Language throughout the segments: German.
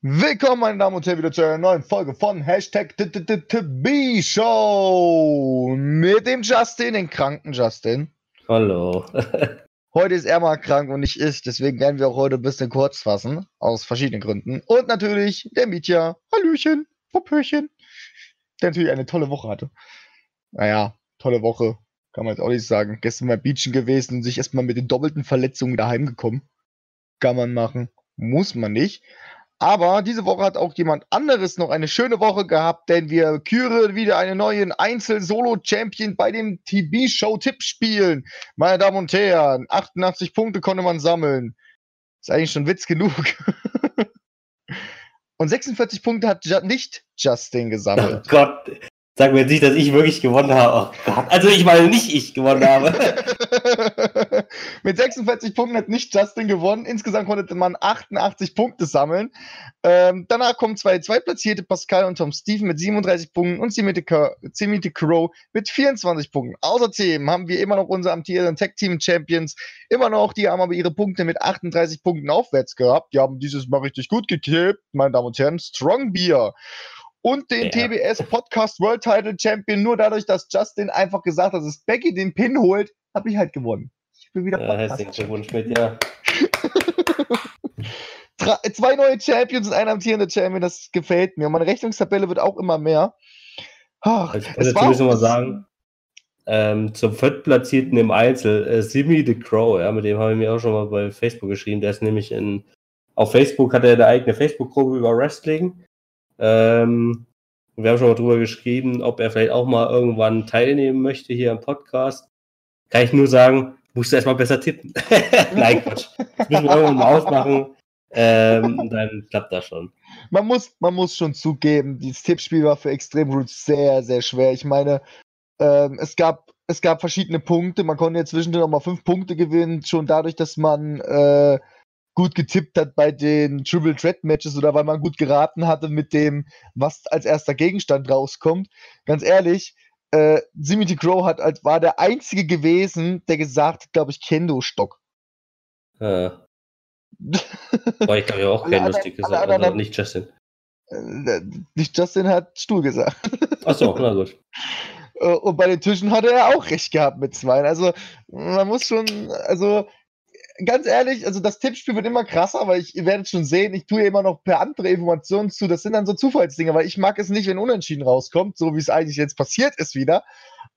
Willkommen, meine Damen und Herren, wieder zu einer neuen Folge von Hashtag B-Show mit dem Justin, den kranken Justin. Hallo. Heute ist er mal krank und nicht ich, deswegen werden wir auch heute ein bisschen kurz fassen, aus verschiedenen Gründen. Und natürlich der Mietja, Hallöchen, Popöchen, der natürlich eine tolle Woche hatte. Naja, tolle Woche, kann man jetzt auch nicht sagen. Gestern mal Beachen gewesen und sich erstmal mit den doppelten Verletzungen daheim gekommen. Kann man machen, muss man nicht. Aber diese Woche hat auch jemand anderes noch eine schöne Woche gehabt, denn wir küren wieder einen neuen Einzel-Solo-Champion bei dem TB-Show-Tippspielen. Meine Damen und Herren, 88 Punkte konnte man sammeln. Ist eigentlich schon Witz genug. und 46 Punkte hat nicht Justin gesammelt. Oh Gott, Sag mir jetzt nicht, dass ich wirklich gewonnen habe. Oh also ich meine nicht ich gewonnen habe. mit 46 Punkten hat nicht Justin gewonnen. Insgesamt konnte man 88 Punkte sammeln. Ähm, danach kommen zwei zweitplatzierte Pascal und Tom Steven mit 37 Punkten und Simite Crow mit 24 Punkten. Außerdem haben wir immer noch unsere amtierenden Tag Team Champions. Immer noch, die haben aber ihre Punkte mit 38 Punkten aufwärts gehabt. Die haben dieses Mal richtig gut gekippt, meine Damen und Herren. Strong Beer und den ja. TBS Podcast World Title Champion. Nur dadurch, dass Justin einfach gesagt hat, dass Becky den Pin holt, habe ich halt gewonnen. Bin wieder ja, Herzlichen Glückwunsch mit, ja. Zwei neue Champions und ein amtierender Champion, das gefällt mir. Und meine Rechnungstabelle wird auch immer mehr. Ach, also ich kann dazu mal sagen, ähm, zum Viertplatzierten im Einzel, äh, Simi the Crow, ja, mit dem habe ich mir auch schon mal bei Facebook geschrieben. Der ist nämlich in, auf Facebook hat er eine eigene Facebook-Gruppe über Wrestling. Ähm, wir haben schon mal drüber geschrieben, ob er vielleicht auch mal irgendwann teilnehmen möchte hier im Podcast. Kann ich nur sagen, musst du erstmal besser tippen. Nein, Quatsch. Das müssen wir irgendwann mal ausmachen. Ähm, dann klappt das schon. Man muss, man muss schon zugeben, dieses Tippspiel war für Extreme Roots sehr, sehr schwer. Ich meine, ähm, es gab es gab verschiedene Punkte. Man konnte ja zwischendurch noch mal fünf Punkte gewinnen, schon dadurch, dass man äh, gut getippt hat bei den Triple Threat Matches oder weil man gut geraten hatte mit dem, was als erster Gegenstand rauskommt. Ganz ehrlich, äh, Simity Crow hat, als war der einzige gewesen, der gesagt hat, glaube ich, Kendo-Stock. Ja. War ich glaube ja auch Kendo-Stick gesagt, also nicht Justin. Äh, nicht Justin hat Stuhl gesagt. Achso, na gut. Äh, und bei den Tischen hatte er auch recht gehabt mit zwei. Also man muss schon, also ganz ehrlich, also das Tippspiel wird immer krasser, weil ich, ihr werdet schon sehen, ich tue immer noch per andere Informationen zu. Das sind dann so Zufallsdinge, weil ich mag es nicht, wenn Unentschieden rauskommt, so wie es eigentlich jetzt passiert ist wieder.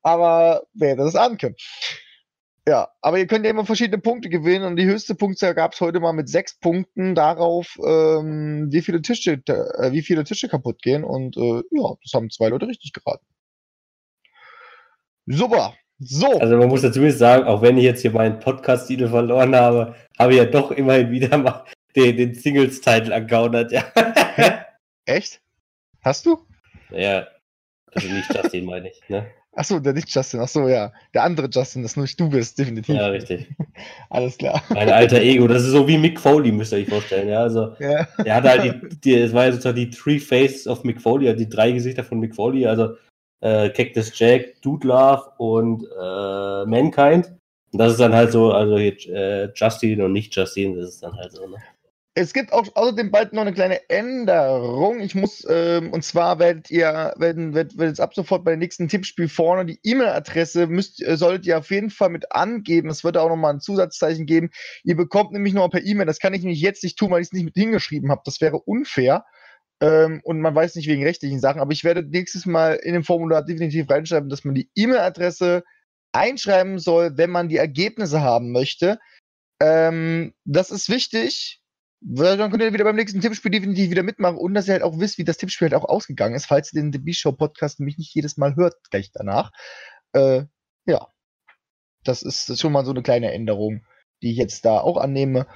Aber wer das ahnen können. Ja, aber ihr könnt ja immer verschiedene Punkte gewinnen und die höchste Punktzahl gab es heute mal mit sechs Punkten darauf, ähm, wie viele Tische, äh, wie viele Tische kaputt gehen und äh, ja, das haben zwei Leute richtig geraten. Super. So. Also man muss dazu sagen, auch wenn ich jetzt hier meinen Podcast-Titel verloren habe, habe ich ja doch immerhin wieder mal den, den Singles-Title ergaunert, ja. Echt? Hast du? Ja. Also nicht Justin, meine ich, ne? Achso, der nicht Justin, achso, ja. Der andere Justin, das nur nicht du bist, definitiv. Ja, richtig. Alles klar. Mein alter Ego, das ist so wie Mick Foley, müsst ihr euch vorstellen, ja. Also, ja. er hatte halt die, die, es war ja sozusagen die Three Faces of Mick Foley, die drei Gesichter von Mick Foley, also äh, Cactus Jack, Dude Love und äh, Mankind. Und das ist dann halt so, also jetzt, äh, Justin und nicht Justin, das ist dann halt so, ne? Es gibt auch außerdem bald noch eine kleine Änderung. Ich muss, ähm, und zwar werdet ihr, werden, werdet, werdet jetzt ab sofort bei dem nächsten Tippspiel vorne die E-Mail-Adresse müsst, äh, solltet ihr auf jeden Fall mit angeben. Es wird auch nochmal ein Zusatzzeichen geben. Ihr bekommt nämlich noch per E-Mail, das kann ich nämlich jetzt nicht tun, weil ich es nicht mit hingeschrieben habe. Das wäre unfair. Ähm, und man weiß nicht wegen rechtlichen Sachen, aber ich werde nächstes Mal in dem Formular definitiv reinschreiben, dass man die E-Mail-Adresse einschreiben soll, wenn man die Ergebnisse haben möchte. Ähm, das ist wichtig, weil dann könnt ihr wieder beim nächsten Tippspiel definitiv wieder mitmachen und dass ihr halt auch wisst, wie das Tippspiel halt auch ausgegangen ist, falls ihr den The B-Show Podcast nämlich nicht jedes Mal hört gleich danach. Äh, ja, das ist schon mal so eine kleine Änderung, die ich jetzt da auch annehme.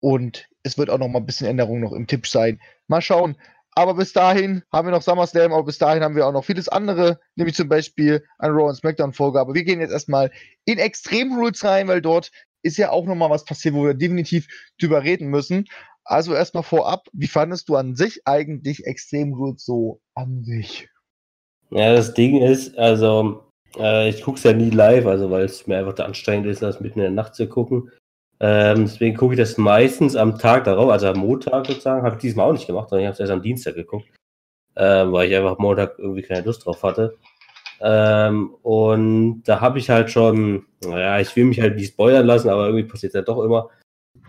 Und es wird auch noch mal ein bisschen Änderung noch im Tipp sein. Mal schauen. Aber bis dahin haben wir noch SummerSlam, aber bis dahin haben wir auch noch vieles andere, nämlich zum Beispiel eine Raw und Smackdown-Folge. Aber wir gehen jetzt erstmal in Extreme Rules rein, weil dort ist ja auch nochmal was passiert, wo wir definitiv drüber reden müssen. Also erstmal vorab, wie fandest du an sich eigentlich Extreme Rules so an sich? Ja, das Ding ist, also äh, ich gucke es ja nie live, also weil es mir einfach anstrengend ist, das mitten in der Nacht zu gucken. Ähm, deswegen gucke ich das meistens am Tag darauf, also am Montag sozusagen. Habe ich diesmal auch nicht gemacht, sondern ich habe es erst am Dienstag geguckt, ähm, weil ich einfach Montag irgendwie keine Lust drauf hatte. Ähm, und da habe ich halt schon, naja, ich will mich halt nicht spoilern lassen, aber irgendwie passiert es ja doch immer.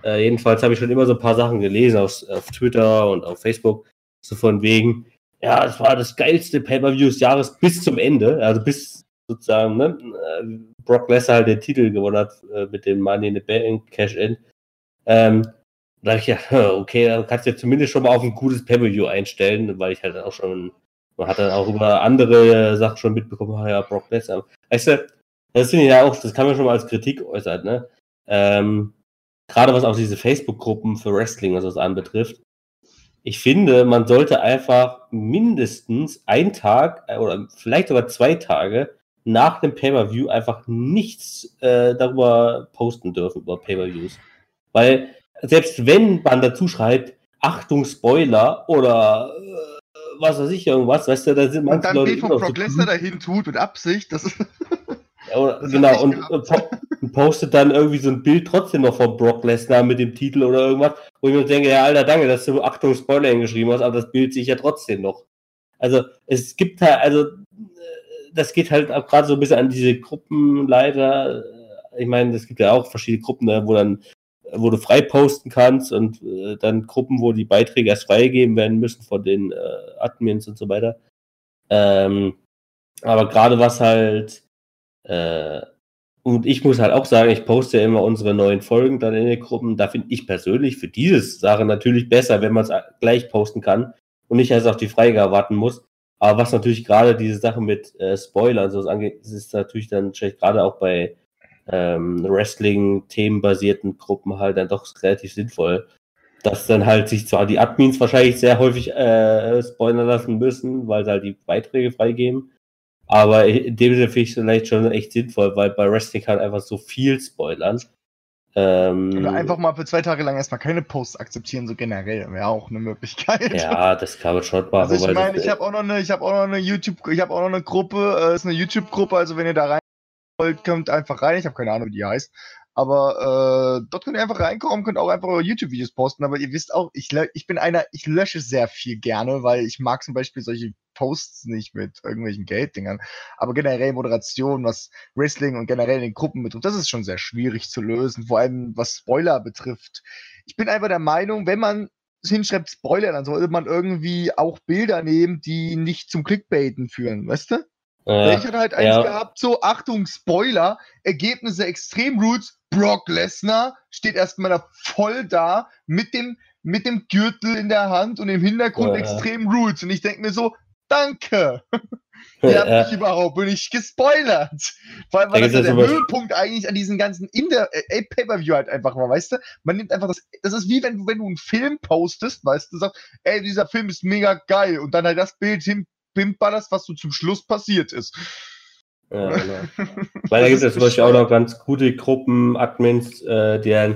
Äh, jedenfalls habe ich schon immer so ein paar Sachen gelesen auf, auf Twitter und auf Facebook, so von wegen, ja, es war das geilste Pay-Per-View des Jahres bis zum Ende, also bis sozusagen, ne, äh, Brock Lesnar halt den Titel gewonnen hat äh, mit dem Money in the Bank Cash-In. Ähm, da habe ich ja, okay, dann kannst du ja zumindest schon mal auf ein gutes Pay-Per-View einstellen, weil ich halt auch schon, man hat dann auch über andere Sachen schon mitbekommen, ja, Brock Lesnar. Weißt du, das finde ich ja auch, das kann man schon mal als Kritik äußern, ne? Ähm, Gerade was auch diese Facebook-Gruppen für Wrestling und so anbetrifft. Ich finde, man sollte einfach mindestens einen Tag äh, oder vielleicht sogar zwei Tage nach dem Pay-Per-View einfach nichts äh, darüber posten dürfen, über Pay-Per-Views. Weil selbst wenn man dazu schreibt, Achtung, Spoiler oder äh, was weiß ich, irgendwas, weißt du, da sind manche und dann Leute. von Brock Lesnar dahin tut mit Absicht, das ist. Ja, oder, das genau, und, und, postet dann irgendwie so ein Bild trotzdem noch von Brock Lesnar mit dem Titel oder irgendwas, wo ich mir denke, ja, Alter, danke, dass du Achtung, Spoiler hingeschrieben hast, aber das Bild sehe ich ja trotzdem noch. Also, es gibt halt, also, das geht halt auch gerade so ein bisschen an diese Gruppenleiter. Ich meine, es gibt ja auch verschiedene Gruppen, ne, wo dann, wo du frei posten kannst und äh, dann Gruppen, wo die Beiträge erst freigegeben werden müssen von den äh, Admins und so weiter. Ähm, aber gerade was halt, äh, und ich muss halt auch sagen, ich poste ja immer unsere neuen Folgen dann in den Gruppen. Da finde ich persönlich für diese Sache natürlich besser, wenn man es gleich posten kann und nicht erst auf die Freigabe warten muss. Aber was natürlich gerade diese Sache mit äh, Spoilern so angeht, ist natürlich dann vielleicht gerade auch bei ähm, Wrestling-themenbasierten Gruppen halt dann doch relativ sinnvoll, dass dann halt sich zwar die Admins wahrscheinlich sehr häufig äh, spoilern lassen müssen, weil sie halt die Beiträge freigeben, aber in dem Sinne finde ich es vielleicht schon echt sinnvoll, weil bei Wrestling halt einfach so viel spoilern, ähm, Oder einfach mal für zwei Tage lang erstmal keine Posts akzeptieren, so generell, wäre auch eine Möglichkeit. Ja, das kann man schon machen. Also ich meine, ich habe auch noch eine, ich habe auch noch eine YouTube, ich habe auch noch eine Gruppe, äh, ist eine YouTube-Gruppe, also wenn ihr da rein wollt, kommt einfach rein. Ich habe keine Ahnung, wie die heißt. Aber äh, dort könnt ihr einfach reinkommen, könnt auch einfach YouTube-Videos posten. Aber ihr wisst auch, ich, ich bin einer, ich lösche sehr viel gerne, weil ich mag zum Beispiel solche Posts nicht mit irgendwelchen Gelddingern. Aber generell Moderation, was Wrestling und generell den Gruppen betrifft, das ist schon sehr schwierig zu lösen. Vor allem was Spoiler betrifft. Ich bin einfach der Meinung, wenn man hinschreibt Spoiler, dann sollte man irgendwie auch Bilder nehmen, die nicht zum Clickbaiten führen, weißt du? Ja, ich hatte halt eins ja. gehabt, so, Achtung, Spoiler, Ergebnisse Extreme Roots, Brock Lesnar steht erstmal da voll da mit dem, mit dem Gürtel in der Hand und im Hintergrund ja, Extreme Roots. Und ich denke mir so, danke. Ihr habt mich überhaupt nicht gespoilert. Weil, weil das ja der Höhepunkt eigentlich an diesen ganzen Inter äh, Pay-Per-View halt einfach war, weißt du? Man nimmt einfach das, das ist wie wenn, wenn du einen Film postest, weißt du, sagst, ey, dieser Film ist mega geil und dann halt das Bild hin das, was so zum Schluss passiert ist. Ja, genau. Weil da gibt es zum Beispiel auch noch ganz gute Gruppen, Admins, äh, die dann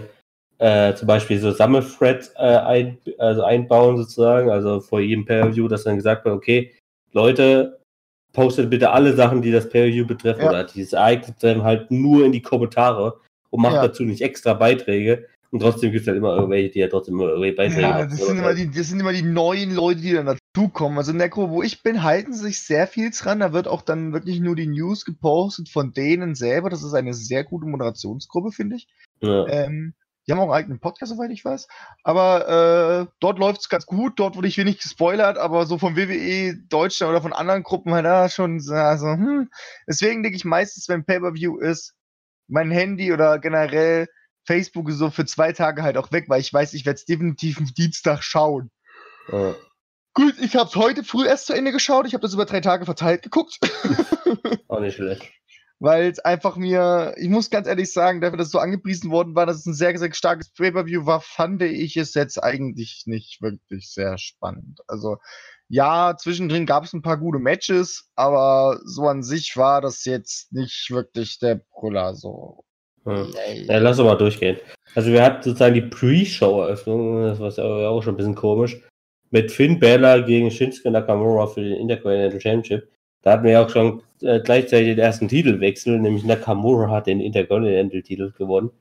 äh, zum Beispiel so Sammelthreads äh, ein, also einbauen sozusagen, also vor jedem Pay-View, dass dann gesagt wird, okay, Leute, postet bitte alle Sachen, die das Pay-View betreffen ja. oder dieses Ereignis dann halt nur in die Kommentare und macht ja. dazu nicht extra Beiträge, und trotzdem gibt es halt immer irgendwelche, die ja trotzdem immer irgendwelche Beiträge ja, das sind, immer die, das sind immer die neuen Leute, die dann dazukommen. Also Necro, wo ich bin, halten sich sehr viel dran. Da wird auch dann wirklich nur die News gepostet von denen selber. Das ist eine sehr gute Moderationsgruppe, finde ich. Ja. Ähm, die haben auch einen eigenen Podcast, soweit ich weiß. Aber äh, dort läuft es ganz gut. Dort wurde ich wenig gespoilert, aber so von WWE Deutschland oder von anderen Gruppen halt da schon. Also, hm. Deswegen denke ich meistens, wenn Pay-Per-View ist, mein Handy oder generell Facebook ist so für zwei Tage halt auch weg, weil ich weiß, ich werde es definitiv am Dienstag schauen. Ja. Gut, ich habe es heute früh erst zu Ende geschaut. Ich habe das über drei Tage verteilt geguckt. Auch nicht schlecht. Weil es einfach mir, ich muss ganz ehrlich sagen, dafür, dass es so angepriesen worden war, dass es ein sehr, sehr starkes Pay-Per-View war, fand ich es jetzt eigentlich nicht wirklich sehr spannend. Also, ja, zwischendrin gab es ein paar gute Matches, aber so an sich war das jetzt nicht wirklich der Brüller so. Hm. Ja, lass uns mal durchgehen. Also wir hatten sozusagen die Pre-Show-Eröffnung, das war ja auch schon ein bisschen komisch, mit Finn Balor gegen Shinsuke Nakamura für den Intercontinental Championship. Da hatten wir ja auch schon äh, gleichzeitig den ersten Titelwechsel, nämlich Nakamura hat den Intercontinental-Titel gewonnen.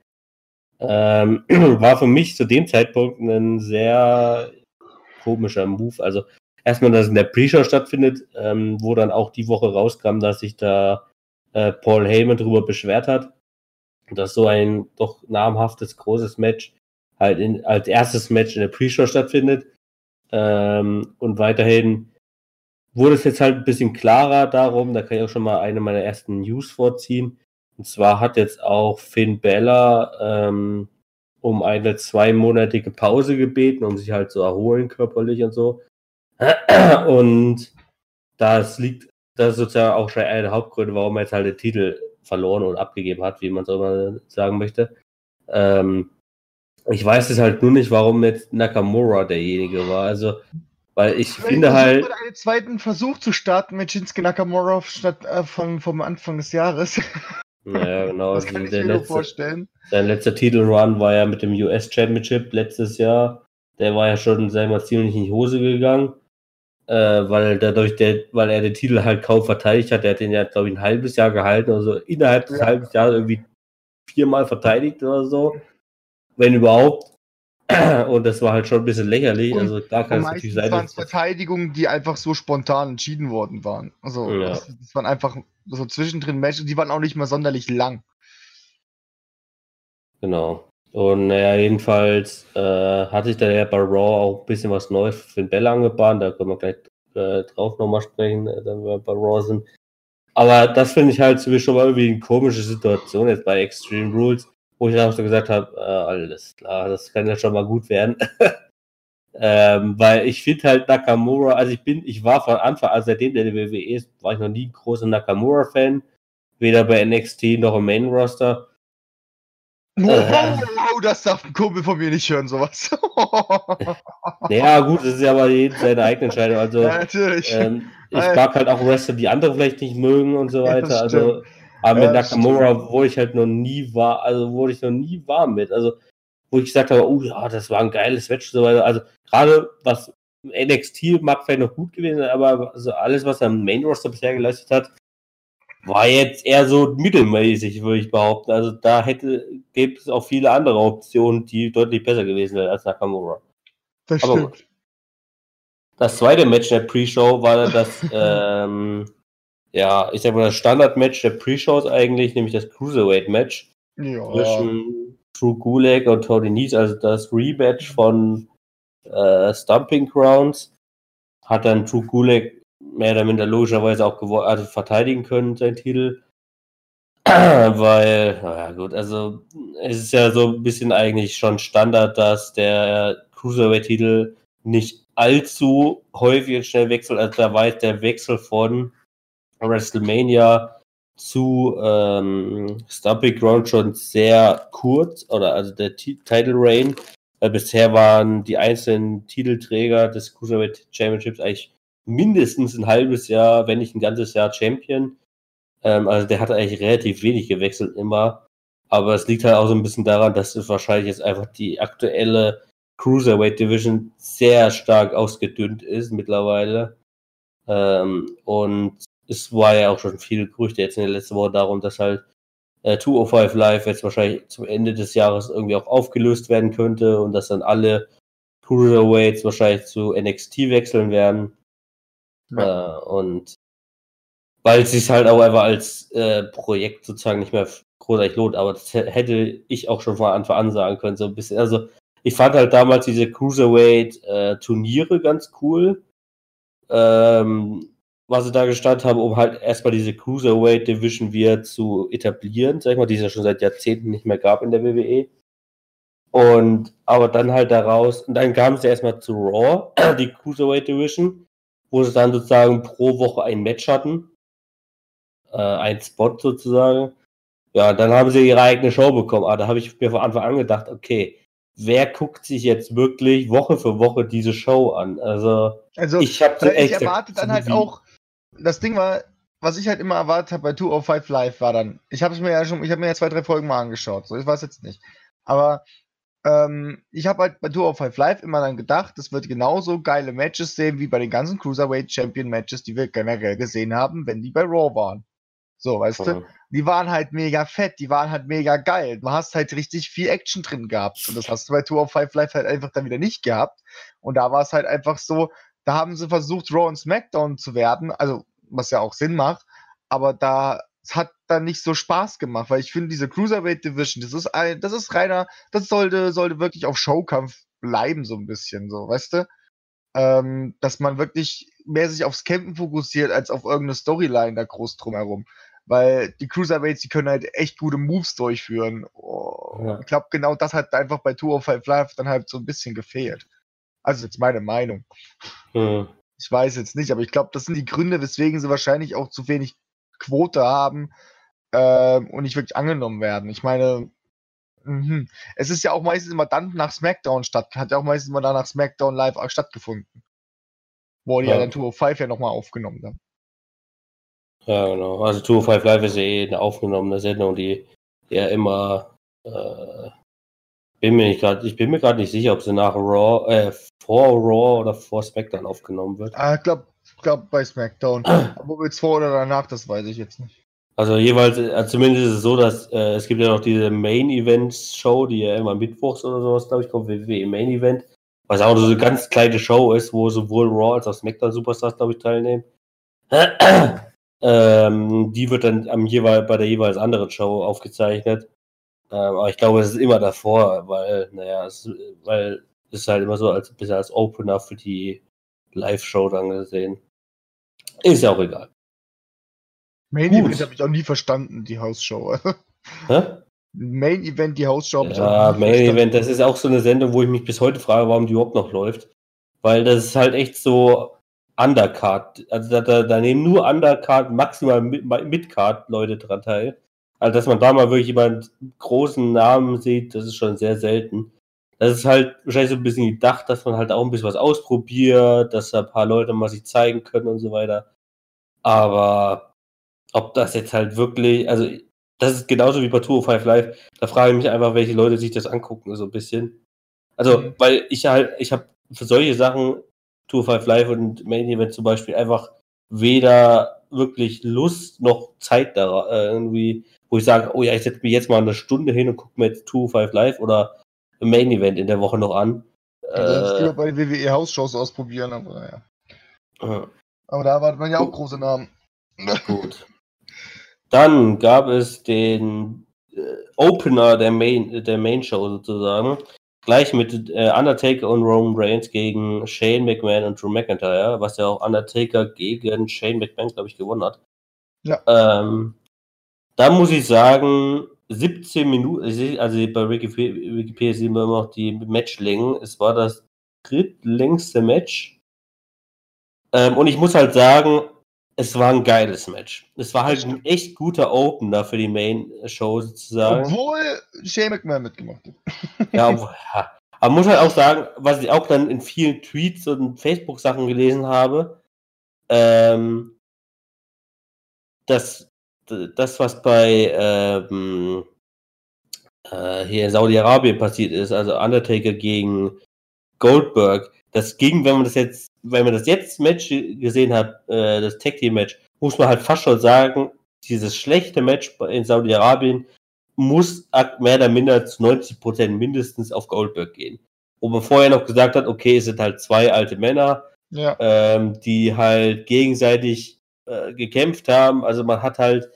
Ähm, war für mich zu dem Zeitpunkt ein sehr komischer Move. Also erstmal, dass es in der Pre-Show stattfindet, ähm, wo dann auch die Woche rauskam, dass sich da äh, Paul Heyman darüber beschwert hat, dass so ein doch namhaftes, großes Match halt in, als erstes Match in der Pre-Show stattfindet. Ähm, und weiterhin wurde es jetzt halt ein bisschen klarer darum, da kann ich auch schon mal eine meiner ersten News vorziehen. Und zwar hat jetzt auch Finn Bella ähm, um eine zweimonatige Pause gebeten, um sich halt zu erholen körperlich und so. Und das liegt, das ist sozusagen auch schon einer der Hauptgründe, warum er jetzt halt den Titel verloren und abgegeben hat, wie man es auch immer sagen möchte. Ähm, ich weiß es halt nur nicht, warum jetzt Nakamura derjenige war. Also, weil ich Vielleicht finde halt. einen zweiten Versuch zu starten mit Shinsuke Nakamura statt äh, von, vom Anfang des Jahres. Naja, genau. Das kann ich mir letzte, vorstellen. Sein letzter Titelrun war ja mit dem US Championship letztes Jahr. Der war ja schon, sagen wir mal, ziemlich in die Hose gegangen weil dadurch der, weil er den Titel halt kaum verteidigt hat. Der hat den ja, glaube ich, ein halbes Jahr gehalten, also innerhalb des ja. halben Jahres irgendwie viermal verteidigt oder so. Wenn überhaupt. Und das war halt schon ein bisschen lächerlich. Und also da kann es natürlich sein. Das waren Verteidigungen, die einfach so spontan entschieden worden waren. Also ja. das, das, waren einfach so zwischendrin Matches, die waren auch nicht mal sonderlich lang. Genau. Und naja, jedenfalls äh, hat sich da ja bei Raw auch ein bisschen was Neues für den Bell angebahnt. Da können wir gleich äh, drauf nochmal sprechen, äh, wenn wir bei Raw sind. Aber das finde ich halt schon mal irgendwie eine komische Situation jetzt bei Extreme Rules, wo ich auch so gesagt habe, äh, alles klar, das kann ja schon mal gut werden. ähm, weil ich finde halt Nakamura, also ich bin, ich war von Anfang an, seitdem der WWE ist, war ich noch nie ein großer Nakamura-Fan. Weder bei NXT noch im Main Roster. Wow, wow, das darf ein Kumpel von mir nicht hören, sowas. ja, gut, das ist ja aber seine eigene Entscheidung. Also, ja, natürlich. Ähm, ich mag halt auch Wrestler, die andere vielleicht nicht mögen und so weiter. Ja, also, aber mit Nakamura, stimmt. wo ich halt noch nie war, also wo ich noch nie war mit. Also, wo ich gesagt habe, oh ja, das war ein geiles Match und so weiter. Also, gerade was NXT mag vielleicht noch gut gewesen, aber also alles, was er im Main Roster bisher geleistet hat, war jetzt eher so mittelmäßig, würde ich behaupten. Also da hätte, gäbe es auch viele andere Optionen, die deutlich besser gewesen wären als Nakamura. Das Aber stimmt. Gut. Das zweite Match der Pre-Show war das, ähm, ja, ich sag mal, das Standard-Match der Pre-Shows eigentlich, nämlich das Cruiserweight-Match ja. zwischen True Gulag und Tony Nies, also das Rematch von äh, Stumping Grounds. Hat dann True Gulag mehr oder minder logischerweise auch also verteidigen können, sein Titel. Weil, naja gut, also es ist ja so ein bisschen eigentlich schon Standard, dass der Cruiserweight-Titel nicht allzu häufig und schnell wechselt. Also da war der Wechsel von WrestleMania zu ähm, Stumping Ground schon sehr kurz, oder also der T Title Reign. Weil bisher waren die einzelnen Titelträger des Cruiserweight Championships eigentlich mindestens ein halbes Jahr, wenn nicht ein ganzes Jahr Champion. Ähm, also der hat eigentlich relativ wenig gewechselt immer. Aber es liegt halt auch so ein bisschen daran, dass wahrscheinlich jetzt einfach die aktuelle Cruiserweight Division sehr stark ausgedünnt ist mittlerweile. Ähm, und es war ja auch schon viele Gerüchte jetzt in der letzten Woche darum, dass halt äh, 205 Live jetzt wahrscheinlich zum Ende des Jahres irgendwie auch aufgelöst werden könnte und dass dann alle Cruiserweights wahrscheinlich zu NXT wechseln werden. Ja. Äh, und weil es sich halt auch einfach als äh, Projekt sozusagen nicht mehr großartig lohnt, aber das hätte ich auch schon von Anfang an sagen können, so ein bisschen. Also ich fand halt damals diese Cruiserweight-Turniere äh, ganz cool, ähm, was sie da gestartet haben, um halt erstmal diese Cruiserweight-Division wieder zu etablieren, sag ich mal, die es ja schon seit Jahrzehnten nicht mehr gab in der WWE. Und aber dann halt daraus, und dann kam es ja erstmal zu Raw, die Cruiserweight Division wo sie dann sozusagen pro Woche ein Match hatten. Äh, ein Spot sozusagen. Ja, dann haben sie ihre eigene Show bekommen. Aber da habe ich mir von Anfang an gedacht, okay, wer guckt sich jetzt wirklich Woche für Woche diese Show an? Also, also ich habe also ich erwarte dann halt auch, das Ding war, was ich halt immer erwartet habe bei 205 Live war dann, ich habe es mir ja schon, ich habe mir ja zwei, drei Folgen mal angeschaut, so ich weiß jetzt nicht. Aber ähm, ich habe halt bei Tour of Five Live immer dann gedacht, es wird genauso geile Matches sehen wie bei den ganzen Cruiserweight Champion Matches, die wir generell gesehen haben, wenn die bei Raw waren. So, weißt du? Die waren halt mega fett, die waren halt mega geil. Du hast halt richtig viel Action drin gehabt. Und das hast du bei Tour of Five Live halt einfach dann wieder nicht gehabt. Und da war es halt einfach so, da haben sie versucht, Raw und SmackDown zu werden, also was ja auch Sinn macht, aber da es hat dann nicht so Spaß gemacht, weil ich finde, diese Cruiserweight Division, das ist ein, das ist reiner, das sollte, sollte wirklich auf Showkampf bleiben, so ein bisschen, so, weißt du? Ähm, dass man wirklich mehr sich aufs Campen fokussiert, als auf irgendeine Storyline da groß drumherum. Weil die Cruiserweights, die können halt echt gute Moves durchführen. Oh, ja. Ich glaube, genau das hat einfach bei Tour of Five Live dann halt so ein bisschen gefehlt. Also jetzt meine Meinung. Mhm. Ich weiß jetzt nicht, aber ich glaube, das sind die Gründe, weswegen sie wahrscheinlich auch zu wenig Quote haben äh, und nicht wirklich angenommen werden. Ich meine, mh, es ist ja auch meistens immer dann nach SmackDown statt, hat ja auch meistens immer dann nach SmackDown live stattgefunden. Wo die ja, ja dann Tour of Five ja nochmal aufgenommen haben. Ja, genau. Also Tour of Five Live ist ja eh eine aufgenommene Sendung, die ja immer äh, bin mir nicht grad, ich bin mir gerade nicht sicher, ob sie nach Raw, äh, vor Raw oder vor SmackDown aufgenommen wird. Ah, ich glaube glaub bei SmackDown. Aber jetzt vor oder danach, das weiß ich jetzt nicht. Also jeweils, also zumindest ist es so, dass äh, es gibt ja noch diese Main Events Show, die ja immer mittwochs oder sowas, glaube ich, kommt, WWE Main Event, was auch so eine ganz kleine Show ist, wo sowohl Raw als auch SmackDown Superstars, glaube ich, teilnehmen. ähm, die wird dann am jeweil, bei der jeweils anderen Show aufgezeichnet. Ähm, aber ich glaube, es ist immer davor, weil, naja, es, weil es ist halt immer so als bisschen als Opener für die Live-Show dann gesehen. Ist ja auch egal. Main Gut. Event habe ich auch nie verstanden, die Hausshow. Hä? Main Event, die Hausshow. Ja, Main verstanden. Event, das ist auch so eine Sendung, wo ich mich bis heute frage, warum die überhaupt noch läuft. Weil das ist halt echt so Undercard. Also da, da, da nehmen nur Undercard, maximal Midcard-Leute dran teil. Also, dass man da mal wirklich jemanden großen Namen sieht, das ist schon sehr selten. Das ist halt wahrscheinlich so ein bisschen gedacht, dass man halt auch ein bisschen was ausprobiert, dass da ein paar Leute mal sich zeigen können und so weiter. Aber ob das jetzt halt wirklich, also das ist genauso wie bei Tour 5 Live, da frage ich mich einfach, welche Leute sich das angucken, so ein bisschen. Also, mhm. weil ich halt, ich habe für solche Sachen, Tour 5 Live und Main Event zum Beispiel, einfach weder wirklich Lust noch Zeit da äh, irgendwie wo ich sage, oh ja, ich setze mich jetzt mal eine Stunde hin und gucke mir jetzt 2 5 Live oder Main Event in der Woche noch an. Also ich bei den WWE Hausshows ausprobieren, aber ja. Äh, aber da erwartet man ja auch große Namen. Gut. Dann gab es den äh, Opener der Main, der Main Show sozusagen. Gleich mit äh, Undertaker und Roman Reigns gegen Shane McMahon und Drew McIntyre, was ja auch Undertaker gegen Shane McMahon, glaube ich, gewonnen hat. Ja. Ähm, da muss ich sagen, 17 Minuten, also bei Wikipedia sehen wir immer noch die Matchlängen. Es war das drittlängste Match. Ähm, und ich muss halt sagen, es war ein geiles Match. Es war halt ein echt guter Opener für die Main-Show sozusagen. Obwohl Shane McMahon mitgemacht hat. ja, obwohl, ja, aber muss halt auch sagen, was ich auch dann in vielen Tweets und Facebook-Sachen gelesen habe, ähm, dass das, was bei ähm, äh, hier in Saudi-Arabien passiert ist, also Undertaker gegen Goldberg, das ging, wenn man das jetzt, wenn man das jetzt Match gesehen hat, äh, das Tag Team Match, muss man halt fast schon sagen, dieses schlechte Match in Saudi-Arabien muss mehr oder minder zu 90 Prozent mindestens auf Goldberg gehen. Wo man vorher noch gesagt hat, okay, es sind halt zwei alte Männer, ja. ähm, die halt gegenseitig äh, gekämpft haben. Also man hat halt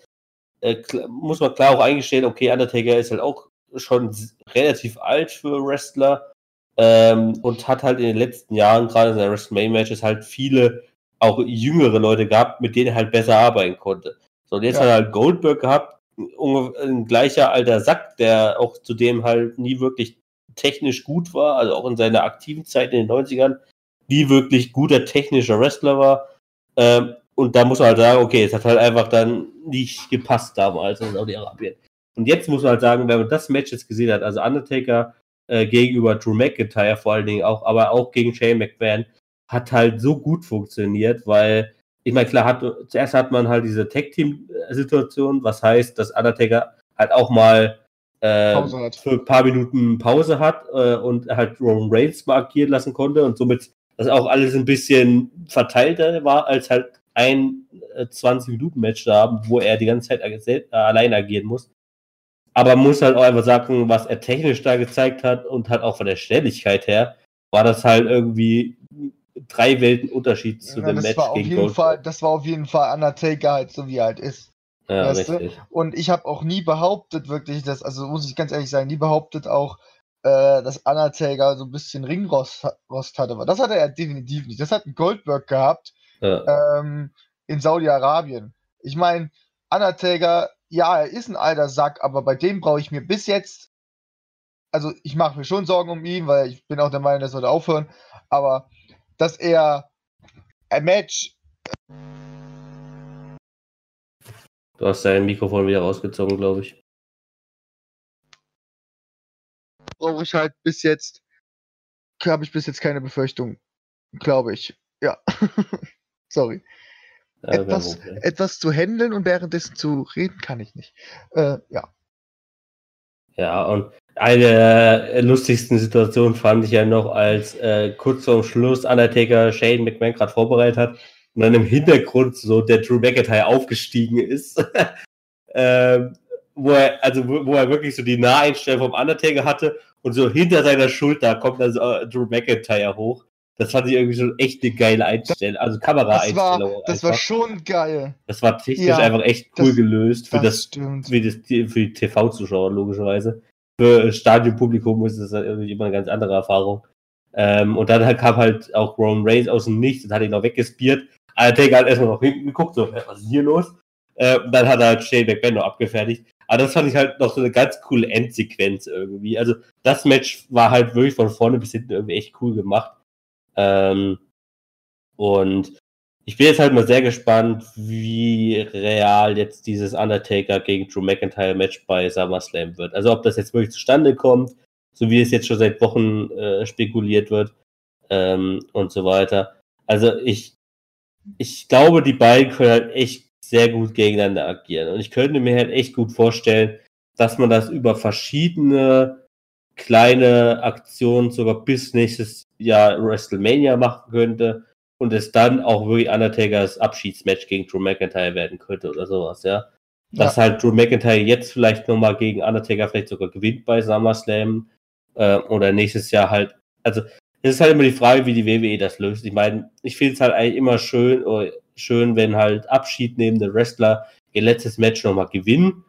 äh, muss man klar auch eingestehen, okay, Undertaker ist halt auch schon relativ alt für Wrestler ähm, und hat halt in den letzten Jahren, gerade in seinen WrestleMania-Matches, halt viele auch jüngere Leute gehabt, mit denen er halt besser arbeiten konnte. So, und jetzt ja. hat er halt Goldberg gehabt, ein gleicher alter Sack, der auch zudem halt nie wirklich technisch gut war, also auch in seiner aktiven Zeit in den 90ern, nie wirklich guter technischer Wrestler war. Ähm, und da muss man halt sagen, okay, es hat halt einfach dann nicht gepasst damals in Saudi-Arabien. Und jetzt muss man halt sagen, wenn man das Match jetzt gesehen hat, also Undertaker äh, gegenüber Drew McIntyre vor allen Dingen auch, aber auch gegen Shane McMahon, hat halt so gut funktioniert, weil, ich meine, klar, hat, zuerst hat man halt diese Tag-Team-Situation, was heißt, dass Undertaker halt auch mal äh, für ein paar Minuten Pause hat äh, und halt Roman Reigns markiert lassen konnte und somit das auch alles ein bisschen verteilter war als halt ein 20-Minuten-Match da haben, wo er die ganze Zeit äh, allein agieren muss. Aber muss halt auch einfach sagen, was er technisch da gezeigt hat und halt auch von der Schnelligkeit her, war das halt irgendwie drei Welten Unterschied zu ja, dem das Match war auf gegen jeden Fall, Das war auf jeden Fall Undertaker halt so wie er halt ist. Ja? Und ich habe auch nie behauptet, wirklich, dass, also muss ich ganz ehrlich sagen, nie behauptet auch, äh, dass Undertaker so ein bisschen Ringrost Rost hatte. Aber das hatte er definitiv nicht. Das hat ein Goldberg gehabt ja. ähm, in Saudi-Arabien. Ich meine, Undertaker, ja, er ist ein alter Sack, aber bei dem brauche ich mir bis jetzt, also ich mache mir schon Sorgen um ihn, weil ich bin auch der Meinung, er sollte aufhören, aber dass er ein Match Du hast dein Mikrofon wieder rausgezogen, glaube ich. Brauche ich halt bis jetzt, habe ich bis jetzt keine Befürchtung, glaube ich. Ja. Sorry. Ja, etwas, etwas zu handeln und währenddessen zu reden kann ich nicht. Äh, ja. Ja, und eine der lustigsten Situationen fand ich ja noch, als äh, kurz vorm Schluss Undertaker Shane McMahon gerade vorbereitet hat und dann im Hintergrund so der Drew McIntyre aufgestiegen ist. ähm, wo er, also wo, wo, er wirklich so die Naheinstellung vom Undertaker hatte und so hinter seiner Schulter kommt dann so, uh, Drew McIntyre hoch. Das fand ich irgendwie schon echt eine geile Einstellung, also Kameraeinstellung. Das, war, das war schon geil. Das war technisch ja, einfach echt cool das, gelöst für das, das für, das, für die TV-Zuschauer logischerweise. Für Stadionpublikum ist das halt irgendwie immer eine ganz andere Erfahrung. Ähm, und dann halt kam halt auch Roman Reigns aus dem Nichts und hat ihn noch weggespiert Undertaker hat erstmal noch hinten geguckt, so, was ist hier los? Äh, dann hat er halt Shane McMahon noch abgefertigt. Aber das fand ich halt noch so eine ganz coole Endsequenz irgendwie. Also das Match war halt wirklich von vorne bis hinten irgendwie echt cool gemacht. Ähm, und ich bin jetzt halt mal sehr gespannt, wie real jetzt dieses Undertaker gegen Drew McIntyre Match bei SummerSlam wird. Also ob das jetzt wirklich zustande kommt, so wie es jetzt schon seit Wochen äh, spekuliert wird ähm, und so weiter. Also ich ich glaube, die beiden können halt echt sehr gut gegeneinander agieren. Und ich könnte mir halt echt gut vorstellen, dass man das über verschiedene kleine Aktionen sogar bis nächstes Jahr WrestleMania machen könnte und es dann auch wirklich Undertakers Abschiedsmatch gegen Drew McIntyre werden könnte oder sowas, ja. Dass ja. halt Drew McIntyre jetzt vielleicht nochmal gegen Undertaker vielleicht sogar gewinnt bei SummerSlam äh, oder nächstes Jahr halt, also es ist halt immer die Frage, wie die WWE das löst. Ich meine, ich finde es halt eigentlich immer schön, oh, schön, wenn halt abschiednehmende Wrestler ihr letztes Match nochmal gewinnen.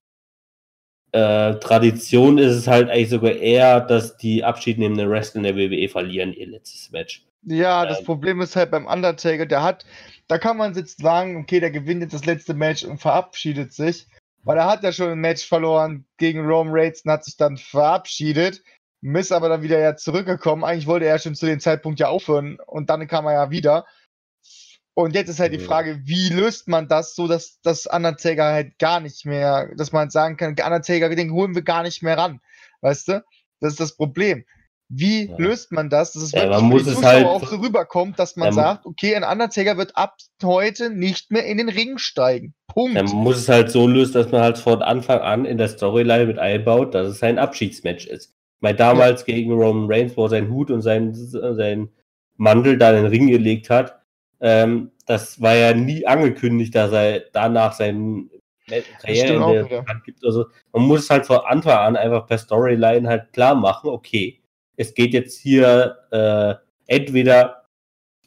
Äh, Tradition ist es halt eigentlich sogar eher, dass die abschiednehmenden Wrestler in der WWE verlieren ihr letztes Match. Ja, das ähm, Problem ist halt beim Undertaker, der hat, da kann man jetzt sagen, okay, der gewinnt jetzt das letzte Match und verabschiedet sich, weil er hat ja schon ein Match verloren gegen Rome Reigns und hat sich dann verabschiedet. Miss aber dann wieder ja zurückgekommen. Eigentlich wollte er schon zu dem Zeitpunkt ja aufhören und dann kam er ja wieder. Und jetzt ist halt die Frage, wie löst man das, so dass das Undertaker halt gar nicht mehr, dass man sagen kann, Undertaker, den holen wir gar nicht mehr ran. Weißt du? Das ist das Problem. Wie ja. löst man das, dass es ja, wirklich man muss es halt, auch so rüberkommt, dass man sagt, okay, ein Undertaker wird ab heute nicht mehr in den Ring steigen. Punkt. Man muss es halt so lösen, dass man halt von Anfang an in der Storyline mit einbaut, dass es ein Abschiedsmatch ist. Weil damals ja. gegen Roman Reigns, wo er seinen Hut und seinen, seinen Mantel da in den Ring gelegt hat, ähm, das war ja nie angekündigt, dass er danach seinen Karriere gibt. Also man muss es halt von Anfang an einfach per Storyline halt klar machen, okay, es geht jetzt hier äh, entweder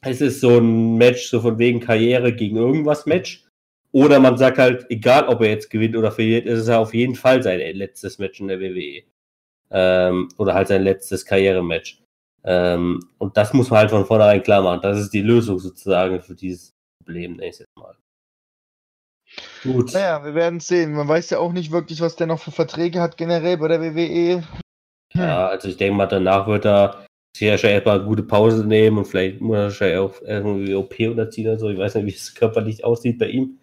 es ist so ein Match so von wegen Karriere gegen irgendwas Match oder man sagt halt, egal ob er jetzt gewinnt oder verliert, ist es ja auf jeden Fall sein letztes Match in der WWE ähm, oder halt sein letztes Karrierematch. Ähm, und das muss man halt von vornherein klar machen. Das ist die Lösung sozusagen für dieses Problem nächstes Mal. Gut. Naja, wir werden sehen. Man weiß ja auch nicht wirklich, was der noch für Verträge hat generell bei der WWE. Hm. Ja, also ich denke mal, danach wird er sich ja schon erstmal eine gute Pause nehmen und vielleicht muss er auch irgendwie OP unterziehen oder so. Ich weiß nicht, wie es körperlich aussieht bei ihm.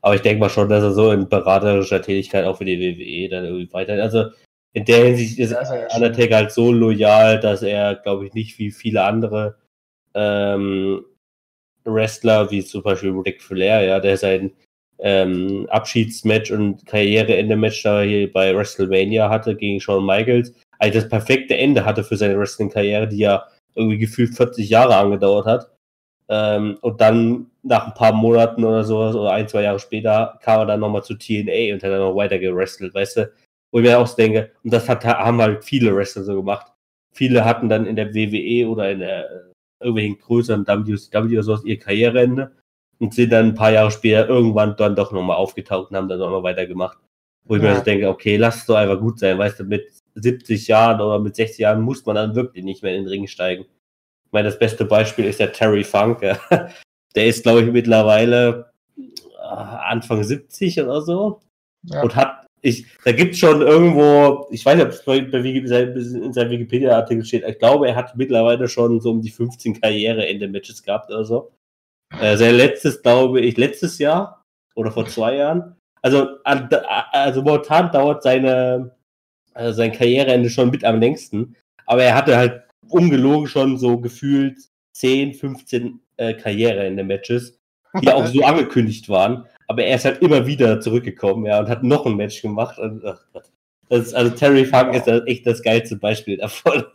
Aber ich denke mal schon, dass er so in beraterischer Tätigkeit auch für die WWE dann irgendwie weiter. Also in der Hinsicht ist Undertaker halt so loyal, dass er, glaube ich, nicht wie viele andere ähm, Wrestler, wie zum Beispiel Ric Flair, ja, der sein ähm, Abschiedsmatch und Karriereende-Match da hier bei WrestleMania hatte gegen Shawn Michaels, eigentlich das perfekte Ende hatte für seine Wrestling-Karriere, die ja irgendwie gefühlt 40 Jahre angedauert hat. Ähm, und dann nach ein paar Monaten oder so, oder ein, zwei Jahre später, kam er dann nochmal zu TNA und hat dann noch weiter gerestelt, weißt du? Wo ich mir auch denke, und das hat, haben halt viele Wrestler so gemacht. Viele hatten dann in der WWE oder in der, irgendwelchen größeren WCW oder sowas ihr Karriereende und sind dann ein paar Jahre später irgendwann dann doch nochmal aufgetaucht und haben dann auch noch weitergemacht. Wo ich ja. mir so denke, okay, lass es doch einfach gut sein, weißt du, mit 70 Jahren oder mit 60 Jahren muss man dann wirklich nicht mehr in den Ring steigen. Ich meine, das beste Beispiel ist der Terry Funk. Ja. Der ist, glaube ich, mittlerweile äh, Anfang 70 oder so ja. und hat ich, da gibt es schon irgendwo, ich weiß nicht, ob es in seinem Wikipedia-Artikel steht, ich glaube, er hat mittlerweile schon so um die 15 Karriere-Ende-Matches gehabt oder so. Äh, sein letztes, glaube ich, letztes Jahr oder vor zwei Jahren. Also, also momentan dauert seine, also sein Karriereende schon mit am längsten. Aber er hatte halt ungelogen schon so gefühlt 10, 15 äh, Karriereende-Matches, die auch so angekündigt waren aber er ist halt immer wieder zurückgekommen, ja, und hat noch ein Match gemacht. Und, ach Gott. Das, also Terry Funk ist echt das geilste Beispiel davon.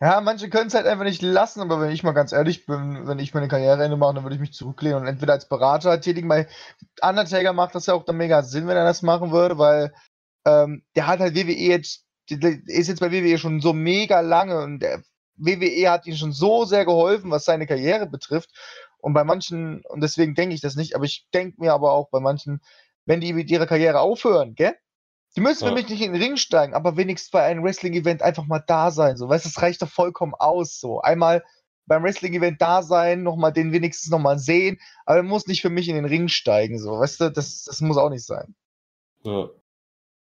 Ja, manche können es halt einfach nicht lassen, aber wenn ich mal ganz ehrlich bin, wenn ich meine Karriereende mache, dann würde ich mich zurücklehnen und entweder als Berater tätigen. Bei Undertaker macht das ja auch dann mega Sinn, wenn er das machen würde, weil ähm, der hat halt WWE jetzt, der ist jetzt bei WWE schon so mega lange und der WWE hat ihm schon so sehr geholfen, was seine Karriere betrifft. Und bei manchen, und deswegen denke ich das nicht, aber ich denke mir aber auch bei manchen, wenn die mit ihrer Karriere aufhören, gell? Die müssen ja. für mich nicht in den Ring steigen, aber wenigstens bei einem Wrestling-Event einfach mal da sein. So, weißt du, das reicht doch vollkommen aus. So, einmal beim Wrestling-Event da sein, nochmal den wenigstens nochmal sehen, aber er muss nicht für mich in den Ring steigen. So, weißt du, das, das muss auch nicht sein. Ja.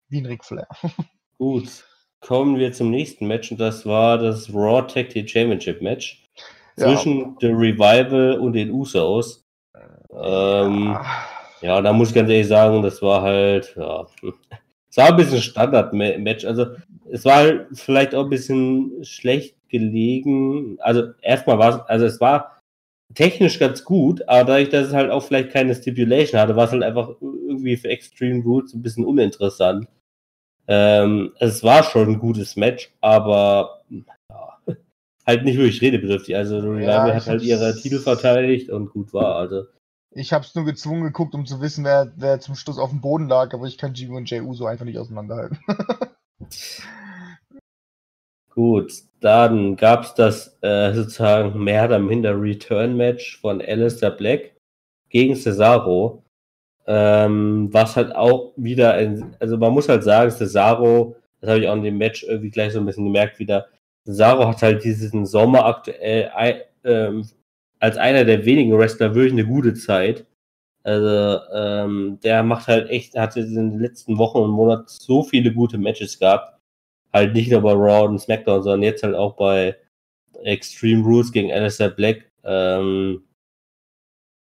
Wie ein Ric Flair. Gut. Kommen wir zum nächsten Match und das war das Raw Tag Team Championship Match zwischen ja. The Revival und den Usos. Ähm, ja. da muss ich ganz ehrlich sagen, das war halt, ja, es war ein bisschen Standard-Match. Also, es war halt vielleicht auch ein bisschen schlecht gelegen. Also, erstmal war es, also, es war technisch ganz gut, aber dadurch, dass es halt auch vielleicht keine Stipulation hatte, war es halt einfach irgendwie für Extreme Rules ein bisschen uninteressant. Ähm, es war schon ein gutes Match, aber halt nicht wirklich redebedürftig. Also Revival ja, hat halt ihre Titel verteidigt und gut war. Also. Ich habe es nur gezwungen geguckt, um zu wissen, wer, wer zum Schluss auf dem Boden lag, aber ich kann Jimmy und Jey Uso einfach nicht auseinanderhalten. Gut, dann gab es das äh, sozusagen mehr oder minder Return-Match von Alistair Black gegen Cesaro. Ähm, was halt auch wieder, ein, also man muss halt sagen, Cesaro, das habe ich auch in dem Match irgendwie gleich so ein bisschen gemerkt, wieder Cesaro hat halt diesen Sommer aktuell ähm, als einer der wenigen Wrestler wirklich eine gute Zeit. Also ähm, der macht halt echt, hat in den letzten Wochen und Monaten so viele gute Matches gehabt. Halt nicht nur bei Raw und SmackDown, sondern jetzt halt auch bei Extreme Rules gegen Alistair Black. Ähm,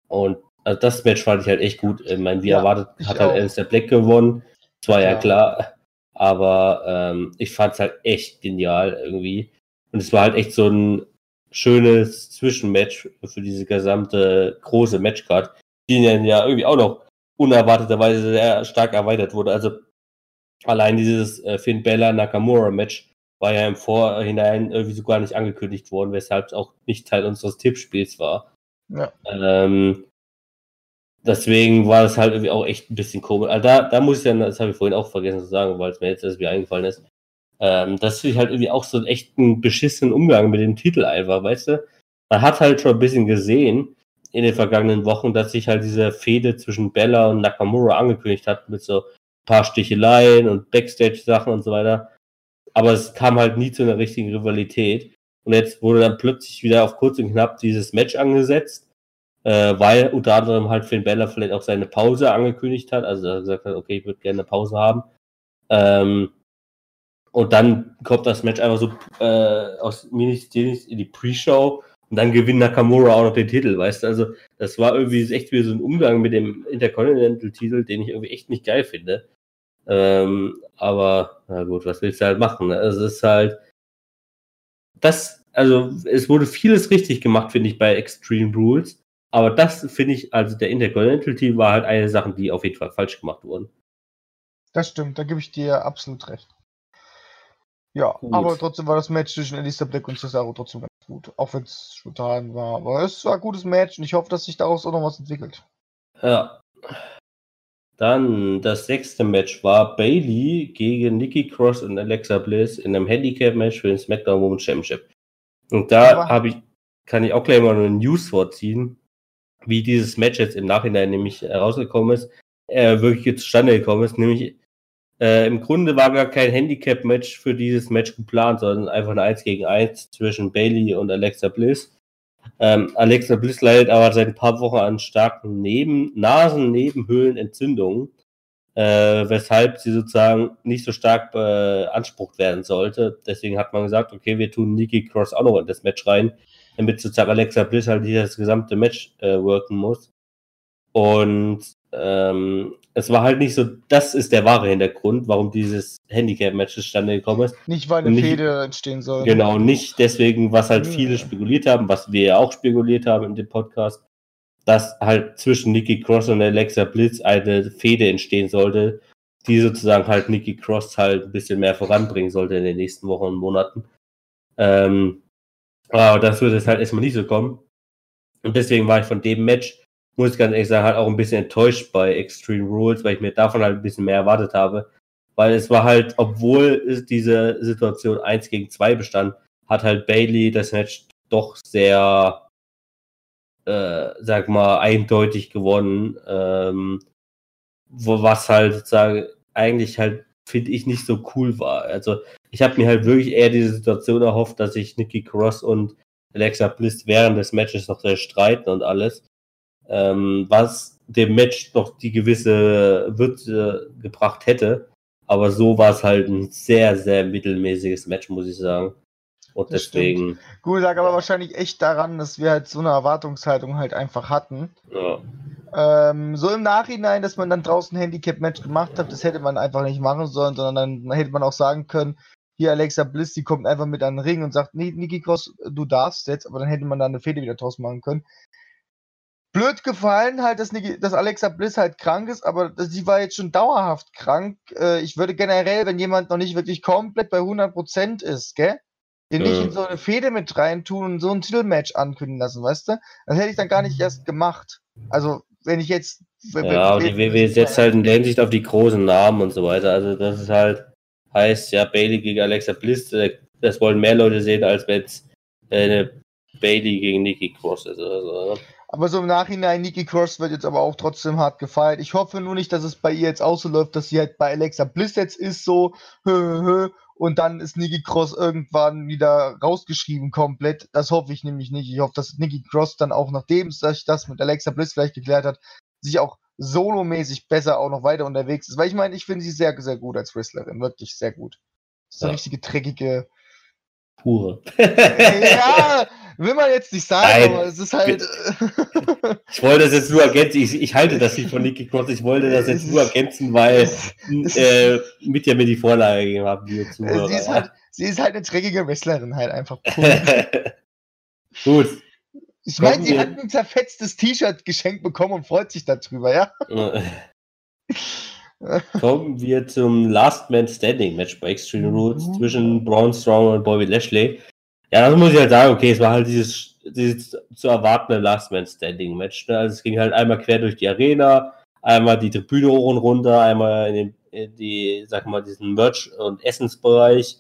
und also das Match fand ich halt echt gut. Ich meine, wie ja, erwartet, hat halt Alistair Black gewonnen. Das war ja, ja klar. Aber ähm, ich fand es halt echt genial irgendwie. Und es war halt echt so ein schönes Zwischenmatch für diese gesamte große Matchcard, die dann ja irgendwie auch noch unerwarteterweise sehr stark erweitert wurde. Also allein dieses äh, Finn Bella Nakamura Match war ja im Vorhinein irgendwie so gar nicht angekündigt worden, weshalb es auch nicht Teil unseres Tippspiels war. Ja. Ähm, deswegen war es halt irgendwie auch echt ein bisschen komisch. Also da, da muss ich dann, das habe ich vorhin auch vergessen zu sagen, weil es mir jetzt erst wieder eingefallen ist, ähm, dass ich halt irgendwie auch so einen echten beschissenen Umgang mit dem Titel einfach, weißt du? Man hat halt schon ein bisschen gesehen in den vergangenen Wochen, dass sich halt diese Fehde zwischen Bella und Nakamura angekündigt hat mit so ein paar Sticheleien und Backstage-Sachen und so weiter. Aber es kam halt nie zu einer richtigen Rivalität. Und jetzt wurde dann plötzlich wieder auf kurz und knapp dieses Match angesetzt äh, weil unter anderem halt Finn Bella vielleicht auch seine Pause angekündigt hat, also er gesagt hat, okay, ich würde gerne eine Pause haben. Ähm, und dann kommt das Match einfach so äh, aus Minis in die Pre-Show und dann gewinnt Nakamura auch noch den Titel, weißt du? Also, das war irgendwie echt wie so ein Umgang mit dem Intercontinental-Titel, den ich irgendwie echt nicht geil finde. Ähm, aber, na gut, was willst du halt machen? Ne? Also, es ist halt, das, also, es wurde vieles richtig gemacht, finde ich, bei Extreme Rules. Aber das finde ich, also der Intercontinental Team war halt eine Sache, die auf jeden Fall falsch gemacht wurden. Das stimmt, da gebe ich dir absolut recht. Ja, Gut. aber trotzdem war das Match zwischen Elisa Black und Cesaro trotzdem ganz gut, auch wenn es spontan war. Aber es war ein gutes Match und ich hoffe, dass sich daraus auch noch was entwickelt. Ja. Dann das sechste Match war Bailey gegen Nikki Cross und Alexa Bliss in einem Handicap-Match für den SmackDown Women's Championship. Und da habe ich, kann ich auch gleich mal eine News vorziehen, wie dieses Match jetzt im Nachhinein nämlich herausgekommen ist, äh, wirklich zustande gekommen ist. Nämlich äh, im Grunde war gar kein Handicap-Match für dieses Match geplant, sondern einfach ein 1 gegen 1 zwischen Bailey und Alexa Bliss. Ähm, Alexa Bliss leidet aber seit ein paar Wochen an starken Neben Nasen-Nebenhöhlenentzündungen, äh, weshalb sie sozusagen nicht so stark beansprucht werden sollte. Deswegen hat man gesagt, okay, wir tun Nikki Cross auch noch in das Match rein, damit sozusagen Alexa Bliss halt nicht das gesamte Match äh, worken muss. Und ähm, es war halt nicht so, das ist der wahre Hintergrund, warum dieses Handicap-Match zustande gekommen ist. Nicht, weil eine nicht, Fehde entstehen soll. Genau, nicht deswegen, was halt viele spekuliert haben, was wir ja auch spekuliert haben in dem Podcast, dass halt zwischen Nikki Cross und Alexa Blitz eine Fehde entstehen sollte, die sozusagen halt Nikki Cross halt ein bisschen mehr voranbringen sollte in den nächsten Wochen und Monaten. Ähm, aber das wird jetzt halt erstmal nicht so kommen. Und deswegen war ich von dem Match muss ich ganz ehrlich sagen, halt auch ein bisschen enttäuscht bei Extreme Rules, weil ich mir davon halt ein bisschen mehr erwartet habe. Weil es war halt, obwohl diese Situation 1 gegen 2 bestand, hat halt Bailey das Match doch sehr, äh, sag mal, eindeutig gewonnen. Ähm, wo was halt sozusagen eigentlich halt, finde ich, nicht so cool war. Also ich habe mir halt wirklich eher diese Situation erhofft, dass sich Nikki Cross und Alexa Bliss während des Matches noch sehr streiten und alles ähm, was dem Match noch die gewisse Würze gebracht hätte. Aber so war es halt ein sehr, sehr mittelmäßiges Match, muss ich sagen. Und das deswegen. Stimmt. Gut, lag aber wahrscheinlich echt daran, dass wir halt so eine Erwartungshaltung halt einfach hatten. Ja. Ähm, so im Nachhinein, dass man dann draußen Handicap-Match gemacht hat, das hätte man einfach nicht machen sollen, sondern dann hätte man auch sagen können, hier Alexa Bliss, die kommt einfach mit an den Ring und sagt, nee, Niki Cross, du darfst jetzt, aber dann hätte man da eine Fehde wieder draus machen können blöd gefallen halt, dass, dass, Alexa Bliss halt krank ist, aber sie war jetzt schon dauerhaft krank. Äh, ich würde generell, wenn jemand noch nicht wirklich komplett bei 100% ist, gell? Den nicht in so eine Fehde mit rein tun und so ein Titelmatch ankündigen lassen, weißt du? Das hätte ich dann gar nicht erst gemacht. Also, wenn ich jetzt. Ja, und die WWE setzt halt in der Hinsicht auf die großen Namen und so weiter. Also, das ist halt, heißt ja, Bailey gegen Alexa Bliss, äh, das wollen mehr Leute sehen, als wenn es äh, eine Bailey gegen Nikki Cross ist oder so. Ne? Aber so im Nachhinein, Nikki Cross wird jetzt aber auch trotzdem hart gefeiert. Ich hoffe nur nicht, dass es bei ihr jetzt auch so läuft, dass sie halt bei Alexa Bliss jetzt ist, so, hö, hö, und dann ist Nikki Cross irgendwann wieder rausgeschrieben komplett. Das hoffe ich nämlich nicht. Ich hoffe, dass Nikki Cross dann auch, nachdem sich das mit Alexa Bliss vielleicht geklärt hat, sich auch solomäßig besser auch noch weiter unterwegs ist. Weil ich meine, ich finde sie sehr, sehr gut als Wrestlerin. Wirklich sehr gut. So eine ja. richtige dreckige. Pure. ja, will man jetzt nicht sagen, Nein, aber es ist halt. ich wollte das jetzt nur ergänzen. Ich, ich halte das nicht von Nikki Cross. Ich wollte das jetzt nur ergänzen, weil äh, mit ja mir die Vorlage gegeben haben, die Zuhörer. Sie ist, halt, sie ist halt eine dreckige Wrestlerin, halt einfach. Gut. Ich meine, sie hat ein zerfetztes T-Shirt geschenkt bekommen und freut sich darüber, ja? Kommen wir zum Last Man Standing Match bei Extreme Rules mhm. zwischen Braun Strowman und Bobby Lashley. Ja, das muss ich halt sagen, okay, es war halt dieses, dieses zu erwartende Last Man Standing Match. Ne? Also es ging halt einmal quer durch die Arena, einmal die Tribüne hoch und runter, einmal in, den, in die, sag mal, diesen Merch- und Essensbereich.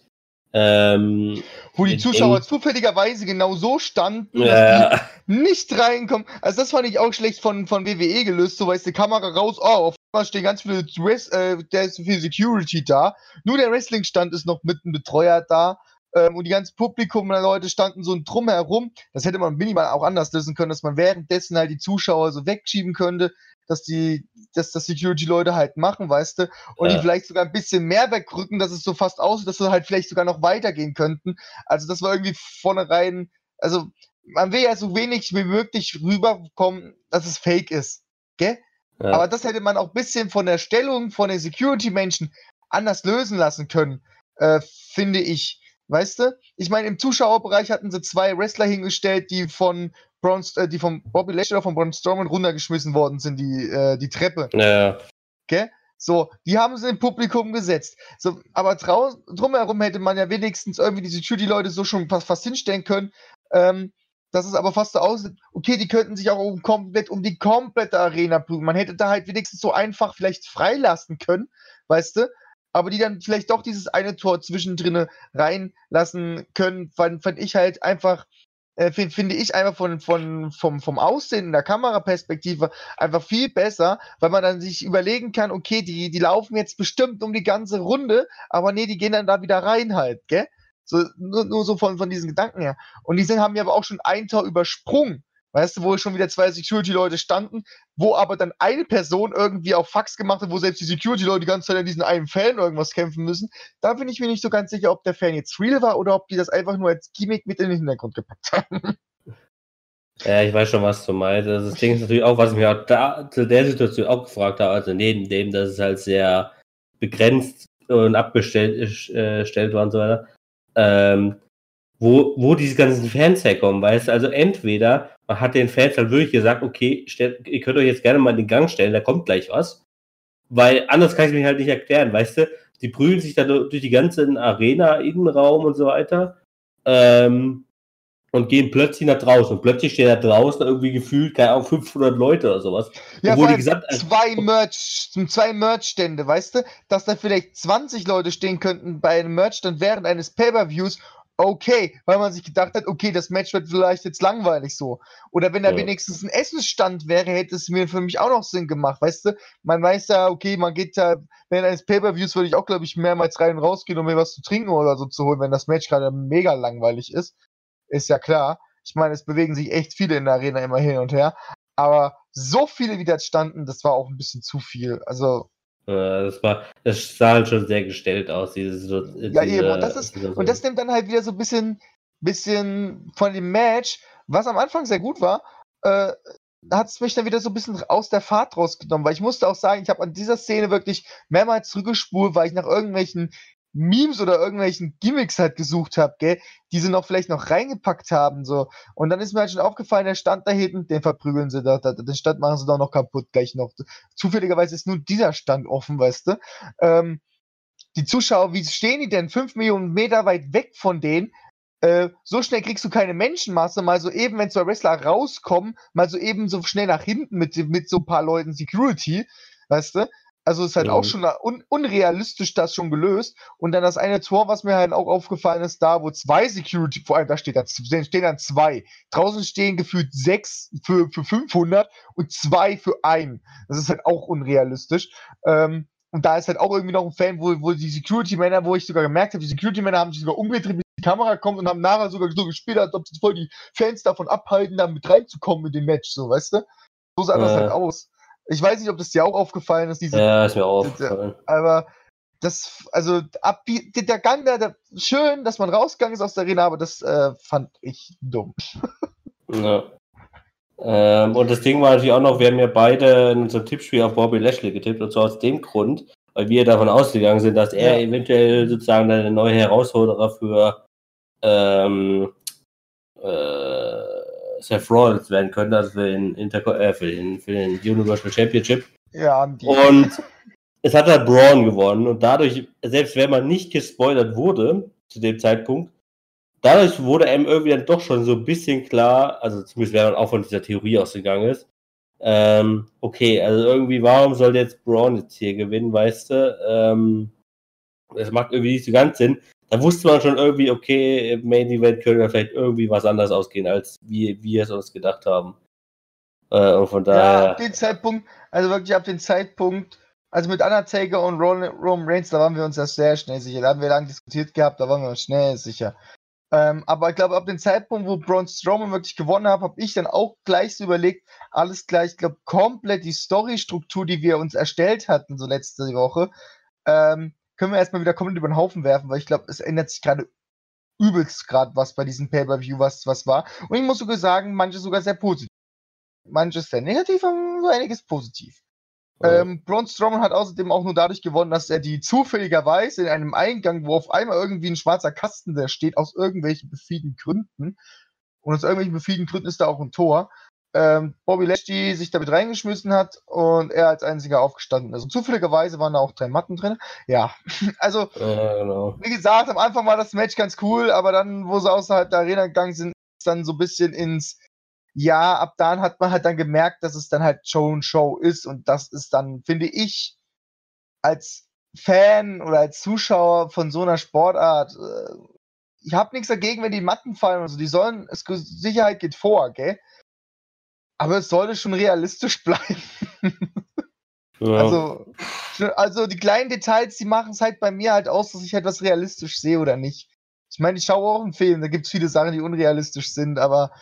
Ähm, Wo die Zuschauer zufälligerweise genau so standen, ja. dass die nicht reinkommen. Also das fand ich auch schlecht von, von WWE gelöst. So weißt die Kamera raus, oh, auf einmal stehen ganz viele, Dress, äh, der ist viel Security da. Nur der Wrestling-Stand ist noch mit einem Betreuer da ähm, und die ganzen Publikum und Leute standen so drumherum. Das hätte man minimal auch anders lösen können, dass man währenddessen halt die Zuschauer so wegschieben könnte, dass die, dass das Security-Leute halt machen, weißt du, und ja. die vielleicht sogar ein bisschen mehr wegrücken, dass es so fast aussieht, dass sie halt vielleicht sogar noch weitergehen könnten. Also das war irgendwie vornherein, also man will ja so wenig wie möglich rüberkommen, dass es fake ist. Gell? Ja. Aber das hätte man auch ein bisschen von der Stellung von den Security-Menschen anders lösen lassen können, äh, finde ich. Weißt du? Ich meine, im Zuschauerbereich hatten sie zwei Wrestler hingestellt, die von Braun, äh, die von Bobby Lashley oder von Braun Strowman runtergeschmissen worden sind, die, äh, die Treppe. Ja. Okay? So, die haben sie im Publikum gesetzt. So, aber drumherum hätte man ja wenigstens irgendwie die Security-Leute so schon fast, fast hinstellen können, Ähm, dass es aber fast so aussieht, okay, die könnten sich auch um, komplett um die komplette Arena prüfen. Man hätte da halt wenigstens so einfach vielleicht freilassen können, weißt du? Aber die dann vielleicht doch dieses eine Tor zwischendrin reinlassen können, fand, fand ich halt einfach, äh, find, finde ich einfach von, von, vom, vom Aussehen in der Kameraperspektive einfach viel besser, weil man dann sich überlegen kann, okay, die, die laufen jetzt bestimmt um die ganze Runde, aber nee, die gehen dann da wieder rein halt, gell? So, nur, nur so von, von diesen Gedanken her. Und die sind, haben ja aber auch schon ein Tor übersprungen. Weißt du, wo schon wieder zwei Security-Leute standen, wo aber dann eine Person irgendwie auf Fax gemacht hat, wo selbst die Security-Leute die ganze Zeit an diesen einen Fan irgendwas kämpfen müssen. Da bin ich mir nicht so ganz sicher, ob der Fan jetzt real war oder ob die das einfach nur als Gimmick mit in den Hintergrund gepackt haben. Ja, ich weiß schon, was du meinst. Also das Ding ist natürlich auch, was ich mir auch da zu der Situation auch gefragt habe, also neben dem, dass es halt sehr begrenzt und abgestellt äh, war und so weiter, ähm, wo, wo diese ganzen Fans herkommen, weißt du? Also entweder man hat den Fans halt wirklich gesagt, okay, stellt, ihr könnt euch jetzt gerne mal in den Gang stellen, da kommt gleich was. Weil anders kann ich mir halt nicht erklären, weißt du? Die prügeln sich da durch die ganze Arena, Innenraum und so weiter. Ähm, und gehen plötzlich nach draußen. Und plötzlich stehen da draußen irgendwie gefühlt, keine Ahnung, 500 Leute oder sowas. Ja, Obwohl die gesagt, zwei Merch, zwei Merch-Stände, weißt du? Dass da vielleicht 20 Leute stehen könnten bei einem Merch-Stand während eines Pay-Per-Views okay, weil man sich gedacht hat, okay, das Match wird vielleicht jetzt langweilig so. Oder wenn da ja. wenigstens ein Essensstand wäre, hätte es mir für mich auch noch Sinn gemacht, weißt du? Man weiß ja, okay, man geht da, während eines Pay-Per-Views würde ich auch, glaube ich, mehrmals rein und rausgehen, um mir was zu trinken oder so zu holen, wenn das Match gerade mega langweilig ist. Ist ja klar. Ich meine, es bewegen sich echt viele in der Arena immer hin und her. Aber so viele, wie da standen, das war auch ein bisschen zu viel. Also, das war, das sah halt schon sehr gestellt aus, diese Situation. Ja, eben, und das ist, und das nimmt dann halt wieder so ein bisschen, bisschen von dem Match, was am Anfang sehr gut war, äh, hat es mich dann wieder so ein bisschen aus der Fahrt rausgenommen, weil ich musste auch sagen, ich habe an dieser Szene wirklich mehrmals zurückgespult, weil ich nach irgendwelchen Memes oder irgendwelchen Gimmicks halt gesucht habe, gell, die sie noch vielleicht noch reingepackt haben, so. Und dann ist mir halt schon aufgefallen, der Stand da hinten, den verprügeln sie da, da den Stand machen sie doch noch kaputt gleich noch. Zufälligerweise ist nur dieser Stand offen, weißt du. Ähm, die Zuschauer, wie stehen die denn? Fünf Millionen Meter weit weg von denen. Äh, so schnell kriegst du keine Menschenmasse, mal so eben, wenn zwei Wrestler rauskommen, mal so eben so schnell nach hinten mit, mit so ein paar Leuten Security, weißt du? Also ist halt mhm. auch schon un unrealistisch das schon gelöst. Und dann das eine Tor, was mir halt auch aufgefallen ist, da, wo zwei Security, vor allem da steht da, stehen dann zwei. Draußen stehen gefühlt sechs für, für 500 und zwei für einen. Das ist halt auch unrealistisch. Ähm, und da ist halt auch irgendwie noch ein Fan, wo, wo die Security-Männer, wo ich sogar gemerkt habe, die Security-Männer haben sich sogar umgedreht, bis die Kamera kommt und haben nachher sogar so gespielt, als ob sie voll die Fans davon abhalten, da mit reinzukommen in den Match, so, weißt du? So sah äh. das halt aus. Ich weiß nicht, ob das dir auch aufgefallen ist. Diese, ja, ist mir auch aufgefallen. Aber das, also ab, der Gang da, der, schön, dass man rausgegangen ist aus der Arena, aber das äh, fand ich dumm. Ja. Ähm, und das Ding war natürlich auch noch, wir haben ja beide in unserem Tippspiel auf Bobby Lashley getippt, und zwar aus dem Grund, weil wir davon ausgegangen sind, dass er ja. eventuell sozusagen eine neue Herausforderer für ähm, äh, Seth Rollins werden könnte, also für den, Interco äh, für den, für den Universal Championship. Ja, und es hat halt Braun gewonnen und dadurch, selbst wenn man nicht gespoilert wurde zu dem Zeitpunkt, dadurch wurde einem irgendwie dann doch schon so ein bisschen klar, also zumindest wenn man auch von dieser Theorie ausgegangen ist, ähm, okay, also irgendwie, warum soll jetzt Braun jetzt hier gewinnen, weißt du? Ähm, das macht irgendwie nicht so ganz Sinn da wusste man schon irgendwie, okay, im Main Event könnte vielleicht irgendwie was anders ausgehen, als wie wir es uns gedacht haben. Äh, und von daher. Ja, ab dem Zeitpunkt, also wirklich ab dem Zeitpunkt, also mit Undertaker und Roman Reigns, da waren wir uns ja sehr schnell sicher. Da haben wir lange diskutiert gehabt, da waren wir uns schnell sicher. Ähm, aber ich glaube, ab dem Zeitpunkt, wo Braun Strowman wirklich gewonnen hat, habe ich dann auch gleich so überlegt, alles gleich, ich glaube, komplett die Storystruktur, die wir uns erstellt hatten, so letzte Woche, ähm, können wir erstmal wieder komplett über den Haufen werfen, weil ich glaube, es ändert sich gerade übelst gerade was bei diesem Pay-Per-View, was, was war. Und ich muss sogar sagen, manche sogar sehr positiv. Manches sehr negativ, aber so einiges positiv. Oh. Ähm, Braun Strowman hat außerdem auch nur dadurch gewonnen, dass er die zufälligerweise in einem Eingang, wo auf einmal irgendwie ein schwarzer Kasten der steht, aus irgendwelchen befieden Gründen, und aus irgendwelchen befieden Gründen ist da auch ein Tor, ähm, Bobby Lashley sich damit reingeschmissen hat und er als einziger aufgestanden ist. Und zufälligerweise waren da auch drei Matten drin. Ja, also, äh, genau. wie gesagt, am Anfang war das Match ganz cool, aber dann, wo sie außerhalb der Arena gegangen sind, ist dann so ein bisschen ins, ja, ab dann hat man halt dann gemerkt, dass es dann halt Show und Show ist und das ist dann, finde ich, als Fan oder als Zuschauer von so einer Sportart, äh, ich habe nichts dagegen, wenn die Matten fallen und so, die sollen, Sicherheit geht vor, gell? Aber es sollte schon realistisch bleiben. Ja. Also, also die kleinen Details, die machen es halt bei mir halt aus, dass ich halt was realistisch sehe oder nicht. Ich meine, ich schaue auch einen Film, da gibt es viele Sachen, die unrealistisch sind, aber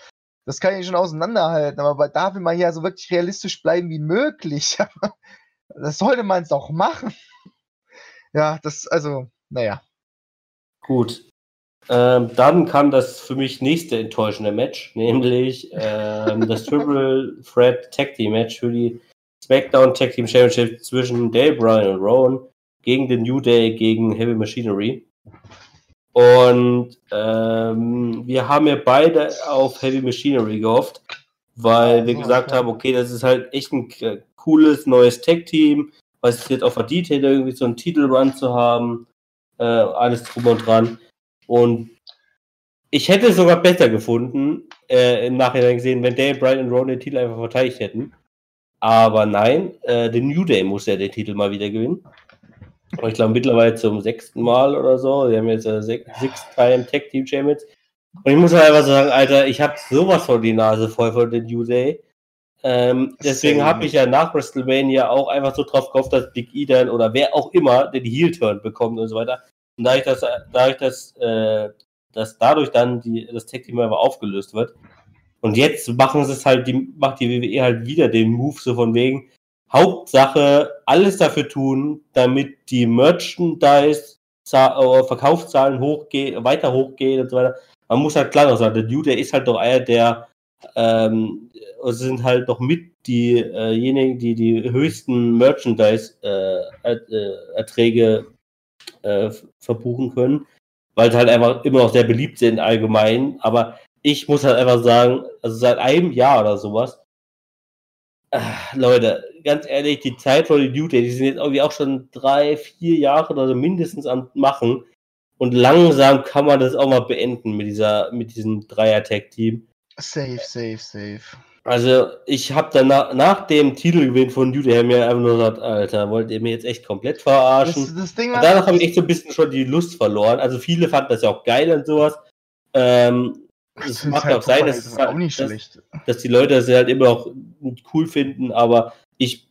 das kann ich schon auseinanderhalten. Aber da will man ja so wirklich realistisch bleiben wie möglich. das sollte man es auch machen. Ja, das, also, naja. Gut. Ähm, dann kam das für mich nächste enttäuschende Match, nämlich ähm, das Triple Threat Tag Team Match für die SmackDown Tag Team Championship zwischen Dale Bryan und Rowan gegen den New Day gegen Heavy Machinery. Und ähm, wir haben ja beide auf Heavy Machinery gehofft, weil wir gesagt haben, okay, das ist halt echt ein cooles neues Tag Team, was es jetzt auch verdient hätte, irgendwie so einen Titelrun zu haben, äh, alles drum und dran. Und ich hätte es sogar besser gefunden, äh, im Nachhinein gesehen, wenn Dale Bryan und Rowan den Titel einfach verteidigt hätten. Aber nein, äh, der New Day muss ja den Titel mal wieder gewinnen. Und ich glaube mittlerweile zum sechsten Mal oder so. Wir haben jetzt äh, Six-Time Tag Team Champions. Und ich muss halt einfach sagen, Alter, ich habe sowas von die Nase voll von den New Day. Ähm, deswegen habe ich ja nach WrestleMania auch einfach so drauf gehofft, dass Big E dann oder wer auch immer den Heel-Turn bekommt und so weiter. Und da ich das, da ich das, äh, dass dadurch dann die, das Tag Team einfach aufgelöst wird, und jetzt machen sie es halt, die, macht die WWE halt wieder den Move so von wegen, Hauptsache alles dafür tun, damit die Merchandise äh, Verkaufszahlen hochgehen, weiter hochgehen und so weiter. Man muss halt klar noch sagen, der Dude, der ist halt doch einer der, ähm, sind halt doch mit diejenigen, die die höchsten Merchandise-Erträge äh, äh, verbuchen können, weil sie halt einfach immer noch sehr beliebt sind allgemein. Aber ich muss halt einfach sagen, also seit einem Jahr oder sowas, ach, Leute, ganz ehrlich, die Zeit von den New Day, die sind jetzt irgendwie auch schon drei, vier Jahre oder so mindestens am machen. Und langsam kann man das auch mal beenden mit dieser, mit diesem Dreier-Tag-Team. Safe, safe, safe. Also, ich habe dann nach, dem Titelgewinn von New Day mir einfach nur gesagt, Alter, wollt ihr mir jetzt echt komplett verarschen? Das, das Ding und danach habe ich echt so ein bisschen schon die Lust verloren. Also, viele fanden das ja auch geil und sowas. Ähm, es mag halt auch sein, dass, es halt, dass, dass, die Leute das halt immer noch cool finden, aber ich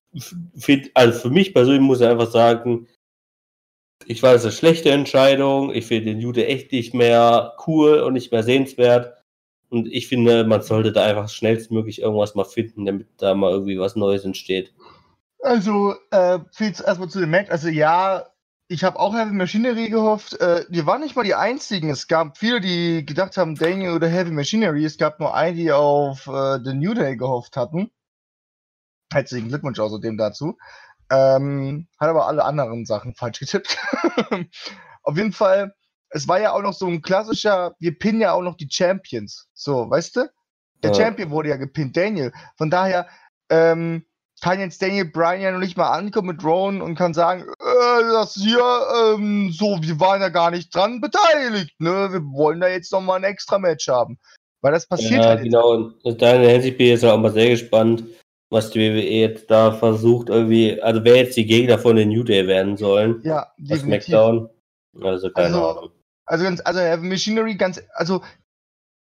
finde, also für mich persönlich muss ich einfach sagen, ich war das eine schlechte Entscheidung. Ich finde den Jude echt nicht mehr cool und nicht mehr sehenswert. Und ich finde, man sollte da einfach schnellstmöglich irgendwas mal finden, damit da mal irgendwie was Neues entsteht. Also, äh, erstmal zu dem Match. Also, ja, ich habe auch Heavy Machinery gehofft. Äh, wir waren nicht mal die einzigen. Es gab viele, die gedacht haben, Daniel oder Heavy Machinery. Es gab nur einen, die auf äh, The New Day gehofft hatten. Herzlichen Glückwunsch außerdem dazu. Ähm, hat aber alle anderen Sachen falsch getippt. auf jeden Fall, es war ja auch noch so ein klassischer, wir pinnen ja auch noch die Champions. So, weißt du? Der ja. Champion wurde ja gepinnt, Daniel. Von daher, ähm, kann jetzt Daniel Bryan ja noch nicht mal ankommen mit Rowan und kann sagen, äh, das hier, ähm, so, wir waren ja gar nicht dran beteiligt, ne? Wir wollen da jetzt nochmal ein extra Match haben. Weil das passiert ja, halt genau. Und da Hinsicht bin ich jetzt auch mal sehr gespannt, was die WWE jetzt da versucht, irgendwie, also wer jetzt die Gegner von den New Day werden sollen. Ja, definitiv. SmackDown. Also keine also, Ahnung. Also ganz, also Machinery ganz, also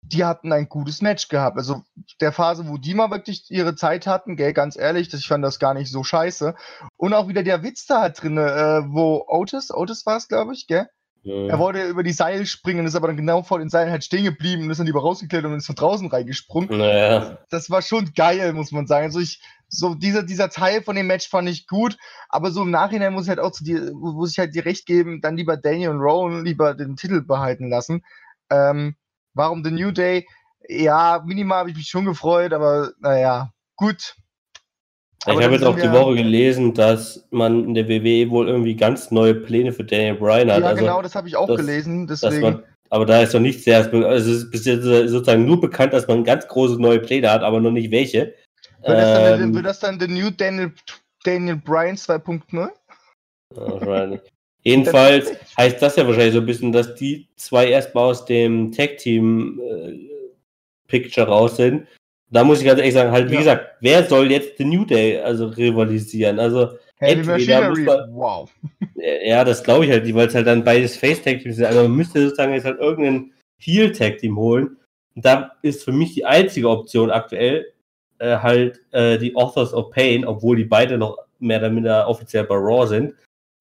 die hatten ein gutes Match gehabt. Also der Phase, wo die mal wirklich ihre Zeit hatten, gell, ganz ehrlich, ich fand das gar nicht so scheiße. Und auch wieder der Witz da drin, äh, wo Otis, Otis war es, glaube ich, gell? Ja. Er wollte über die Seile springen, ist aber dann genau vor den Seilen halt stehen geblieben und ist dann lieber rausgeklettert und ist von draußen reingesprungen. Naja. Das war schon geil, muss man sagen. Also ich, so dieser, dieser Teil von dem Match fand ich gut, aber so im Nachhinein muss ich halt auch zu dir, muss ich halt dir recht geben, dann lieber Daniel und Rowan lieber den Titel behalten lassen. Ähm, Warum The New Day? Ja, minimal habe ich mich schon gefreut, aber naja, gut. Aber ich habe jetzt auch die Woche gelesen, dass man in der WWE wohl irgendwie ganz neue Pläne für Daniel Bryan hat. Ja, also, genau, das habe ich auch dass, gelesen. Deswegen. Man, aber da ist noch nichts sehr, also es ist bis jetzt sozusagen nur bekannt, dass man ganz große neue Pläne hat, aber noch nicht welche. Wird das dann, ähm, wird das dann der New Daniel, Daniel Bryan 2.0? Wahrscheinlich. Jedenfalls heißt das ja wahrscheinlich so ein bisschen, dass die zwei erstmal aus dem Tag-Team äh, Picture raus sind. Da muss ich ganz ehrlich sagen, halt, wie ja. gesagt, wer soll jetzt The New Day also rivalisieren? Also, Heavy Machinery, man, wow. Ja, das glaube ich halt nicht, weil es halt dann beides Face-Tag-Teams sind. Also man müsste sozusagen jetzt halt irgendeinen Heel-Tag-Team holen. Und da ist für mich die einzige Option aktuell äh, halt äh, die Authors of Pain, obwohl die beide noch mehr oder minder offiziell bei Raw sind.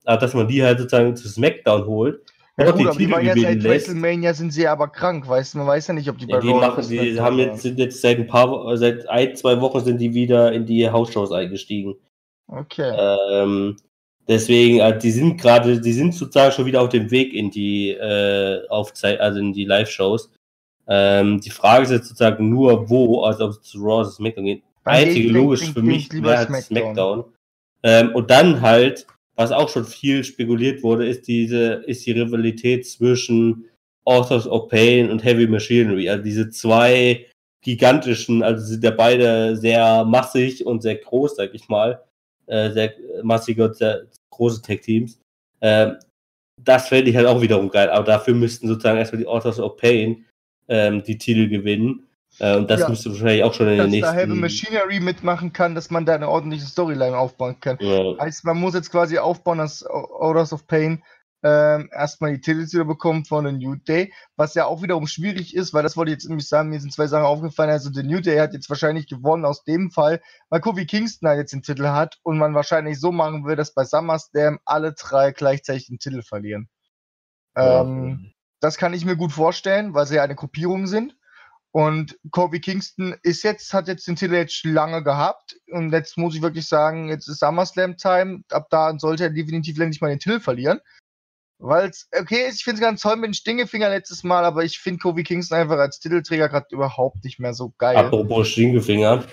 Aber dass man die halt sozusagen zu SmackDown holt. Ja, gut, die aber die waren ja seit WrestleMania sind sie aber krank, weißt du, man weiß ja nicht, ob die bei ja, die Raw machen, die haben jetzt, sind jetzt seit ein paar, seit ein, zwei Wochen sind die wieder in die Hausshows eingestiegen. Okay. Ähm, deswegen, also die sind gerade, die sind sozusagen schon wieder auf dem Weg in die äh, Aufzeit, also in die Live-Shows. Ähm, die Frage ist jetzt sozusagen nur, wo, also ob es zu Raw oder SmackDown geht. Einzige logisch für mich wäre halt SmackDown. SmackDown. Ähm, und dann halt, was auch schon viel spekuliert wurde, ist diese, ist die Rivalität zwischen Authors of Pain und Heavy Machinery. Also diese zwei gigantischen, also sind ja beide sehr massig und sehr groß, sag ich mal äh, sehr massige und sehr große Tech-Teams. Ähm, das fände ich halt auch wiederum geil. Aber dafür müssten sozusagen erstmal die Authors of Pain ähm, die Titel gewinnen. Äh, und das ja, müsste wahrscheinlich auch schon in den nächsten... Dass da Heavy Machinery mitmachen kann, dass man da eine ordentliche Storyline aufbauen kann. Ja. Heißt, man muss jetzt quasi aufbauen, dass Authors of Pain ähm, erstmal die Titel wieder bekommen von The New Day, was ja auch wiederum schwierig ist, weil das wollte ich jetzt nämlich sagen, mir sind zwei Sachen aufgefallen. Also The New Day hat jetzt wahrscheinlich gewonnen aus dem Fall, weil Kofi Kingston halt jetzt den Titel hat und man wahrscheinlich so machen will, dass bei SummerSlam alle drei gleichzeitig den Titel verlieren. Ähm, das kann ich mir gut vorstellen, weil sie ja eine Gruppierung sind. Und Kofi Kingston ist jetzt, hat jetzt den Titel jetzt lange gehabt. Und jetzt muss ich wirklich sagen, jetzt ist SummerSlam Time. Ab da sollte er definitiv endlich mal den Titel verlieren. Weil es, okay, ich finde es ganz toll mit den Stingefinger letztes Mal, aber ich finde Kofi Kingston einfach als Titelträger gerade überhaupt nicht mehr so geil. Apropos Stingefinger.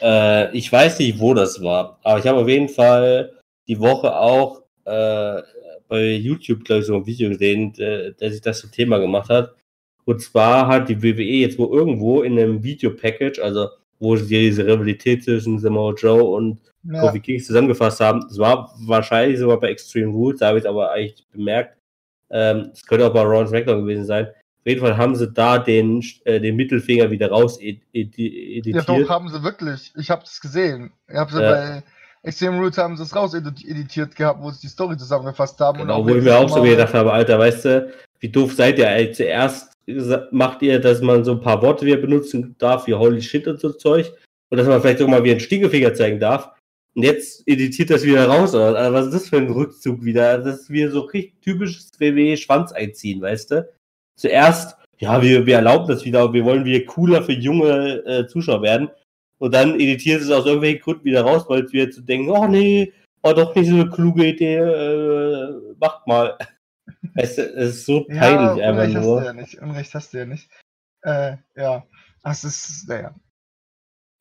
Äh, ich weiß nicht, wo das war, aber ich habe auf jeden Fall die Woche auch äh, bei YouTube, glaube ich, so ein Video gesehen, der, der sich das zum Thema gemacht hat. Und zwar hat die WWE jetzt wohl irgendwo in einem Video-Package, also wo sie diese Rivalität zwischen Samoa Joe und ja. Kofi Kings zusammengefasst haben. Das war wahrscheinlich sogar bei Extreme Rules, da habe ich es aber eigentlich bemerkt. Ähm, es ähm, könnte auch bei Ron SmackDown gewesen sein. Auf jeden Fall haben sie da den, äh, den Mittelfinger wieder raus editiert. Ja, doch, haben sie wirklich. Ich habe das gesehen. Ich habe sie ja. bei Extreme Rules haben sie es raus editiert gehabt, wo sie die Story zusammengefasst haben. Genau, wo ich mir auch so gedacht habe, Alter, weißt du, wie doof seid ihr? Ey, zuerst macht ihr, dass man so ein paar Worte wieder benutzen darf, wie Holy Shit und so Zeug. Und dass man vielleicht auch mal wie ein Stinkefinger zeigen darf. Und jetzt editiert das wieder raus. Also was ist das für ein Rückzug wieder? Das ist wieder so richtig typisches WWE-Schwanz einziehen, weißt du? Zuerst, ja, wir, wir erlauben das wieder, wir wollen wieder cooler für junge äh, Zuschauer werden. Und dann editiert es aus irgendwelchen Gründen wieder raus, weil es wieder zu denken, oh nee, war doch nicht so eine kluge Idee, äh, macht mal. Weißt du, es ist so peinlich ja, einfach Unrecht nur. Hast du ja nicht. Unrecht hast du ja nicht. Äh, ja. Das ist, naja.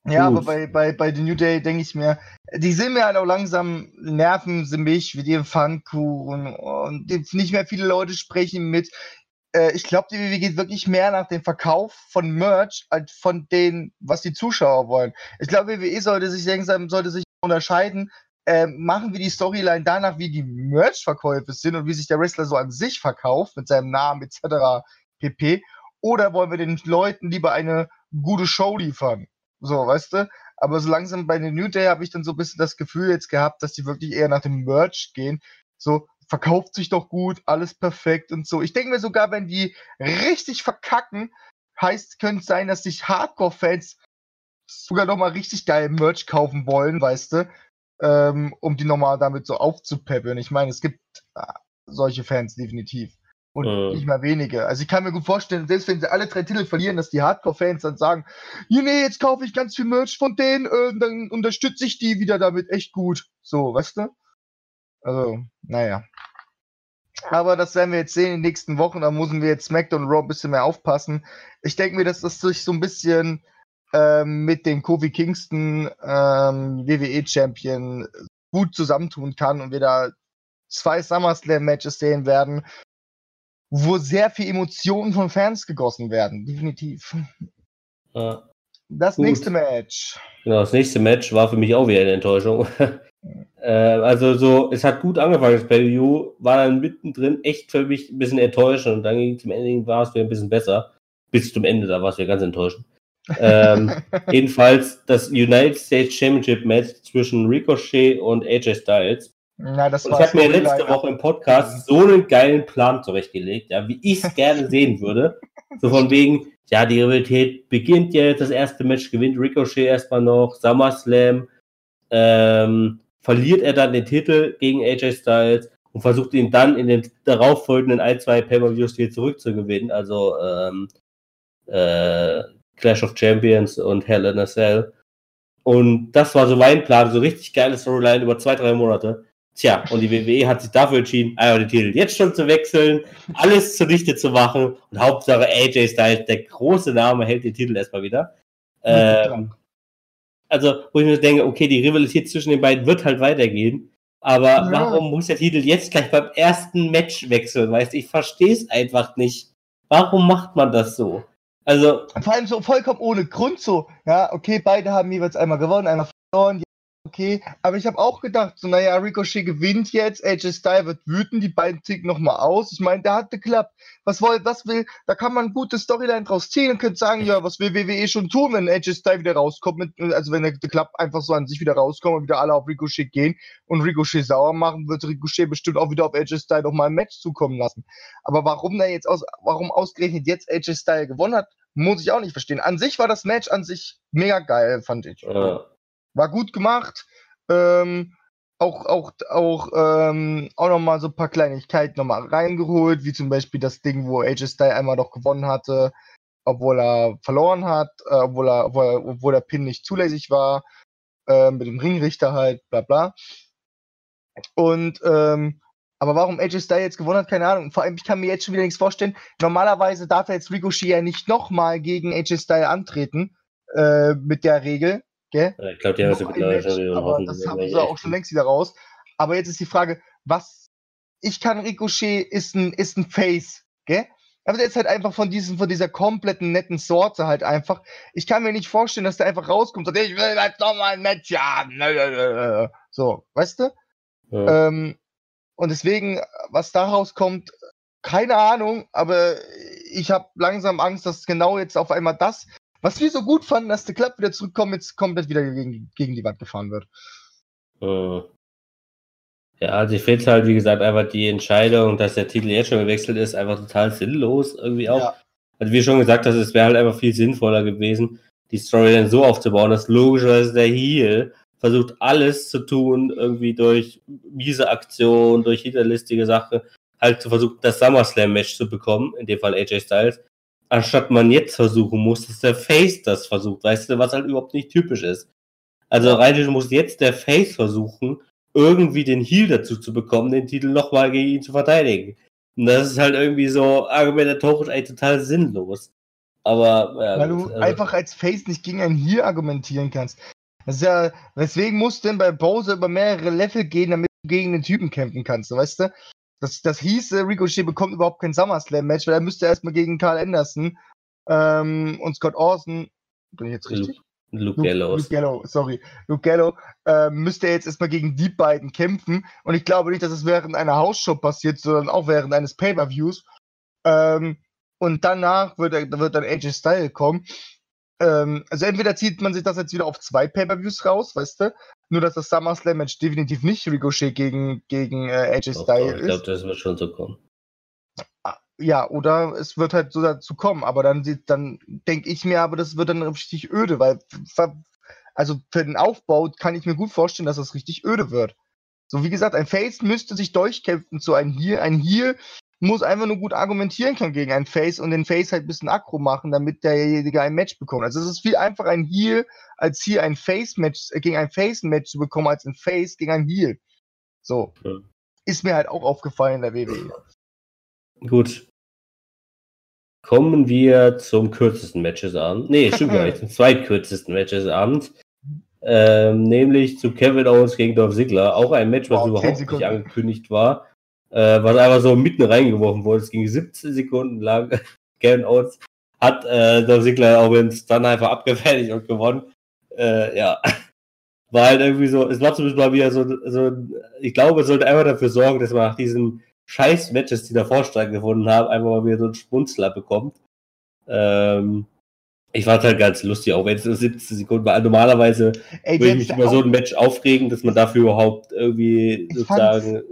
Ja, aber bei, bei, bei The New Day denke ich mir, die sind mir halt auch langsam, nerven sie mich wie die Pfannkuchen und nicht mehr viele Leute sprechen mit. Äh, ich glaube, die WWE geht wirklich mehr nach dem Verkauf von Merch als von dem, was die Zuschauer wollen. Ich glaube, WWE sollte sich langsam, sollte sich unterscheiden, äh, machen wir die Storyline danach, wie die Merch-Verkäufe sind und wie sich der Wrestler so an sich verkauft mit seinem Namen etc. pp. Oder wollen wir den Leuten lieber eine gute Show liefern? So, weißt du? Aber so langsam bei den New Day habe ich dann so ein bisschen das Gefühl jetzt gehabt, dass die wirklich eher nach dem Merch gehen. So, verkauft sich doch gut, alles perfekt und so. Ich denke mir sogar, wenn die richtig verkacken, heißt, könnte sein, dass sich Hardcore-Fans sogar noch mal richtig geil Merch kaufen wollen, weißt du, ähm, um die nochmal damit so aufzupeppeln. Ich meine, es gibt äh, solche Fans definitiv. Und äh. nicht mal wenige. Also ich kann mir gut vorstellen, selbst wenn sie alle drei Titel verlieren, dass die Hardcore-Fans dann sagen, nee, jetzt kaufe ich ganz viel Merch von denen, äh, dann unterstütze ich die wieder damit echt gut. So, weißt du? Also, naja. Aber das werden wir jetzt sehen in den nächsten Wochen. Da müssen wir jetzt SmackDown und Raw ein bisschen mehr aufpassen. Ich denke mir, dass das sich so ein bisschen ähm, mit dem Kofi Kingston ähm, WWE-Champion gut zusammentun kann und wir da zwei SummerSlam-Matches sehen werden, wo sehr viel Emotionen von Fans gegossen werden, definitiv. Ja. Das Gut. nächste Match. Genau, das nächste Match war für mich auch wieder eine Enttäuschung. Äh, also so, es hat gut angefangen, das pay war dann mittendrin echt für mich ein bisschen enttäuschend und dann ging zum Ende war es wieder ein bisschen besser. Bis zum Ende, da war es wieder ganz enttäuschend. ähm, jedenfalls das United States Championship Match zwischen Ricochet und AJ Styles. Ja, das und ich habe mir letzte Woche im Podcast so einen geilen Plan zurechtgelegt, ja, wie ich es gerne sehen würde. So von wegen, ja, die Rivalität beginnt jetzt, das erste Match gewinnt Ricochet erstmal noch, SummerSlam, ähm, verliert er dann den Titel gegen AJ Styles und versucht ihn dann in den darauffolgenden ein, zwei Pay-Per-Views wieder zurückzugewinnen, also ähm, äh, Clash of Champions und Hell in a Cell. Und das war so mein Plan, so richtig geile Storyline über zwei, drei Monate. Tja, und die WWE hat sich dafür entschieden, einfach den Titel jetzt schon zu wechseln, alles zunichte zu machen und Hauptsache AJ Styles, der große Name, hält den Titel erstmal wieder. Ähm, also, wo ich mir denke, okay, die Rivalität zwischen den beiden wird halt weitergehen, aber ja. warum muss der Titel jetzt gleich beim ersten Match wechseln? Weißt du, ich verstehe es einfach nicht. Warum macht man das so? Also. Vor allem so vollkommen ohne Grund so. Ja, okay, beide haben jeweils einmal gewonnen, einmal verloren okay. Aber ich habe auch gedacht, so, naja, Ricochet gewinnt jetzt, AJ Styles wird wütend, die beiden ticken nochmal aus. Ich meine, der hat geklappt. Was wollt, was will, da kann man gute Storyline draus ziehen und könnte sagen, ja, was will WWE schon tun, wenn AJ Styles wieder rauskommt, mit, also wenn der, Club einfach so an sich wieder rauskommt und wieder alle auf Ricochet gehen und Ricochet sauer machen, wird Ricochet bestimmt auch wieder auf AJ Styles nochmal ein Match zukommen lassen. Aber warum da jetzt aus, warum ausgerechnet jetzt AJ Styles gewonnen hat, muss ich auch nicht verstehen. An sich war das Match an sich mega geil, fand ich. Ja. War gut gemacht. Ähm, auch, auch, auch, ähm, auch nochmal so ein paar Kleinigkeiten nochmal reingeholt, wie zum Beispiel das Ding, wo AJ Styles einmal doch gewonnen hatte, obwohl er verloren hat, äh, obwohl, er, obwohl, obwohl der Pin nicht zulässig war, äh, mit dem Ringrichter halt, bla bla. Und, ähm, aber warum AJ Styles jetzt gewonnen hat, keine Ahnung. Vor allem, ich kann mir jetzt schon wieder nichts vorstellen. Normalerweise darf er jetzt Ricochet ja nicht nochmal gegen AJ Styles antreten, äh, mit der Regel. Gell? ich glaube, die haben sie mittlerweile Aber das haben sie auch schon längst wieder raus. Aber jetzt ist die Frage, was. Ich kann Ricochet ist ein, ist ein Face, gell? Aber der ist halt einfach von, diesem, von dieser kompletten netten Sorte halt einfach. Ich kann mir nicht vorstellen, dass der einfach rauskommt und sagt, ich will jetzt nochmal ein Match haben. So, weißt du? Ja. Ähm, und deswegen, was daraus kommt, keine Ahnung, aber ich habe langsam Angst, dass genau jetzt auf einmal das was wir so gut fanden, dass der Club wieder zurückkommt, jetzt komplett wieder gegen, gegen die Wand gefahren wird. Hm. Ja, also ich finde halt, wie gesagt, einfach die Entscheidung, dass der Titel jetzt schon gewechselt ist, einfach total sinnlos irgendwie auch. Ja. Also wie schon gesagt hast, es wäre halt einfach viel sinnvoller gewesen, die Story dann so aufzubauen, dass logischerweise der Heel versucht alles zu tun, irgendwie durch miese Aktion, durch hinterlistige Sache, halt zu versuchen, das SummerSlam-Match zu bekommen, in dem Fall AJ Styles, anstatt man jetzt versuchen muss, dass der Face das versucht, weißt du, was halt überhaupt nicht typisch ist. Also rein muss jetzt der Face versuchen, irgendwie den Heal dazu zu bekommen, den Titel nochmal gegen ihn zu verteidigen. Und das ist halt irgendwie so argumentatorisch eigentlich total sinnlos. Aber ja, weil du also, einfach als Face nicht gegen einen Heal argumentieren kannst. Das ist ja, weswegen musst du denn bei Bowser über mehrere Level gehen, damit du gegen den Typen kämpfen kannst, weißt du? Das, das hieß, Ricochet bekommt überhaupt kein SummerSlam-Match, weil er müsste erstmal gegen Carl Anderson ähm, und Scott Orson, bin ich jetzt richtig? Luke, Luke Gallows. Luke Gallo, sorry. Luke Gallo äh, müsste jetzt erstmal gegen die beiden kämpfen. Und ich glaube nicht, dass es während einer Hausshow passiert, sondern auch während eines Pay-Per-Views. Ähm, und danach wird, wird dann AJ Style kommen. Ähm, also entweder zieht man sich das jetzt wieder auf zwei Pay-Per-Views raus, weißt du? Nur, dass das SummerSlam-Match definitiv nicht Ricochet gegen, gegen äh, AJ Styles ist. Ich glaube, das wird schon so kommen. Ah, ja, oder es wird halt so dazu kommen, aber dann, dann denke ich mir, aber das wird dann richtig öde, weil also für den Aufbau kann ich mir gut vorstellen, dass das richtig öde wird. So wie gesagt, ein Face müsste sich durchkämpfen zu einem Heal. Ein Heal muss einfach nur gut argumentieren können gegen einen Face und den Face halt ein bisschen aggro machen, damit derjenige ein Match bekommt. Also es ist viel einfacher ein Heal, als hier ein Face-Match, äh, gegen ein Face-Match zu bekommen, als ein Face gegen ein Heal. So. Ja. Ist mir halt auch aufgefallen in der WWE. Gut. Kommen wir zum kürzesten Match des Abends. Nee, stimmt gar nicht, zum zweitkürzesten Match des Abends. Ähm, nämlich zu Kevin Owens gegen Dolph Ziggler. Auch ein Match, was oh, überhaupt nicht angekündigt war äh, was einfach so mitten reingeworfen wurde. Es ging 17 Sekunden lang. Kevin Owens hat äh, der Sigler auch ins dann einfach abgefertigt und gewonnen. Äh, ja. War halt irgendwie so, es war zumindest mal wieder so, so, ich glaube, es sollte einfach dafür sorgen, dass man nach diesen scheiß Matches, die davor stattgefunden haben, einfach mal wieder so einen Spunzler bekommt. Ähm, Ich fand halt ganz lustig, auch wenn es nur 17 Sekunden war. Normalerweise Ey, würde ich mich über so ein Match aufregen, dass man dafür überhaupt irgendwie sozusagen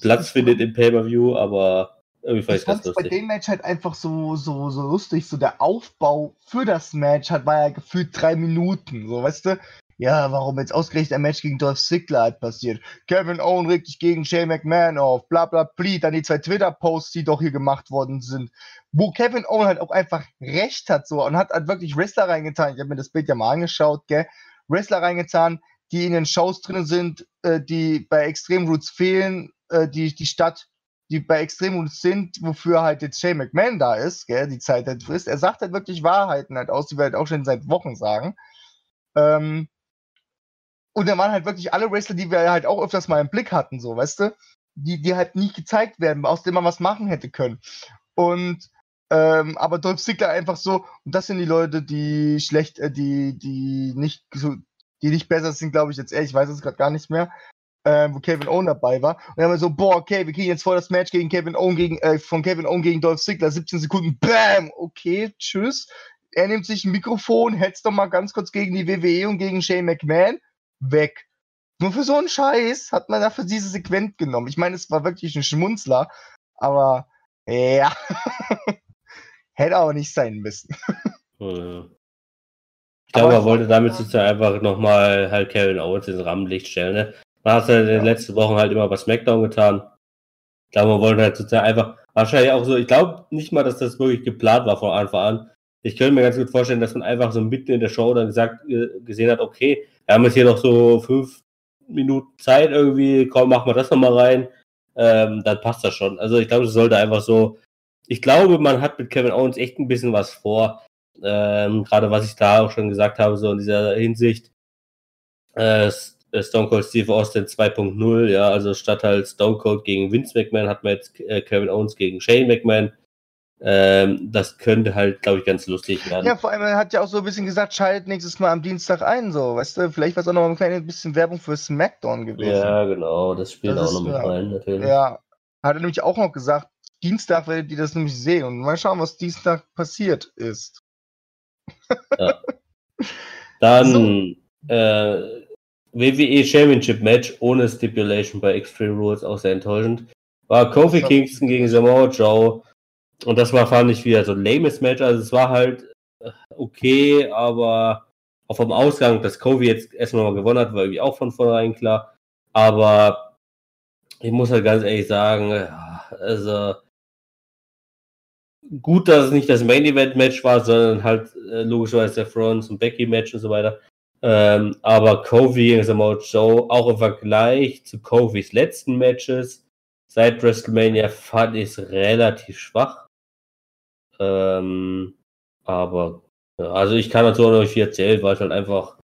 Platz findet im Pay-Per-View, aber irgendwie fand ich das lustig. bei dem Match halt einfach so, so, so lustig. So der Aufbau für das Match hat, war ja gefühlt drei Minuten. So, weißt du? Ja, warum jetzt ausgerechnet ein Match gegen Dolph Ziggler halt passiert? Kevin Owen regt sich gegen Shane McMahon auf, bla bla bla. Dann die zwei Twitter-Posts, die doch hier gemacht worden sind, wo Kevin Owen halt auch einfach recht hat so und hat halt wirklich Wrestler reingetan. Ich habe mir das Bild ja mal angeschaut, gell? Wrestler reingetan, die in den Shows drin sind, äh, die bei Extreme Roots fehlen, äh, die die Stadt die bei Extrem sind, wofür halt jetzt Shane McMahon da ist, gell, die Zeit halt frisst. Er sagt halt wirklich Wahrheiten halt aus, die wir halt auch schon seit Wochen sagen. Ähm, und da waren halt wirklich alle Wrestler, die wir halt auch öfters mal im Blick hatten, so, weißt du? Die, die halt nicht gezeigt werden, aus denen man was machen hätte können. Und ähm, aber Dolph Ziggler einfach so, und das sind die Leute, die schlecht, äh, die, die nicht so, die nicht besser sind, glaube ich jetzt ehrlich, ich weiß es gerade gar nicht mehr äh, wo Kevin Owen dabei war. Und dann haben wir so, boah, okay, wir kriegen jetzt vor das Match gegen Kevin Owen gegen, äh, von Kevin Owen gegen Dolph Ziggler, 17 Sekunden, bam, okay, tschüss. Er nimmt sich ein Mikrofon, hetzt doch mal ganz kurz gegen die WWE und gegen Shane McMahon, weg. Nur für so einen Scheiß hat man dafür diese Sequenz genommen. Ich meine, es war wirklich ein Schmunzler, aber ja, hätte auch nicht sein müssen. Ich glaube, er wollte damit sozusagen einfach nochmal halt Kevin Owens ins Rampenlicht stellen. Ne? Man hat ja in den letzten Wochen halt immer bei SmackDown getan. Ich glaube, man wollte halt sozusagen einfach, wahrscheinlich auch so, ich glaube nicht mal, dass das wirklich geplant war von Anfang an. Ich könnte mir ganz gut vorstellen, dass man einfach so mitten in der Show dann gesagt, äh, gesehen hat, okay, wir haben jetzt hier noch so fünf Minuten Zeit irgendwie, komm, machen wir das nochmal rein, ähm, dann passt das schon. Also ich glaube, es sollte einfach so, ich glaube, man hat mit Kevin Owens echt ein bisschen was vor. Ähm, gerade was ich da auch schon gesagt habe, so in dieser Hinsicht. Äh, Stone Cold Steve Austin 2.0, ja, also statt halt Stone Cold gegen Vince McMahon hat man jetzt äh, Kevin Owens gegen Shane McMahon. Ähm, das könnte halt, glaube ich, ganz lustig werden. Ja, vor allem, er hat ja auch so ein bisschen gesagt, schaltet nächstes Mal am Dienstag ein, so, weißt du, vielleicht war es auch noch ein kleines bisschen Werbung für SmackDown gewesen. Ja, genau, das spielt das auch noch mit rein, natürlich. Ja, hat er nämlich auch noch gesagt, Dienstag werdet ihr das nämlich sehen und mal schauen, was Dienstag passiert ist. Ja. Dann, so. äh, WWE Championship Match ohne Stipulation bei Extreme Rules auch sehr enttäuschend. War Kofi Kingston gegen Samoa Joe. Und das war, fand ich, wieder so ein lames Match. Also es war halt äh, okay, aber auch vom Ausgang, dass Kofi jetzt erstmal mal gewonnen hat, war irgendwie auch von vornherein klar. Aber ich muss halt ganz ehrlich sagen, also gut, dass es nicht das Main Event Match war, sondern halt äh, logischerweise der Front und Becky Match und so weiter. Ähm, aber Kofi gegen Samoa Joe, auch im Vergleich zu Kofis letzten Matches seit WrestleMania, fand ich es relativ schwach. Ähm, aber, also ich kann dazu auch noch nicht viel erzählen, weil es halt einfach,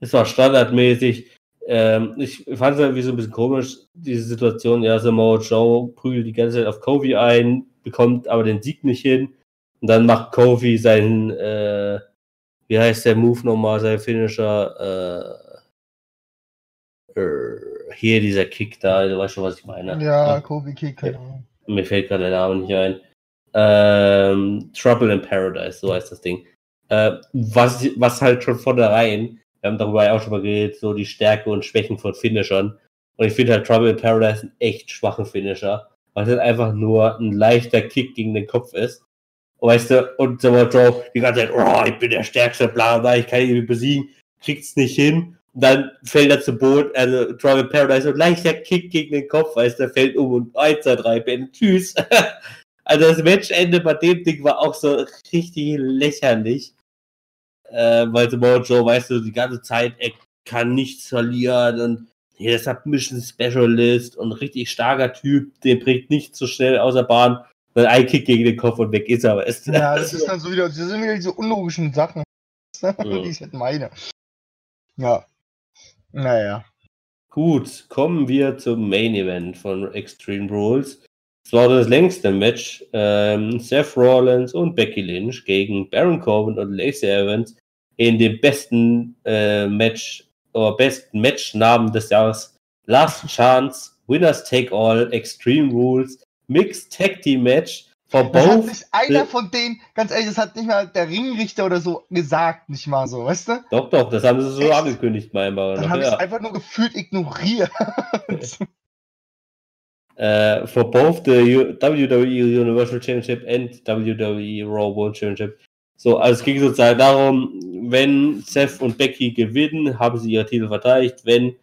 es war standardmäßig. Ähm, ich fand es irgendwie so ein bisschen komisch, diese Situation, ja, Samoa Joe prügelt die ganze Zeit auf Kofi ein, bekommt aber den Sieg nicht hin. Und dann macht Kofi seinen, äh, wie heißt der Move nochmal, sein Finisher? Äh, äh, hier dieser Kick da, du weißt schon, was ich meine. Ja, Kobe Kick, genau. Mir fällt gerade der Name nicht ein. Ähm, Trouble in Paradise, so heißt das Ding. Äh, was, was halt schon von der Reihen, wir haben darüber ja auch schon mal geredet, so die Stärke und Schwächen von Finishern. Und ich finde halt Trouble in Paradise einen echt schwachen Finisher, weil es halt einfach nur ein leichter Kick gegen den Kopf ist weißt du, und so Joe die ganze Zeit, oh, ich bin der Stärkste, bla bla, ich kann ihn besiegen, kriegt's nicht hin. Und dann fällt er zu Boden, also Trouble Paradise und leichter Kick gegen den Kopf, weißt du, fällt um und 1, 2, 3, Ben, tschüss. also das Matchende bei dem Ding war auch so richtig lächerlich. Äh, weil Samoa Joe, weißt du, die ganze Zeit, er kann nichts verlieren und hier ist Submission Specialist und richtig starker Typ, den bringt nichts so schnell außer Bahn. Dann ein Kick gegen den Kopf und weg ist er. Weißt Ja, das ist dann so wieder, das sind wieder diese unlogischen Sachen, die ich halt meine. Ja. Naja. Gut, kommen wir zum Main Event von Extreme Rules. Es war das längste Match. Ähm, Seth Rollins und Becky Lynch gegen Baron Corbin und Lacey Evans in dem besten äh, Match oder besten Matchnamen des Jahres. Last Chance, Winners Take All, Extreme Rules Mixed Tag Team Match For das hat nicht einer von denen, ganz ehrlich, das hat nicht mal der Ringrichter oder so gesagt, nicht mal so, weißt du? Doch, doch, das haben sie so Echt? angekündigt, mal. Dann habe ja. ich einfach nur gefühlt ignoriert. uh, for both the WWE Universal Championship and WWE Raw World Championship. So, also es ging sozusagen darum, wenn Seth und Becky gewinnen, haben sie ihre Titel verteidigt. Wenn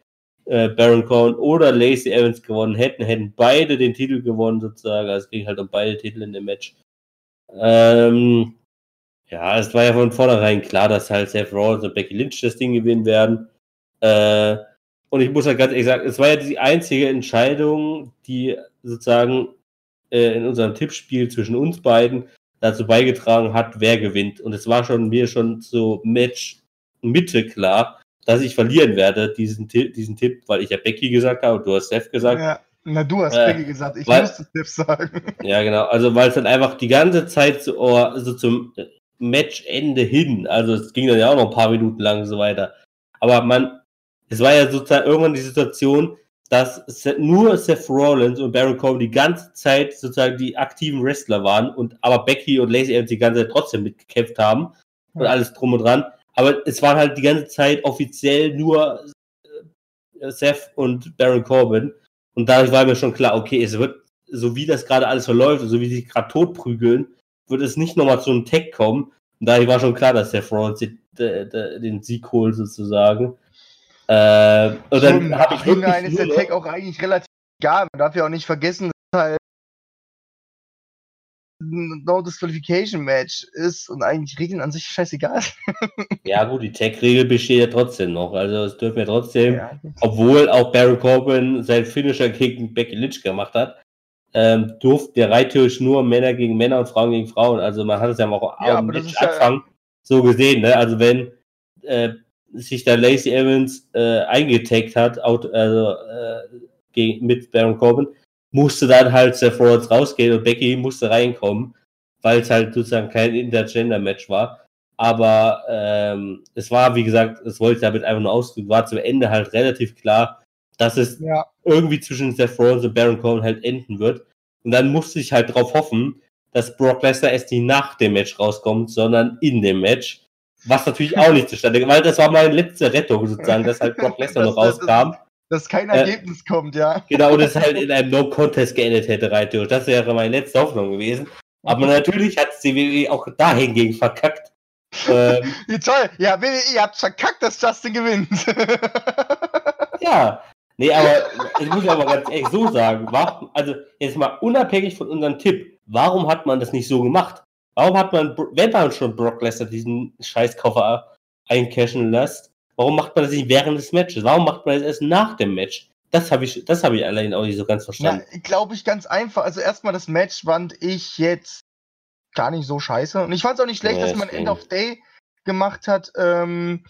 äh, Baron Corbin oder Lacey Evans gewonnen hätten, hätten beide den Titel gewonnen sozusagen. Also es ging halt um beide Titel in dem Match. Ähm, ja, es war ja von vornherein klar, dass halt Seth Rollins und Becky Lynch das Ding gewinnen werden. Äh, und ich muss halt ganz ehrlich sagen, es war ja die einzige Entscheidung, die sozusagen äh, in unserem Tippspiel zwischen uns beiden dazu beigetragen hat, wer gewinnt. Und es war schon mir schon so Match Mitte klar, dass ich verlieren werde, diesen, diesen Tipp, weil ich ja Becky gesagt habe, du hast Seth gesagt. Ja, na, du hast äh, Becky gesagt, ich weil, musste Seth sagen. Ja, genau. Also, weil es dann einfach die ganze Zeit so, oh, so zum Matchende hin, also es ging dann ja auch noch ein paar Minuten lang und so weiter. Aber man, es war ja sozusagen irgendwann die Situation, dass nur Seth Rollins und Baron Corbin die ganze Zeit sozusagen die aktiven Wrestler waren und aber Becky und Lacey Evans die ganze Zeit trotzdem mitgekämpft haben und alles drum und dran. Aber es waren halt die ganze Zeit offiziell nur äh, Seth und Baron Corbin. Und dadurch war mir schon klar, okay, es wird, so wie das gerade alles verläuft, so wie sie gerade tot prügeln, wird es nicht nochmal zu einem Tag kommen. Und dadurch war schon klar, dass Seth Rollins den, den Sieg holt, sozusagen. Äh, und dann habe ich wirklich. ist der Tag auch eigentlich relativ egal. Man darf ja auch nicht vergessen, No Disqualification Match ist und eigentlich Regeln an sich scheißegal. ja, gut, die Tag-Regel besteht ja trotzdem noch. Also, es dürfen wir trotzdem, ja, obwohl auch Baron Corbin sein Finisher gegen Becky Lynch gemacht hat, ähm, durfte der Reittisch nur Männer gegen Männer und Frauen gegen Frauen. Also, man hat es ja auch ja, am Anfang ja, so gesehen, ne? Also, wenn äh, sich da Lacey Evans äh, eingetaggt hat, out, also, äh, gegen, mit Baron Corbin, musste dann halt Seth Rollins rausgehen und Becky musste reinkommen, weil es halt sozusagen kein Intergender-Match war. Aber ähm, es war, wie gesagt, das wollte ich damit einfach nur ausdrücken, war zum Ende halt relativ klar, dass es ja. irgendwie zwischen Seth Rollins und Baron Corbin halt enden wird. Und dann musste ich halt darauf hoffen, dass Brock Lesnar erst nicht nach dem Match rauskommt, sondern in dem Match. Was natürlich auch nicht zustande kam, weil das war meine letzte Rettung sozusagen, dass halt Brock Lesnar noch rauskam dass kein äh, Ergebnis kommt, ja. Genau, und es halt in einem No-Contest geendet hätte, rein Das wäre meine letzte Hoffnung gewesen. Aber natürlich hat WWE auch dahingegen verkackt. Ähm, Wie toll, ja, WWE, ihr habt verkackt, dass Justin gewinnt. ja, nee, aber ich muss aber ganz ehrlich so sagen, warum, also jetzt mal unabhängig von unserem Tipp, warum hat man das nicht so gemacht? Warum hat man, wenn man schon Brock Lesnar diesen Scheißkoffer eincashen lässt, Warum macht man das nicht während des Matches? Warum macht man das erst nach dem Match? Das habe ich, das habe ich allein auch nicht so ganz verstanden. Ja, glaube ich ganz einfach. Also erstmal das Match fand ich jetzt gar nicht so scheiße. Und ich fand es auch nicht schlecht, ja, dass man End of Day gemacht hat. Ähm,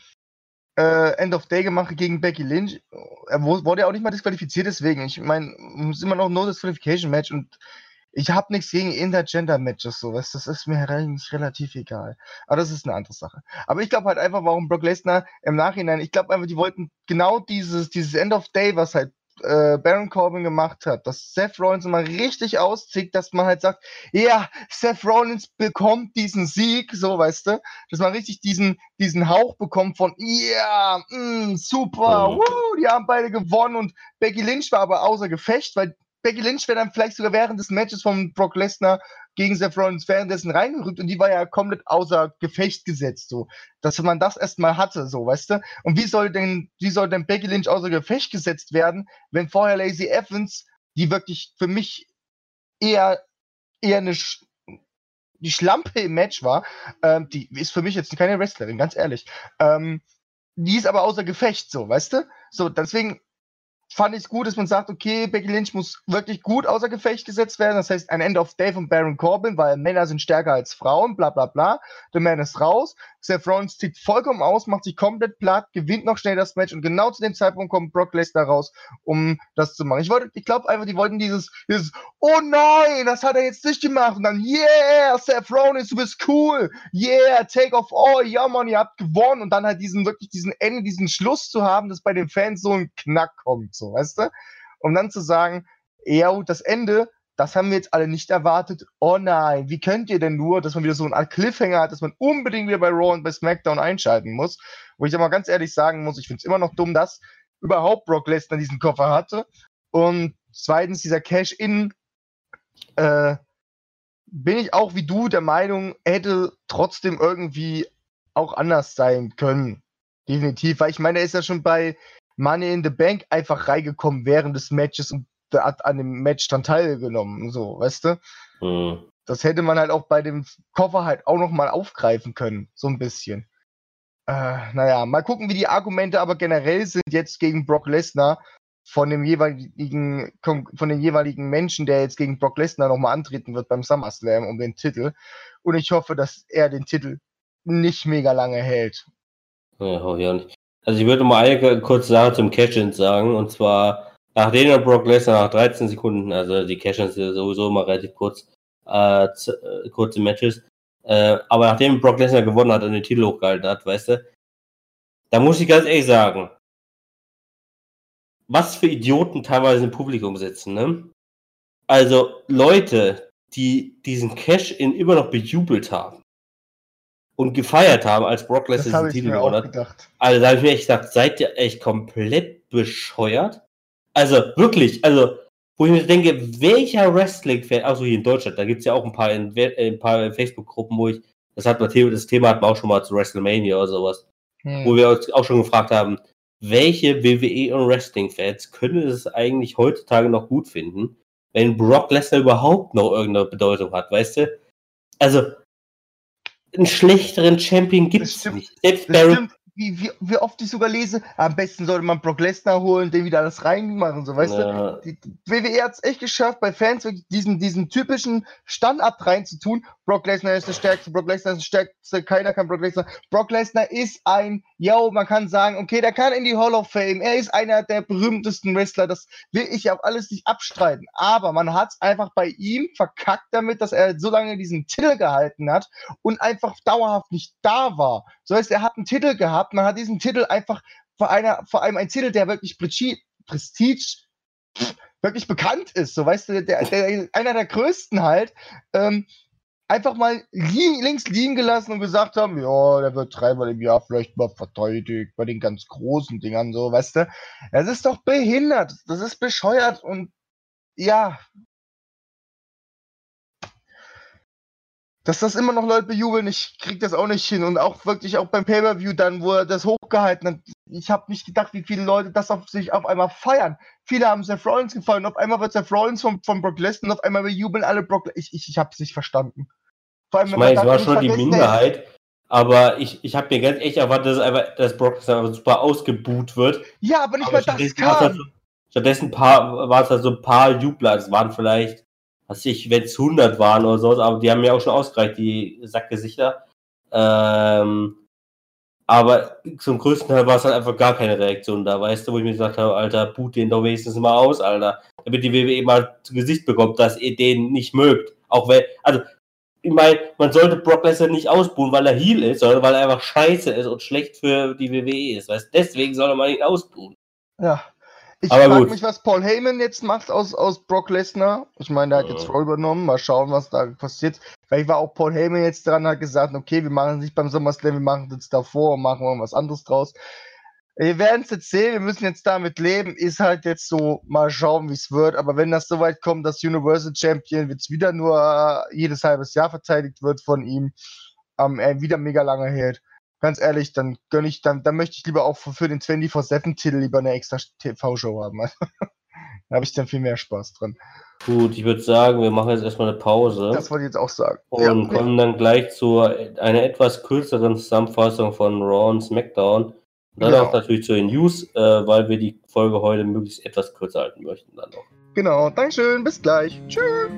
äh, End of Day gemacht gegen Becky Lynch. Er wurde ja auch nicht mal disqualifiziert, deswegen. Ich meine, es ist immer noch No Disqualification Match und ich habe nichts gegen Intergender-Matches, so was. Das ist mir eigentlich relativ egal. Aber das ist eine andere Sache. Aber ich glaube halt einfach, warum Brock Lesnar im Nachhinein, ich glaube einfach, die wollten genau dieses, dieses End of Day, was halt äh, Baron Corbin gemacht hat, dass Seth Rollins mal richtig auszieht, dass man halt sagt, ja, Seth Rollins bekommt diesen Sieg, so weißt du, dass man richtig diesen, diesen Hauch bekommt von, ja, yeah, mm, super, oh. woo, die haben beide gewonnen und Becky Lynch war aber außer Gefecht, weil Becky Lynch wäre dann vielleicht sogar während des Matches von Brock Lesnar gegen Seth Rollins währenddessen reingerückt und die war ja komplett außer Gefecht gesetzt, so. Dass man das erstmal hatte, so, weißt du? Und wie soll denn, wie soll denn Becky Lynch außer Gefecht gesetzt werden, wenn vorher Lacey Evans, die wirklich für mich eher, eher eine, Sch die Schlampe im Match war, ähm, die ist für mich jetzt keine Wrestlerin, ganz ehrlich. Ähm, die ist aber außer Gefecht, so, weißt du? So, deswegen fand ich es gut, dass man sagt, okay, Becky Lynch muss wirklich gut außer Gefecht gesetzt werden. Das heißt, ein End of Day von Baron Corbin, weil Männer sind stärker als Frauen, bla bla bla. Der Man ist raus. Seth Rollins zieht vollkommen aus, macht sich komplett platt, gewinnt noch schnell das Match und genau zu dem Zeitpunkt kommt Brock Lesnar raus, um das zu machen. Ich wollte, ich glaube einfach, die wollten dieses, dieses, oh nein, das hat er jetzt nicht gemacht und dann, yeah, Seth Rollins, du bist cool, yeah, take off all, ja man, ihr habt gewonnen und dann halt diesen, wirklich diesen Ende, diesen Schluss zu haben, dass bei den Fans so ein Knack kommt, so, weißt du? Um dann zu sagen, ja, das Ende, das haben wir jetzt alle nicht erwartet. Oh nein, wie könnt ihr denn nur, dass man wieder so einen Cliffhanger hat, dass man unbedingt wieder bei Raw und bei SmackDown einschalten muss? Wo ich aber ganz ehrlich sagen muss, ich finde es immer noch dumm, dass überhaupt Brock Lesnar diesen Koffer hatte. Und zweitens, dieser Cash-In, äh, bin ich auch wie du der Meinung, hätte trotzdem irgendwie auch anders sein können. Definitiv, weil ich meine, er ist ja schon bei Money in the Bank einfach reingekommen während des Matches und hat an dem Match dann teilgenommen, so, weißt du? Mhm. Das hätte man halt auch bei dem Koffer halt auch nochmal aufgreifen können, so ein bisschen. Äh, naja, mal gucken, wie die Argumente aber generell sind jetzt gegen Brock Lesnar von dem jeweiligen, von den jeweiligen Menschen, der jetzt gegen Brock Lesnar nochmal antreten wird beim SummerSlam um den Titel. Und ich hoffe, dass er den Titel nicht mega lange hält. Ja, hoffe ich auch nicht. Also ich würde mal eine kurze Sache zum Cash-In sagen, und zwar nachdem er Brock Lesnar nach 13 Sekunden, also die Cash-Ins sind sowieso immer relativ kurz, äh, äh, kurze Matches, äh, aber nachdem Brock Lesnar gewonnen hat und den Titel hochgehalten hat, weißt du, da muss ich ganz ehrlich sagen, was für Idioten teilweise im Publikum sitzen, ne? Also Leute, die diesen Cash-In immer noch bejubelt haben und gefeiert haben, als Brock Lesnar diesen Titel gewonnen hat. Also da habe ich mir echt gedacht, seid ihr echt komplett bescheuert? Also wirklich, also wo ich mir denke, welcher Wrestling-Fan, also hier in Deutschland, da gibt es ja auch ein paar in, ein paar Facebook-Gruppen, wo ich, das hat man, das Thema hatten wir auch schon mal zu WrestleMania oder sowas, hm. wo wir uns auch schon gefragt haben, welche WWE und Wrestling-Fans können es eigentlich heutzutage noch gut finden, wenn Brock Lesnar überhaupt noch irgendeine Bedeutung hat, weißt du? Also, einen schlechteren Champion gibt es nicht. Selbst Baron, wie, wie, wie oft ich sogar lese, am besten sollte man Brock Lesnar holen, den wieder alles reinmachen, so weißt ja. du. Die, die WWE hat es echt geschafft, bei Fans diesen, diesen typischen Standard reinzutun. Brock Lesnar ist der Stärkste, Brock Lesnar ist der Stärkste, keiner kann Brock Lesnar. Brock Lesnar ist ein, yo, man kann sagen, okay, der kann in die Hall of Fame, er ist einer der berühmtesten Wrestler, das will ich auch alles nicht abstreiten. Aber man hat es einfach bei ihm verkackt damit, dass er so lange diesen Titel gehalten hat und einfach dauerhaft nicht da war. So heißt, er hat einen Titel gehabt, man hat diesen Titel einfach vor, einer, vor allem ein Titel, der wirklich Prestige, wirklich bekannt ist, so weißt du, der, der, einer der größten halt, ähm, einfach mal li links liegen gelassen und gesagt haben, ja, der wird dreimal im Jahr vielleicht mal verteidigt bei den ganz großen Dingern, so, weißt du. Das ist doch behindert, das ist bescheuert und ja. Dass das immer noch Leute bejubeln, ich krieg das auch nicht hin. Und auch wirklich auch beim Pay-Per-View dann, wo er das hochgehalten hat. Ich habe nicht gedacht, wie viele Leute das auf sich auf einmal feiern. Viele haben Seth Rollins gefallen. Auf einmal wird Seth Rollins vom, vom Brock Lesnar und auf einmal bejubeln alle Brock Lesnar. Ich, ich, ich habe es nicht verstanden. Vor allem, ich meine, es war schon die Minderheit, aber ich, ich habe mir ganz echt erwartet, dass, einfach, dass Brock Lesnar super ausgebuht wird. Ja, aber nicht aber mal das kam. Halt, stattdessen war es halt so ein paar Jubler. Es waren vielleicht, was ich, wenn es 100 waren oder so, aber die haben mir auch schon ausgereicht, die Sackgesichter. Ähm, aber zum größten Teil war es halt einfach gar keine Reaktion da, weißt du, wo ich mir gesagt habe, Alter, boot den doch wenigstens mal aus, Alter. Damit die WWE mal zu Gesicht bekommt, dass ihr den nicht mögt. Auch wenn, also ich meine, man sollte Brock Lesnar nicht ausbuhen, weil er Heal ist, sondern weil er einfach scheiße ist und schlecht für die WWE ist. Weißt? Deswegen soll man ihn ausbuhen. Ja. Ich frage mich, was Paul Heyman jetzt macht aus, aus Brock Lesnar. Ich meine, der hat jetzt Roll übernommen. Mal schauen, was da passiert. Vielleicht war auch Paul Heyman jetzt dran, hat gesagt, okay, wir machen es nicht beim SummerSlam, wir machen es davor und machen was anderes draus. Wir werden es jetzt sehen, wir müssen jetzt damit leben. Ist halt jetzt so, mal schauen, wie es wird. Aber wenn das soweit kommt, dass Universal Champion jetzt wieder nur äh, jedes halbes Jahr verteidigt wird von ihm, ähm, er wieder mega lange hält, ganz ehrlich, dann gönne ich, dann, dann möchte ich lieber auch für, für den 24-7-Titel lieber eine extra TV-Show haben. da habe ich dann viel mehr Spaß dran. Gut, ich würde sagen, wir machen jetzt erstmal eine Pause. Das wollte ich jetzt auch sagen. Und ja, kommen dann gleich zu einer etwas kürzeren Zusammenfassung von Raw und SmackDown. Dann genau. auch natürlich zu den News, äh, weil wir die Folge heute möglichst etwas kürzer halten möchten dann noch. Genau, Dankeschön, bis gleich. Tschüss.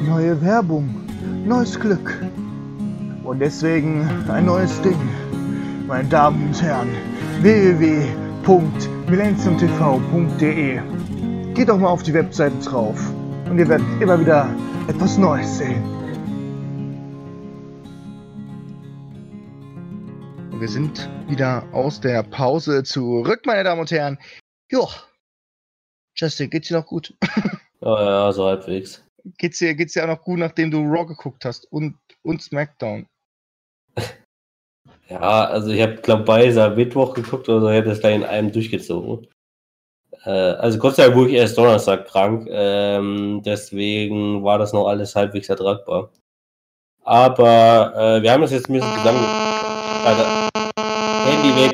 Neue Werbung, neues Glück. Und deswegen ein neues Ding. Meine Damen und Herren, www.millenniumtv.de Geht doch mal auf die Webseite drauf und ihr werdet immer wieder etwas Neues sehen. Wir sind wieder aus der Pause zurück, meine Damen und Herren. Jo, Justin, geht's dir noch gut? Ja, ja, so halbwegs. Geht's dir, geht's dir auch noch gut, nachdem du Raw geguckt hast und, und SmackDown? Ja, also ich habe, glaube beide Mittwoch geguckt oder so, ich habe das gleich in einem durchgezogen. Äh, also Gott sei Dank wurde ich erst Donnerstag krank, ähm, deswegen war das noch alles halbwegs ertragbar. Aber äh, wir haben das jetzt ein bisschen zusammen. Alter, Handy weg.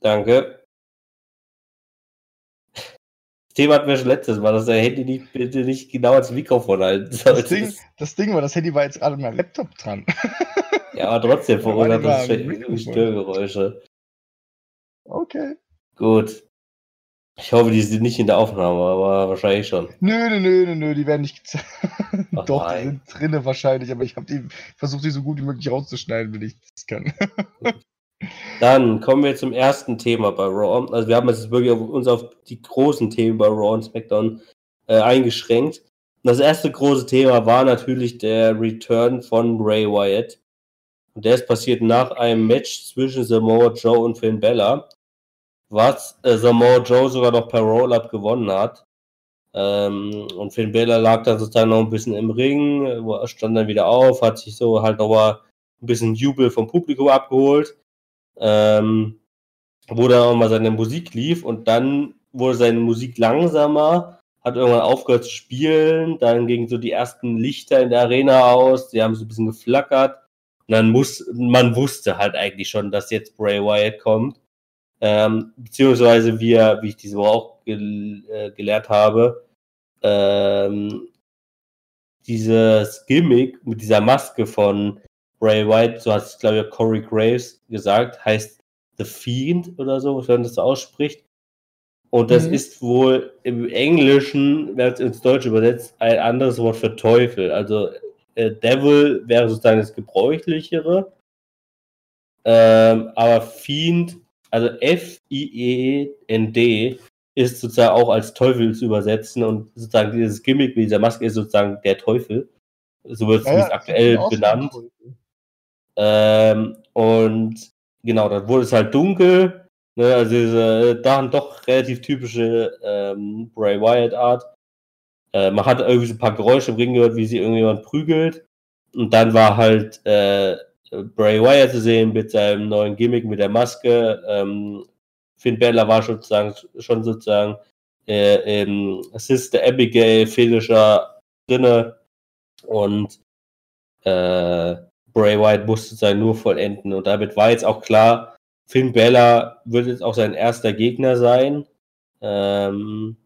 Danke. Das Thema hatten wir schon letztes Mal, dass der Handy nicht, bitte nicht genau als Mikrofon halten soll. Das Ding, das Ding war, das Handy war jetzt gerade mein Laptop dran. ja, aber trotzdem verursacht das Störgeräusche. Okay. Gut. Ich hoffe, die sind nicht in der Aufnahme, aber wahrscheinlich schon. Nö, nö, nö, nö, nö die werden nicht gezeigt. Doch, nein. die sind drinnen wahrscheinlich, aber ich habe die versucht, die so gut wie möglich rauszuschneiden, wenn ich das kann. Dann kommen wir zum ersten Thema bei Raw. Also wir haben jetzt wirklich auf, uns auf die großen Themen bei Raw und SmackDown äh, eingeschränkt. Und das erste große Thema war natürlich der Return von Ray Wyatt. Und der ist passiert nach einem Match zwischen Samoa Joe und Finn Bella was äh, Samoa Joe sogar noch per Roll-Up gewonnen hat. Ähm, und Finn Balor lag dann sozusagen noch ein bisschen im Ring, stand dann wieder auf, hat sich so halt nochmal ein bisschen Jubel vom Publikum abgeholt. Ähm, wo dann auch mal seine Musik lief und dann wurde seine Musik langsamer, hat irgendwann aufgehört zu spielen, dann gingen so die ersten Lichter in der Arena aus, die haben so ein bisschen geflackert und dann muss, man wusste halt eigentlich schon, dass jetzt Bray Wyatt kommt. Ähm, beziehungsweise wir, wie ich diese Woche auch gel äh, gelehrt habe, ähm, dieses Gimmick mit dieser Maske von Bray White, so hat es, glaube ich, Corey Graves gesagt, heißt The Fiend oder so, wenn man das so ausspricht. Und das mhm. ist wohl im Englischen, wenn es ins Deutsche übersetzt, ein anderes Wort für Teufel. Also äh, Devil wäre sozusagen das gebräuchlichere. Ähm, aber Fiend also F-I-E-N-D ist sozusagen auch als Teufel zu übersetzen und sozusagen dieses Gimmick mit dieser Maske ist sozusagen der Teufel. So wird es ja, aktuell benannt. Ähm, und genau, dann wurde es halt dunkel. Ne, also diese dann doch relativ typische ähm, Bray Wyatt Art. Äh, man hat irgendwie so ein paar Geräusche im Ring gehört, wie sie irgendjemand prügelt. Und dann war halt äh, Bray Wyatt zu sehen mit seinem neuen Gimmick mit der Maske. Ähm, Finn Balor war sozusagen, schon sozusagen äh, im Sister Abigail Finisher drinne und äh, Bray Wyatt musste sozusagen nur vollenden und damit war jetzt auch klar, Finn Balor wird jetzt auch sein erster Gegner sein. Ähm,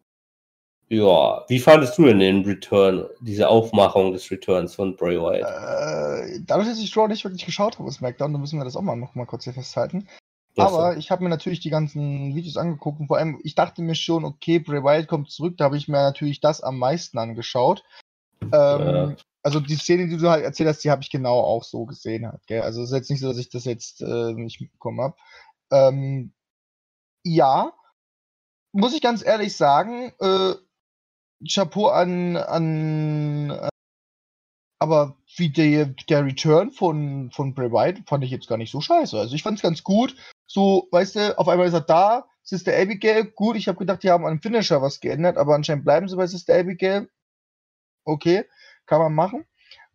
ja, wie fandest du denn den Return, diese Aufmachung des Returns von Bray Wyatt? Äh, dadurch, dass ich Raw nicht wirklich geschaut habe, SmackDown, dann müssen wir das auch mal noch mal kurz hier festhalten. Aber ich habe mir natürlich die ganzen Videos angeguckt und vor allem, ich dachte mir schon, okay, Bray Wyatt kommt zurück, da habe ich mir natürlich das am meisten angeschaut. Ähm, ja. Also die Szene, die du halt erzählt hast, die habe ich genau auch so gesehen. Halt, gell? Also es ist jetzt nicht so, dass ich das jetzt äh, nicht mitbekommen habe. Ähm, ja, muss ich ganz ehrlich sagen, äh, Chapeau an, an, äh, aber wie der, der Return von, von Bray Wyatt fand ich jetzt gar nicht so scheiße. Also ich fand es ganz gut. So, weißt du, auf einmal ist er da, Sister Abigail, gut, ich habe gedacht, die haben an Finisher was geändert, aber anscheinend bleiben sie bei Sister Abigail. Okay, kann man machen.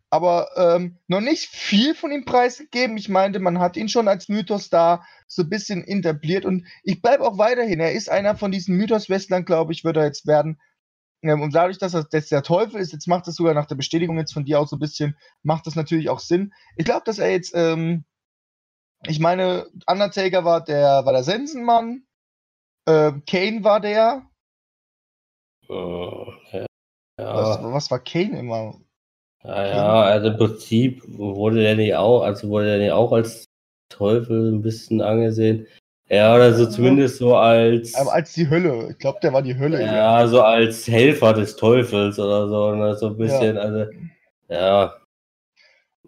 Aber ähm, noch nicht viel von ihm preisgegeben. Ich meinte, man hat ihn schon als Mythos da so ein bisschen etabliert und ich bleibe auch weiterhin. Er ist einer von diesen Mythos-Westlern, glaube ich, wird er jetzt werden, ähm, und dadurch, dass das jetzt der Teufel ist, jetzt macht das sogar nach der Bestätigung jetzt von dir auch so ein bisschen, macht das natürlich auch Sinn. Ich glaube, dass er jetzt, ähm, ich meine, Undertaker war der, war der Sensenmann, äh, Kane war der. Uh, ja. Was, was, war Kane immer? Ja, ja, also im Prinzip wurde der nicht auch, also wurde der nicht auch als Teufel ein bisschen angesehen. Ja, oder so zumindest so als. Aber als die Hölle. Ich glaube, der war die Hölle. Ja, ja, so als Helfer des Teufels oder so. Ne? So ein bisschen, ja. also. Ja.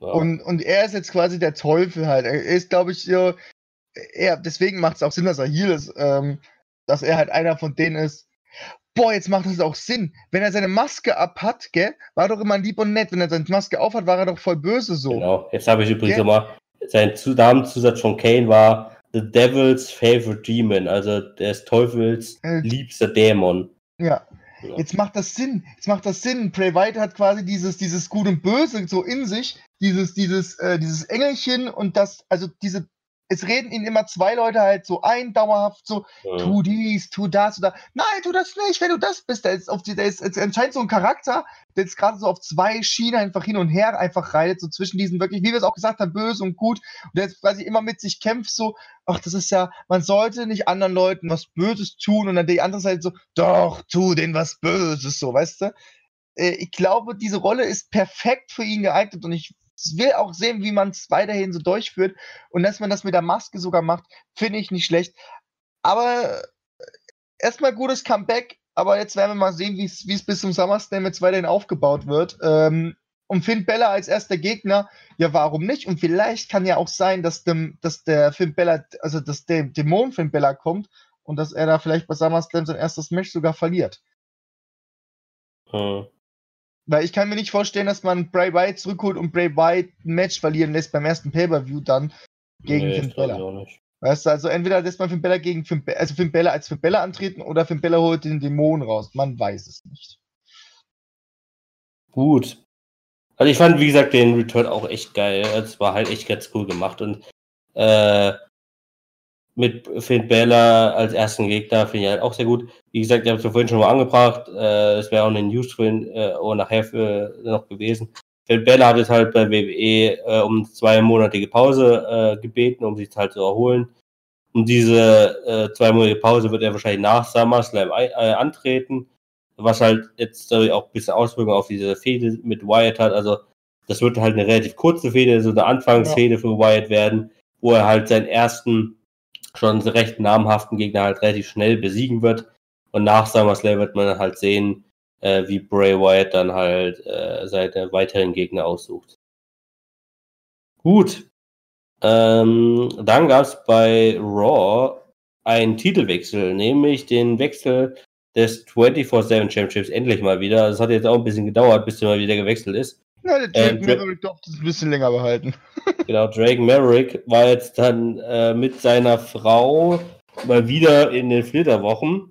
ja. Und, und er ist jetzt quasi der Teufel halt. Er ist, glaube ich, so. Er, deswegen macht es auch Sinn, dass er hier ist. Ähm, dass er halt einer von denen ist. Boah, jetzt macht das auch Sinn. Wenn er seine Maske ab hat, gell, war doch immer lieb und nett. Wenn er seine Maske auf hat, war er doch voll böse so. Genau. Jetzt habe ich übrigens nochmal. Sein Namenzusatz von Kane war The Devil's Favorite Demon, also des Teufels äh, liebster Dämon. Ja. Ja. Jetzt macht das Sinn. Jetzt macht das Sinn. Bray White hat quasi dieses, dieses Gut und Böse so in sich, dieses, dieses, äh, dieses Engelchen und das, also diese es reden ihn immer zwei Leute halt so ein, dauerhaft so, ja. tu dies, tu das oder nein, tu das nicht, wenn du das bist. Der ist, auf die, der ist, ist anscheinend so ein Charakter, der jetzt gerade so auf zwei Schienen einfach hin und her einfach reitet, so zwischen diesen wirklich, wie wir es auch gesagt haben, böse und gut. Und der jetzt quasi immer mit sich kämpft, so, ach, das ist ja, man sollte nicht anderen Leuten was Böses tun und dann die andere Seite so, doch, tu denen was Böses, so, weißt du? Äh, ich glaube, diese Rolle ist perfekt für ihn geeignet und ich will auch sehen, wie man es weiterhin so durchführt. Und dass man das mit der Maske sogar macht, finde ich nicht schlecht. Aber äh, erstmal gutes Comeback. Aber jetzt werden wir mal sehen, wie es bis zum SummerSlam jetzt weiterhin aufgebaut wird. Ähm, und Finn Bella als erster Gegner, ja, warum nicht? Und vielleicht kann ja auch sein, dass, dem, dass der Finn Bella, also dass der Dämon Finn Bella kommt und dass er da vielleicht bei SummerSlam sein erstes Match sogar verliert. Hm. Weil ich kann mir nicht vorstellen, dass man Bray Wyatt zurückholt und Bray Wyatt ein Match verlieren lässt beim ersten Pay-Per-View dann gegen nee, Finn Bella. Weißt du, also entweder lässt man Finn Bella gegen Finn, also Finn Bella als Finn Bella antreten oder Finn Bella holt den Dämon raus. Man weiß es nicht. Gut. Also ich fand, wie gesagt, den Return auch echt geil. Es war halt echt ganz cool gemacht und äh, mit Finn Bella als ersten Gegner finde ich halt auch sehr gut. Wie gesagt, ich habe es ja vorhin schon mal angebracht. Äh, es wäre auch eine News für ihn äh, oder nachher für, noch gewesen. Finn Bella hat es halt bei WWE äh, um zweimonatige Pause äh, gebeten, um sich halt zu erholen. Um diese äh, zweimonatige Pause wird er wahrscheinlich nach SummerSlam äh, antreten, was halt jetzt auch ein bisschen Auswirkungen auf diese Fehde mit Wyatt hat. Also das wird halt eine relativ kurze Fehde, so eine Anfangsfehde ja. für Wyatt werden, wo er halt seinen ersten schon recht namhaften Gegner halt relativ schnell besiegen wird. Und nach SummerSlam wird man halt sehen, äh, wie Bray Wyatt dann halt äh, seine weiteren Gegner aussucht. Gut. Ähm, dann gab es bei Raw einen Titelwechsel, nämlich den Wechsel des 24-7 Championships endlich mal wieder. Das hat jetzt auch ein bisschen gedauert, bis er mal wieder gewechselt ist. Ja, der Drake äh, Maverick durfte es ein bisschen länger behalten. genau, Drake Maverick war jetzt dann äh, mit seiner Frau mal wieder in den Flitterwochen,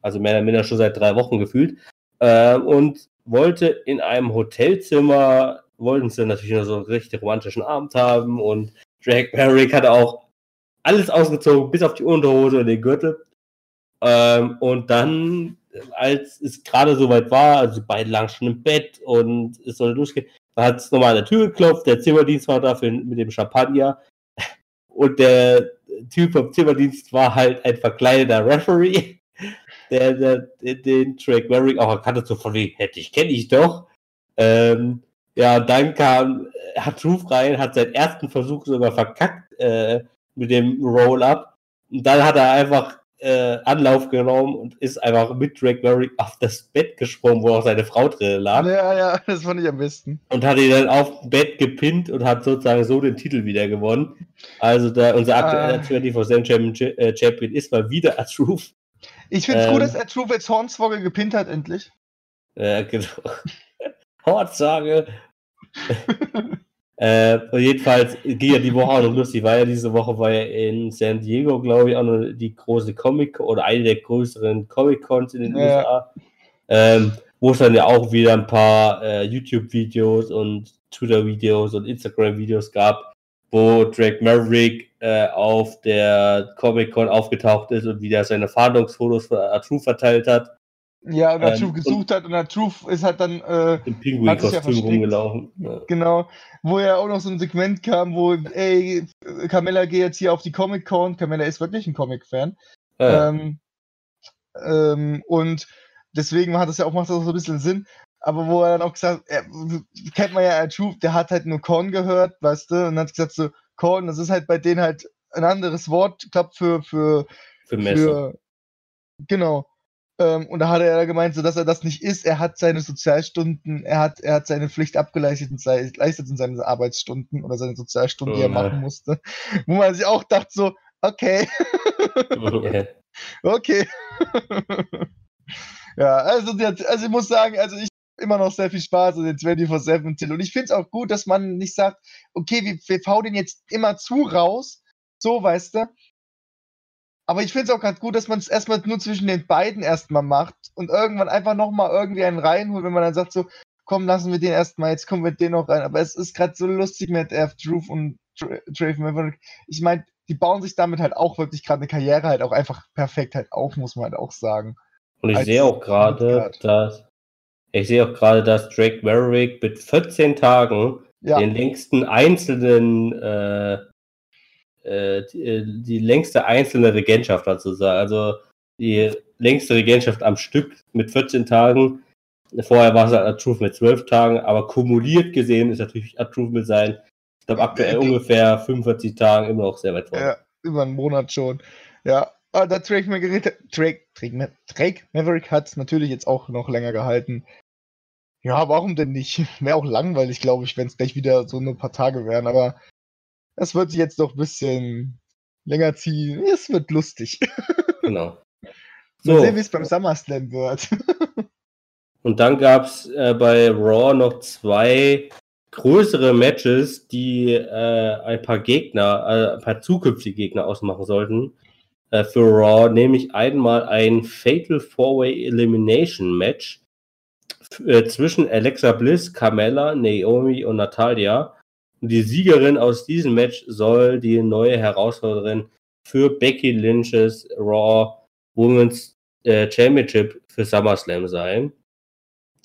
also mehr oder minder schon seit drei Wochen gefühlt, äh, und wollte in einem Hotelzimmer, wollten sie natürlich noch so einen richtig romantischen Abend haben und Drake Maverick hatte auch alles ausgezogen, bis auf die Unterhose und den Gürtel. Ähm, und dann als es gerade soweit war, also beide lagen schon im Bett und es sollte losgehen, da hat es nochmal an der Tür geklopft, der Zimmerdienst war dafür mit dem Champagner und der Typ vom Zimmerdienst war halt ein verkleideter Referee, der, der, der den Drake Merrick auch erkannte, so von wegen, hätte ich, kenne ich doch. Ähm, ja, dann kam, hat Ruf rein, hat seinen ersten Versuch sogar verkackt äh, mit dem Roll-Up. Und dann hat er einfach äh, Anlauf genommen und ist einfach mit Drake Murray auf das Bett gesprungen, wo auch seine Frau drin lag. Ja, ja, das fand ich am besten. Und hat ihn dann auf dem Bett gepinnt und hat sozusagen so den Titel wieder gewonnen. Also da, unser aktueller ah. 24-7 Champion, äh, Champion ist mal wieder Truth. Ich finde es ähm, gut, dass Truth jetzt Hornswoggle gepinnt hat, endlich. Ja, genau. Hornswoggle. Äh, jedenfalls ging ja die Woche auch noch lustig, weil ja diese Woche war ja in San Diego, glaube ich, auch noch die große Comic oder eine der größeren Comic-Cons in den ja. USA. Ähm, wo es dann ja auch wieder ein paar äh, YouTube-Videos und Twitter-Videos und Instagram-Videos gab, wo Drake Maverick äh, auf der Comic-Con aufgetaucht ist und wieder seine Fahndungsfotos für Atu verteilt hat. Ja, und Truth ähm, gesucht hat und der Truth ist halt dann äh, im Pinguin-Kostüm ja rumgelaufen. Ja. Genau, wo ja auch noch so ein Segment kam, wo, ey, Carmella geht jetzt hier auf die Comic-Con. Carmella ist wirklich ein Comic-Fan. Ja. Ähm, ähm, und deswegen hat das ja auch, macht das auch so ein bisschen Sinn. Aber wo er dann auch gesagt hat, kennt man ja Truth, der hat halt nur Korn gehört, weißt du, und hat gesagt so, Korn, das ist halt bei denen halt ein anderes Wort, klappt für, für, für Messer. Für, genau. Ähm, und da hat er gemeint, so dass er das nicht ist. Er hat seine Sozialstunden, er hat, er hat seine Pflicht abgeleistet in, leistet in seinen Arbeitsstunden oder seine Sozialstunden, oh, die er machen musste. Wo man sich auch dachte, so, okay. okay. okay. ja, also, also ich muss sagen, also ich immer noch sehr viel Spaß an den 24-7-Titel. Und ich finde es auch gut, dass man nicht sagt, okay, wir, wir fauen den jetzt immer zu raus. So, weißt du, aber ich finde es auch ganz gut, dass man es erstmal nur zwischen den beiden erstmal macht. und irgendwann einfach nochmal irgendwie einen reinholt, wenn man dann sagt so, komm, lassen wir den erstmal, jetzt kommen wir den noch rein. Aber es ist gerade so lustig mit F. Truth und Drave Maverick. Ich meine, die bauen sich damit halt auch wirklich gerade eine Karriere halt auch einfach perfekt halt auf, muss man halt auch sagen. Und ich sehe auch gerade, dass ich sehe auch gerade, dass Drake Maverick mit 14 Tagen ja. den längsten einzelnen äh, äh, die, äh, die, längste einzelne Regentschaft hat sozusagen. Also die längste Regentschaft am Stück mit 14 Tagen. Vorher war es halt Truth mit 12 Tagen, aber kumuliert gesehen ist natürlich Truth mit sein, ich glaube aktuell ungefähr 45 Tagen immer noch sehr weit vorne. Ja, über einen Monat schon. Ja, aber der Drake Maverick, Drake, Drake, Drake Maverick hat natürlich jetzt auch noch länger gehalten. Ja, warum denn nicht? Wäre auch langweilig, glaube ich, wenn es gleich wieder so nur ein paar Tage wären, aber es wird sich jetzt doch ein bisschen länger ziehen. Es wird lustig. Genau. So. Mal sehen, wie es beim SummerSlam wird. Und dann gab es äh, bei Raw noch zwei größere Matches, die äh, ein paar Gegner, äh, ein paar zukünftige Gegner ausmachen sollten äh, für Raw, nämlich einmal ein Fatal Four-Way Elimination Match äh, zwischen Alexa Bliss, Carmella, Naomi und Natalia. Und die Siegerin aus diesem Match soll die neue Herausforderin für Becky Lynch's Raw Women's äh, Championship für SummerSlam sein.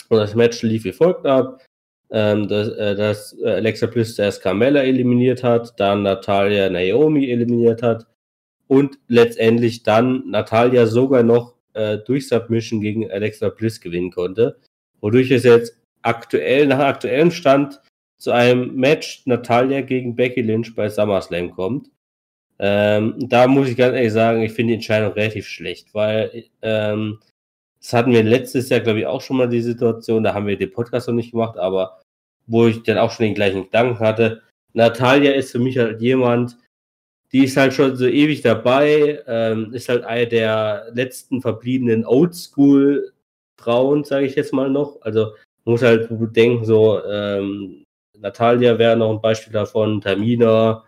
Und das Match lief wie folgt ab. Ähm, dass, äh, dass Alexa Bliss erst Carmella eliminiert hat, dann Natalia Naomi eliminiert hat und letztendlich dann Natalia sogar noch äh, durch Submission gegen Alexa Bliss gewinnen konnte wodurch es jetzt aktuell, nach aktuellem Stand zu einem Match Natalia gegen Becky Lynch bei SummerSlam kommt. Ähm, da muss ich ganz ehrlich sagen, ich finde die Entscheidung relativ schlecht, weil ähm, das hatten wir letztes Jahr, glaube ich, auch schon mal die Situation, da haben wir den Podcast noch nicht gemacht, aber wo ich dann auch schon den gleichen Gedanken hatte. Natalia ist für mich halt jemand, die ist halt schon so ewig dabei, ähm, ist halt eine der letzten verbliebenen Oldschool Frauen, sage ich jetzt mal noch. Also muss halt denken, so ähm, Natalia wäre noch ein Beispiel davon, Tamina,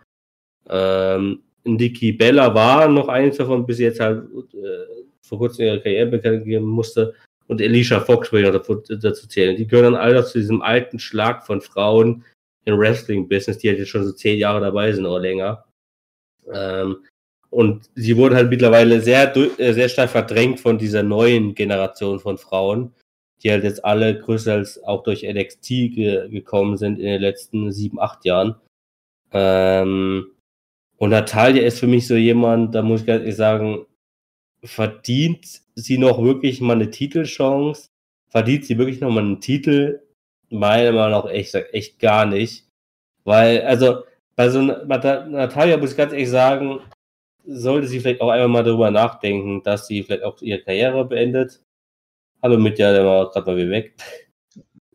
ähm, Nikki Bella war noch eins davon, bis sie jetzt halt äh, vor kurzem ihre Karriere bekannt geben musste. Und Alicia Fox will ich dazu zählen. Die gehören alle zu diesem alten Schlag von Frauen im Wrestling-Business, die halt jetzt schon so zehn Jahre dabei sind oder länger. Ähm, und sie wurden halt mittlerweile sehr, äh, sehr stark verdrängt von dieser neuen Generation von Frauen, die halt jetzt alle größtenteils auch durch NXT ge gekommen sind in den letzten sieben, acht Jahren. Ähm, und Natalia ist für mich so jemand, da muss ich ganz ehrlich sagen, verdient sie noch wirklich mal eine Titelchance? Verdient sie wirklich noch mal einen Titel? Meiner Meinung nach echt, echt gar nicht. Weil, also, bei so Natalia muss ich ganz ehrlich sagen, sollte sie vielleicht auch einmal mal darüber nachdenken, dass sie vielleicht auch ihre Karriere beendet. Hallo Mitja, der war gerade mal wieder weg.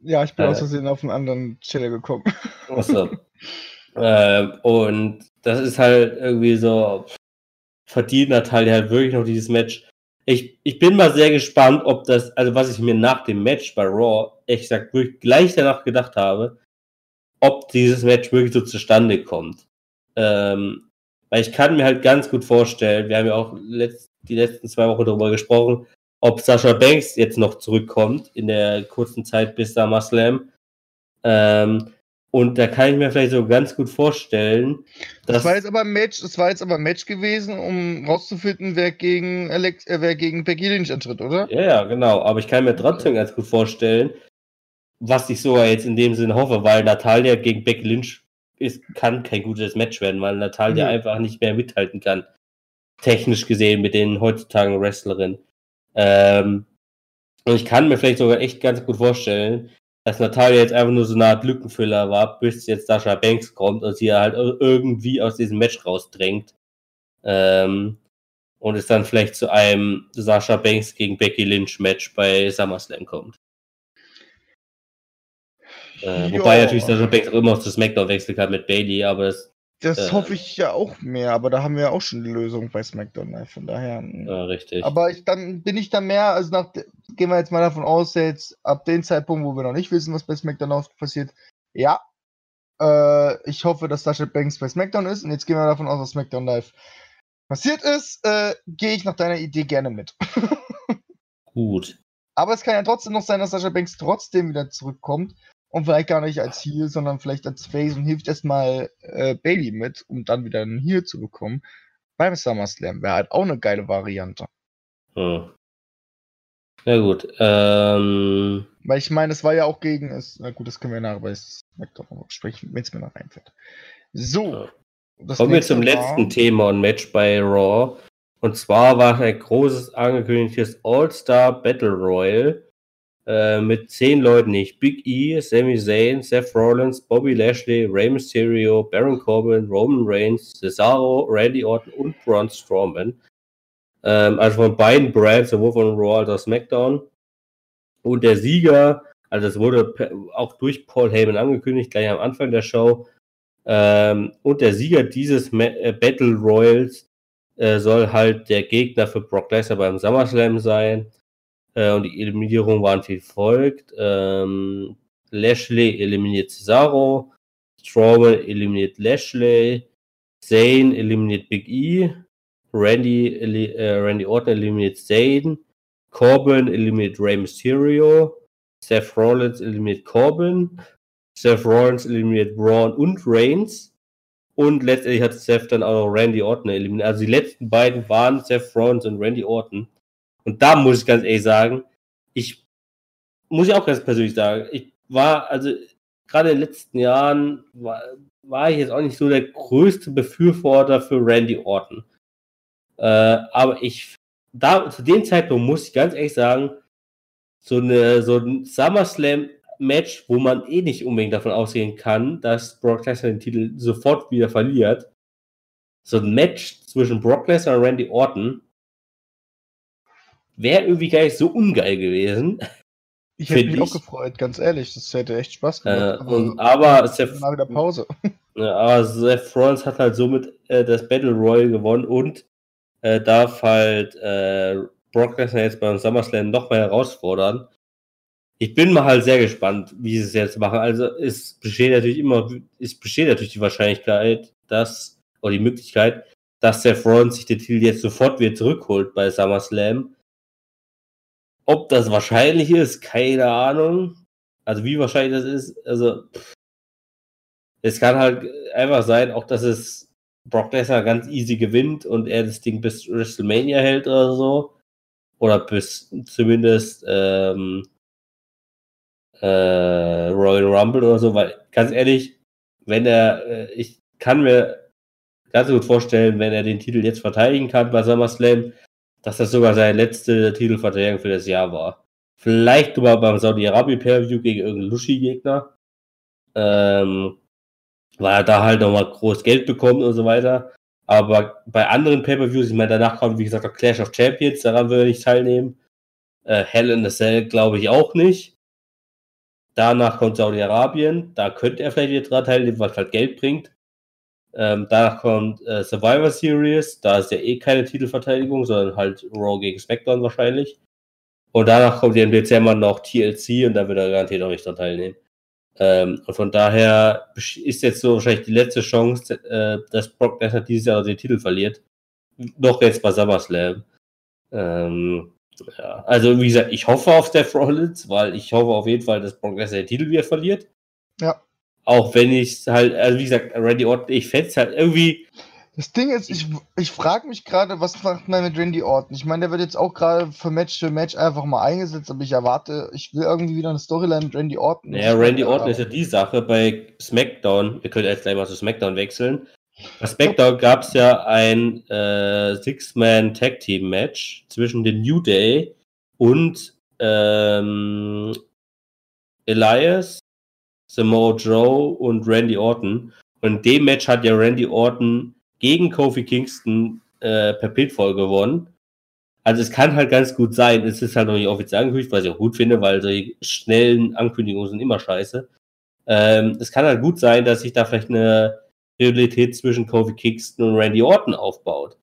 Ja, ich bin äh, aus Versehen auf einen anderen Channel gekommen. Achso. ähm, und das ist halt irgendwie so, verdient Natalia halt wirklich noch dieses Match. Ich, ich bin mal sehr gespannt, ob das, also was ich mir nach dem Match bei Raw, echt gesagt, wirklich gleich danach gedacht habe, ob dieses Match wirklich so zustande kommt. Ähm, weil ich kann mir halt ganz gut vorstellen, wir haben ja auch letzt, die letzten zwei Wochen darüber gesprochen, ob Sascha Banks jetzt noch zurückkommt in der kurzen Zeit bis SummerSlam. Ähm, und da kann ich mir vielleicht so ganz gut vorstellen, dass. Das war jetzt aber ein Match, das war jetzt aber ein Match gewesen, um rauszufinden, wer gegen Alex, äh, wer gegen Becky Lynch antritt, oder? Ja, ja, genau. Aber ich kann mir trotzdem ganz gut vorstellen, was ich sogar jetzt in dem Sinne hoffe, weil Natalia gegen Becky Lynch es kann kein gutes Match werden, weil Natalia mhm. einfach nicht mehr mithalten kann. Technisch gesehen mit den heutzutage Wrestlerinnen. Ähm, und ich kann mir vielleicht sogar echt ganz gut vorstellen, dass Natalia jetzt einfach nur so eine Art Lückenfüller war, bis jetzt Sascha Banks kommt und sie halt irgendwie aus diesem Match rausdrängt. Ähm, und es dann vielleicht zu einem Sascha Banks gegen Becky Lynch Match bei SummerSlam kommt. Äh, wobei natürlich Sascha Banks auch immer noch zu SmackDown wechseln kann mit Bailey, aber das. Das äh, hoffe ich ja auch mehr, aber da haben wir ja auch schon die Lösung bei SmackDown, ne? von daher. Hm. Ja, richtig. Aber ich, dann bin ich da mehr, also nach, gehen wir jetzt mal davon aus, jetzt ab dem Zeitpunkt, wo wir noch nicht wissen, was bei SmackDown passiert, ja, äh, ich hoffe, dass Sasha Banks bei SmackDown ist und jetzt gehen wir davon aus, dass SmackDown Live passiert ist, äh, gehe ich nach deiner Idee gerne mit. Gut. Aber es kann ja trotzdem noch sein, dass Sascha Banks trotzdem wieder zurückkommt und vielleicht gar nicht als Heal, sondern vielleicht als Face und hilft erstmal äh, Bailey mit, um dann wieder einen Heal zu bekommen. Beim SummerSlam wäre halt auch eine geile Variante. Hm. Ja gut. Ähm... Weil ich meine, es war ja auch gegen es. Na gut, das können wir nachher bei SmackDown sprechen, wenn es mir noch einfällt. So. Ja. Kommen wir zum war... letzten Thema und Match bei Raw. Und zwar war ein großes angekündigtes All-Star Battle Royal äh, mit zehn Leuten, nicht Big E, Sami Zayn, Seth Rollins, Bobby Lashley, Rey Mysterio, Baron Corbin, Roman Reigns, Cesaro, Randy Orton und Braun Strowman. Ähm, also von beiden Brands, sowohl von Raw als auch SmackDown. Und der Sieger, also es wurde auch durch Paul Heyman angekündigt, gleich am Anfang der Show. Ähm, und der Sieger dieses Ma äh, Battle Royals äh, soll halt der Gegner für Brock Lesnar beim SummerSlam sein. Äh, und die Eliminierungen waren wie folgt. Ähm, Lashley eliminiert Cesaro, Strowman eliminiert Lashley, Zane eliminiert Big E, Randy, äh, Randy Orton eliminiert Zane, Corbin eliminiert Rey Mysterio, Seth Rollins eliminiert Corbin, Seth Rollins eliminiert Braun und Reigns. Und letztendlich hat Seth dann auch noch Randy Orton eliminiert. Also die letzten beiden waren Seth Rollins und Randy Orton. Und da muss ich ganz ehrlich sagen, ich muss ich auch ganz persönlich sagen, ich war, also gerade in den letzten Jahren war, war ich jetzt auch nicht so der größte Befürworter für Randy Orton. Äh, aber ich, da, zu dem Zeitpunkt muss ich ganz ehrlich sagen, so, eine, so ein SummerSlam-Match, wo man eh nicht unbedingt davon ausgehen kann, dass Brock Lesnar den Titel sofort wieder verliert. So ein Match zwischen Brock Lesnar und Randy Orton wäre irgendwie gar nicht so ungeil gewesen. Ich hätte mich ich. auch gefreut, ganz ehrlich. Das hätte echt Spaß gemacht. Äh, und, aber Seth, nach der Pause. Ja, aber Seth Rollins hat halt somit äh, das Battle Royale gewonnen und äh, darf halt äh, Brock Lesnar jetzt beim SummerSlam noch mal herausfordern. Ich bin mal halt sehr gespannt, wie sie es jetzt machen. Also es besteht natürlich immer, es besteht natürlich die Wahrscheinlichkeit, dass, oder die Möglichkeit, dass Seth Rollins sich den Titel jetzt sofort wieder zurückholt bei SummerSlam. Ob das wahrscheinlich ist, keine Ahnung. Also wie wahrscheinlich das ist, also es kann halt einfach sein, auch dass es Brock Lesnar ganz easy gewinnt und er das Ding bis WrestleMania hält oder so. Oder bis zumindest ähm, äh, Royal Rumble oder so, weil ganz ehrlich, wenn er, äh, ich kann mir ganz gut vorstellen, wenn er den Titel jetzt verteidigen kann bei SummerSlam, dass das sogar seine letzte Titelverteidigung für das Jahr war. Vielleicht sogar beim Saudi-Arabien-Pay-View gegen irgendeinen Lushi-Gegner. Ähm, weil er da halt nochmal groß Geld bekommt und so weiter. Aber bei anderen Pay-Per-Views, ich meine, danach kommt, wie gesagt, der Clash of Champions, daran würde ich teilnehmen. Äh, Hell in the Cell glaube ich auch nicht. Danach kommt Saudi-Arabien, da könnte er vielleicht wieder dran teilnehmen, was halt Geld bringt. Ähm, danach kommt äh, Survivor Series, da ist ja eh keine Titelverteidigung, sondern halt Raw gegen SmackDown wahrscheinlich. Und danach kommt ja im Dezember noch TLC und da wird er garantiert auch nicht dran teilnehmen. Ähm, und von daher ist jetzt so wahrscheinlich die letzte Chance, äh, dass Brock Lesnar dieses Jahr den Titel verliert. Doch jetzt bei SummerSlam. Ähm, ja. Also, wie gesagt, ich hoffe auf Steph Rollins, weil ich hoffe auf jeden Fall, dass Brock Lesnar den Titel wieder verliert. Ja. Auch wenn ich halt, also wie gesagt, Randy Orton, ich fände es halt irgendwie, das Ding ist, ich, ich frage mich gerade, was macht man mit Randy Orton? Ich meine, der wird jetzt auch gerade für Match für Match einfach mal eingesetzt, aber ich erwarte, ich will irgendwie wieder eine Storyline mit Randy Orton. Ja, Randy Orton ist ja die Sache bei SmackDown. Wir können jetzt gleich mal zu SmackDown wechseln. Bei SmackDown gab es ja ein äh, Six-Man-Tag-Team-Match zwischen den New Day und ähm, Elias, Samoa Joe und Randy Orton. Und in dem Match hat ja Randy Orton gegen Kofi Kingston äh, per Pitfall gewonnen. Also es kann halt ganz gut sein, es ist halt noch nicht offiziell angekündigt, was ich auch gut finde, weil solche schnellen Ankündigungen sind immer scheiße. Ähm, es kann halt gut sein, dass sich da vielleicht eine Realität zwischen Kofi Kingston und Randy Orton aufbaut.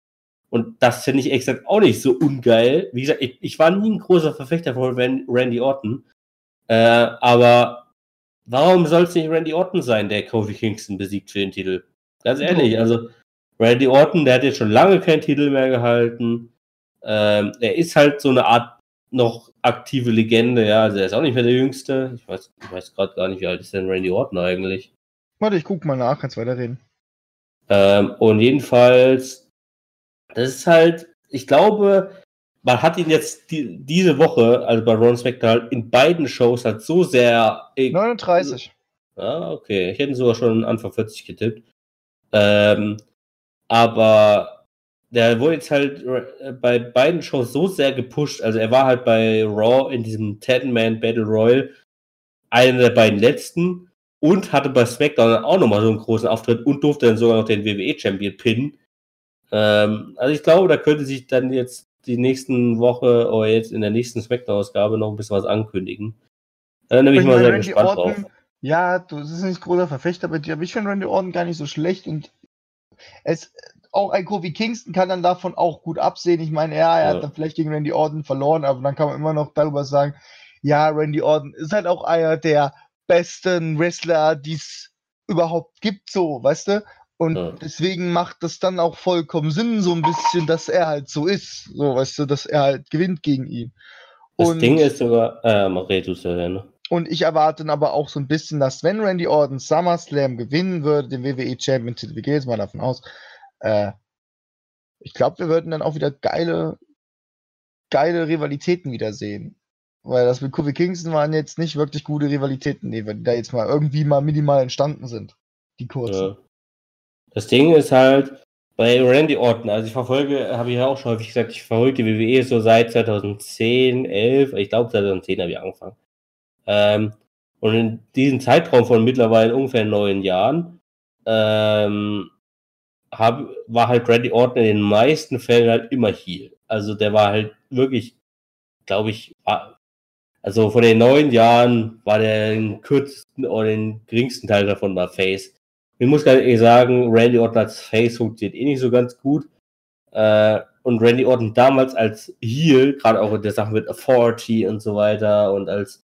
Und das finde ich exakt auch nicht so ungeil. Wie gesagt, ich, ich war nie ein großer Verfechter von Randy Orton. Äh, aber warum soll es nicht Randy Orton sein, der Kofi Kingston besiegt für den Titel? Ganz ehrlich, also Randy Orton, der hat jetzt schon lange keinen Titel mehr gehalten. Ähm, er ist halt so eine Art noch aktive Legende, ja. Also er ist auch nicht mehr der Jüngste. Ich weiß, ich weiß gerade gar nicht, wie alt ist denn Randy Orton eigentlich? Warte, ich guck mal nach, kannst weiterreden. Ähm, und jedenfalls, das ist halt, ich glaube, man hat ihn jetzt die, diese Woche, also bei Ron Spector, in beiden Shows halt so sehr. 39. Ah, okay. Ich hätte sogar schon Anfang 40 getippt. Ähm, aber der wurde jetzt halt bei beiden Shows so sehr gepusht. Also er war halt bei Raw in diesem Ten-Man Battle Royal einer der beiden letzten und hatte bei SmackDown auch nochmal so einen großen Auftritt und durfte dann sogar noch den WWE-Champion pinnen. Ähm, also ich glaube, da könnte sich dann jetzt die nächsten Woche oder jetzt in der nächsten SmackDown-Ausgabe noch ein bisschen was ankündigen. Da bin ich mal sehr gespannt Orton, drauf. Ja, du, das ist nicht großer Verfechter bei dir, aber ich finde Randy Orton gar nicht so schlecht und es, auch ein Kofi Kingston kann dann davon auch gut absehen. Ich meine, ja, er ja. hat dann vielleicht gegen Randy Orton verloren, aber dann kann man immer noch darüber sagen, ja, Randy Orton ist halt auch einer der besten Wrestler, die es überhaupt gibt, so, weißt du? Und ja. deswegen macht das dann auch vollkommen Sinn, so ein bisschen, dass er halt so ist. So, weißt du, dass er halt gewinnt gegen ihn. Das und, Ding ist sogar, äh, Retus ne? Und ich erwarte aber auch so ein bisschen, dass wenn Randy Orton SummerSlam gewinnen würde, den WWE Champion Titel, wir gehen jetzt mal davon aus, äh, ich glaube, wir würden dann auch wieder geile, geile Rivalitäten wiedersehen. Weil das mit Kofi Kingston waren jetzt nicht wirklich gute Rivalitäten, die da jetzt mal irgendwie mal minimal entstanden sind. Die kurzen. Ja. Das Ding ist halt, bei Randy Orton, also ich verfolge, habe ich ja auch schon häufig gesagt, ich verfolge die WWE so seit 2010, 11, ich glaube 2010 habe ich angefangen. Ähm, und in diesem Zeitraum von mittlerweile ungefähr neun Jahren ähm, hab, war halt Randy Orton in den meisten Fällen halt immer hier. Also der war halt wirklich, glaube ich, also von den neun Jahren war der den kürzesten oder den geringsten Teil davon war Face. Ich muss ganz ehrlich sagen, Randy Orton als Face funktioniert eh nicht so ganz gut. Äh, und Randy Orton damals als Heel, gerade auch in der Sache mit Authority und so weiter und als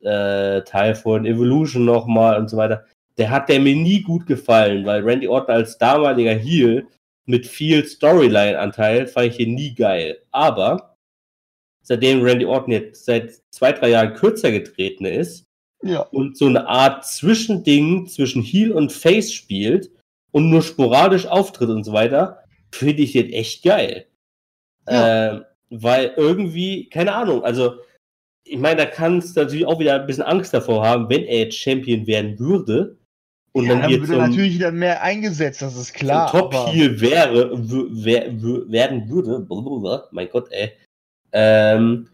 äh, Teil von Evolution nochmal und so weiter, der hat der mir nie gut gefallen, weil Randy Orton als damaliger Heel mit viel Storyline-Anteil fand ich hier nie geil. Aber seitdem Randy Orton jetzt seit zwei, drei Jahren kürzer getreten ist, ja. und so eine Art Zwischending zwischen Heel und Face spielt und nur sporadisch auftritt und so weiter, finde ich den echt geil. Ja. Äh, weil irgendwie, keine Ahnung, also ich meine, da kannst du natürlich auch wieder ein bisschen Angst davor haben, wenn er jetzt Champion werden würde. Und ja, dann, dann würde er natürlich wieder mehr eingesetzt, das ist klar. Top Heel wäre, wär, werden würde, blablabla, mein Gott, ey. Ähm,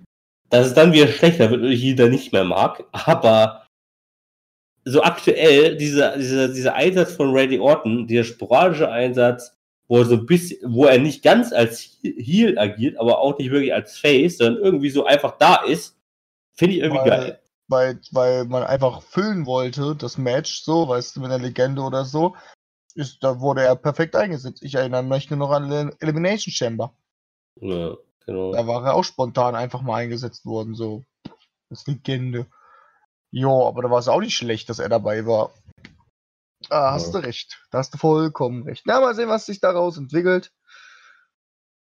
dass es dann wieder schlechter wird und ich ihn dann nicht mehr mag. Aber so aktuell, dieser, dieser, dieser Einsatz von Randy Orton, dieser sporadische Einsatz, wo er so ein bisschen, wo er nicht ganz als Heel agiert, aber auch nicht wirklich als Face, sondern irgendwie so einfach da ist, finde ich irgendwie weil, geil. Weil, weil man einfach füllen wollte, das Match, so, weißt du, mit einer Legende oder so, ist, da wurde er perfekt eingesetzt. Ich erinnere mich nur noch an Elimination Chamber. Ja. Genau. Da war er auch spontan einfach mal eingesetzt worden, so. Das Legende. Jo, aber da war es auch nicht schlecht, dass er dabei war. Ah, hast ja. du recht. Da hast du vollkommen recht. Na, mal sehen, was sich daraus entwickelt.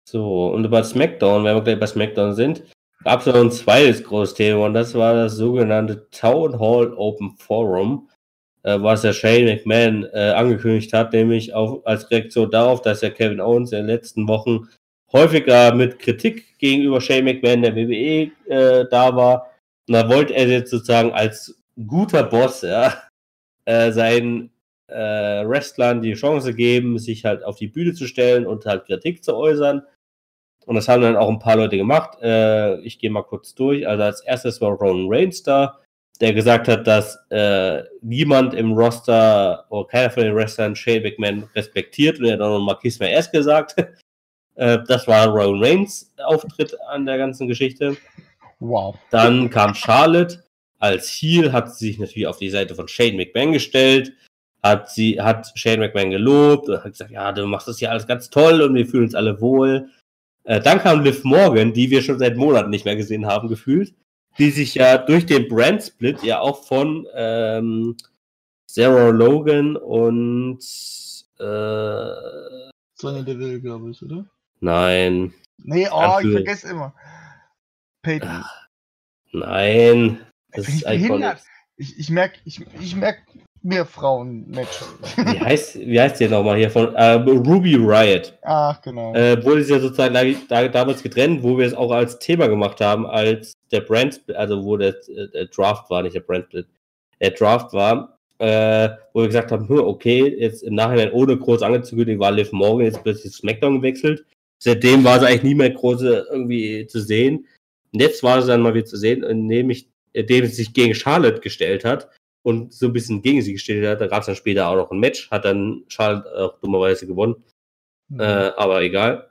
So, und über SmackDown, wenn wir gleich bei SmackDown sind, gab es noch ein zweites großes Thema und das war das sogenannte Town Hall Open Forum, äh, was der Shane McMahon äh, angekündigt hat, nämlich auch als Reaktion darauf, dass ja Kevin Owens in den letzten Wochen häufiger mit Kritik gegenüber Shane McMahon der WWE äh, da war. Und da wollte er jetzt sozusagen als guter Boss ja, äh, seinen äh, Wrestlern die Chance geben, sich halt auf die Bühne zu stellen und halt Kritik zu äußern. Und das haben dann auch ein paar Leute gemacht. Äh, ich gehe mal kurz durch. Also als erstes war Roman Reigns da, der gesagt hat, dass äh, niemand im Roster oder keiner von den Wrestlern Shane McMahon respektiert. Und er hat auch noch Marquis erst gesagt. Äh, das war Rowan Reigns Auftritt an der ganzen Geschichte. Wow. Dann kam Charlotte. Als Heel hat sie sich natürlich auf die Seite von Shane McMahon gestellt, hat sie, hat Shane McMahon gelobt und hat gesagt, ja, du machst das hier alles ganz toll und wir fühlen uns alle wohl. Äh, dann kam Liv Morgan, die wir schon seit Monaten nicht mehr gesehen haben, gefühlt, die sich ja durch den Brand Split ja auch von ähm, Sarah Logan und äh, Sonny Deville, glaube ich, oder? Nein. Nee, oh, ich vergesse immer. Payton. Nein. Das ist iconic. Ich, ich merke ich, ich merk mehr Frauen-Match. Wie heißt, wie heißt die nochmal hier von äh, Ruby Riot? Ach, genau. Äh, wurde es ja sozusagen da, damals getrennt, wo wir es auch als Thema gemacht haben, als der Brand, also wo der, der Draft war, nicht der Brand, der Draft war, äh, wo wir gesagt haben, hm, okay, jetzt im Nachhinein ohne groß angezukündigt war Liv Morgan jetzt plötzlich SmackDown gewechselt. Seitdem war sie eigentlich nie mehr groß irgendwie zu sehen. Und jetzt war sie dann mal wieder zu sehen, indem, ich, indem sie sich gegen Charlotte gestellt hat und so ein bisschen gegen sie gestellt hat. Da gab es dann später auch noch ein Match, hat dann Charlotte auch dummerweise gewonnen. Mhm. Äh, aber egal.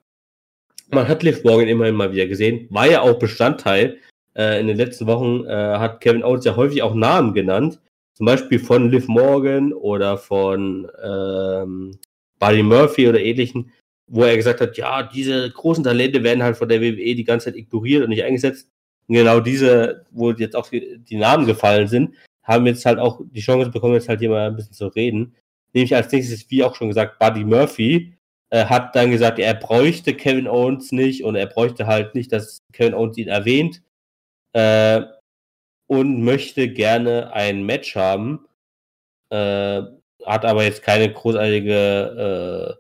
Man hat Liv Morgan immerhin mal wieder gesehen. War ja auch Bestandteil. Äh, in den letzten Wochen äh, hat Kevin Owens ja häufig auch Namen genannt. Zum Beispiel von Liv Morgan oder von ähm, Buddy Murphy oder ähnlichen, wo er gesagt hat, ja, diese großen Talente werden halt von der WWE die ganze Zeit ignoriert und nicht eingesetzt. Und genau diese, wo jetzt auch die, Namen gefallen sind, haben jetzt halt auch die Chance bekommen, jetzt halt hier mal ein bisschen zu reden. Nämlich als nächstes, wie auch schon gesagt, Buddy Murphy äh, hat dann gesagt, er bräuchte Kevin Owens nicht und er bräuchte halt nicht, dass Kevin Owens ihn erwähnt äh, und möchte gerne ein Match haben. Äh, hat aber jetzt keine großartige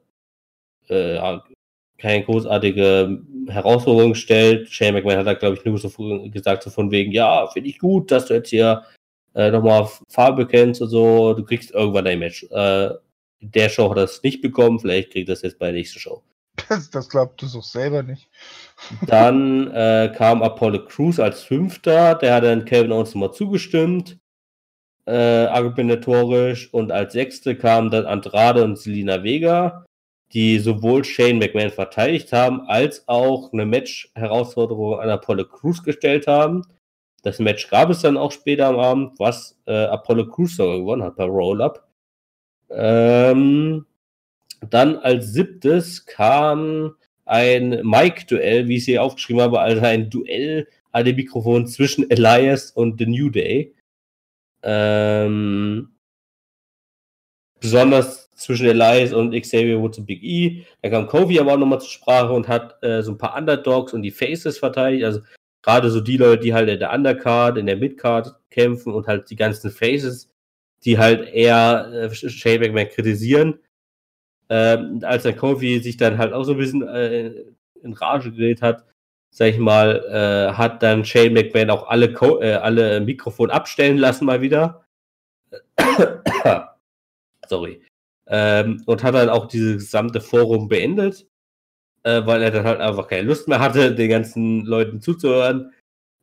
äh, keine großartige Herausforderung gestellt. Shane McMahon hat da, glaube ich, nur so gesagt, so von wegen, ja, finde ich gut, dass du jetzt hier äh, nochmal Farbe kennst und so, du kriegst irgendwann ein Match. Äh, der Show hat das nicht bekommen, vielleicht kriegt das jetzt bei der nächsten Show. Das, das glaubt du doch selber nicht. Dann äh, kam Apollo Crews als Fünfter, der hat dann Kevin Owens nochmal zugestimmt, äh, argumentatorisch. Und als Sechste kamen dann Andrade und Selina Vega, die sowohl Shane McMahon verteidigt haben, als auch eine Match-Herausforderung an Apollo Crews gestellt haben. Das Match gab es dann auch später am Abend, was äh, Apollo Crews sogar gewonnen hat per Roll-Up. Ähm, dann als siebtes kam ein Mike-Duell, wie ich sie aufgeschrieben habe, also ein Duell an dem Mikrofon zwischen Elias und The New Day. Ähm, besonders zwischen Elias und Xavier Woods und Big E. Da kam Kofi aber auch nochmal zur Sprache und hat äh, so ein paar Underdogs und die Faces verteidigt. Also gerade so die Leute, die halt in der Undercard, in der Midcard kämpfen und halt die ganzen Faces, die halt eher äh, Shane McMahon kritisieren. Ähm, als der Kofi sich dann halt auch so ein bisschen äh, in Rage geredet hat, sag ich mal, äh, hat dann Shane McMahon auch alle, Co äh, alle Mikrofon abstellen lassen mal wieder. Sorry. Ähm, und hat dann auch dieses gesamte Forum beendet äh, weil er dann halt einfach keine Lust mehr hatte, den ganzen Leuten zuzuhören.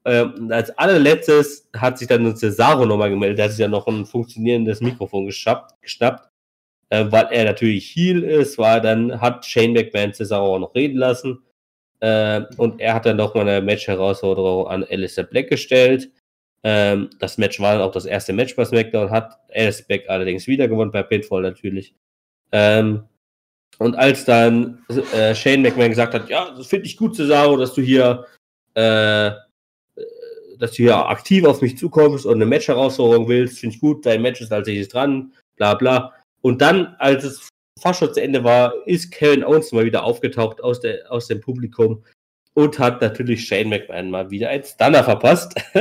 Ähm, als allerletztes hat sich dann Cesaro nochmal gemeldet. Der hat sich ja noch ein funktionierendes Mikrofon geschnappt, geschnappt äh, weil er natürlich Heel ist, war dann, hat Shane McMahon Cesaro auch noch reden lassen. Äh, und er hat dann nochmal eine Match-Herausforderung an Alistair Black gestellt. Ähm, das Match war auch das erste Match bei SmackDown, hat Alistair Black allerdings wieder gewonnen, bei Pinfall natürlich. Ähm, und als dann äh, Shane McMahon gesagt hat, ja, das finde ich gut, Cesaro, dass du hier, äh, dass du hier aktiv auf mich zukommst und eine Match-Herausforderung willst, finde ich gut, dein Match ist nächstes dran, bla bla. Und dann, als es fast schon zu Ende war, ist Kevin Owens mal wieder aufgetaucht aus, der, aus dem Publikum und hat natürlich Shane McMahon mal wieder ein Stunner verpasst.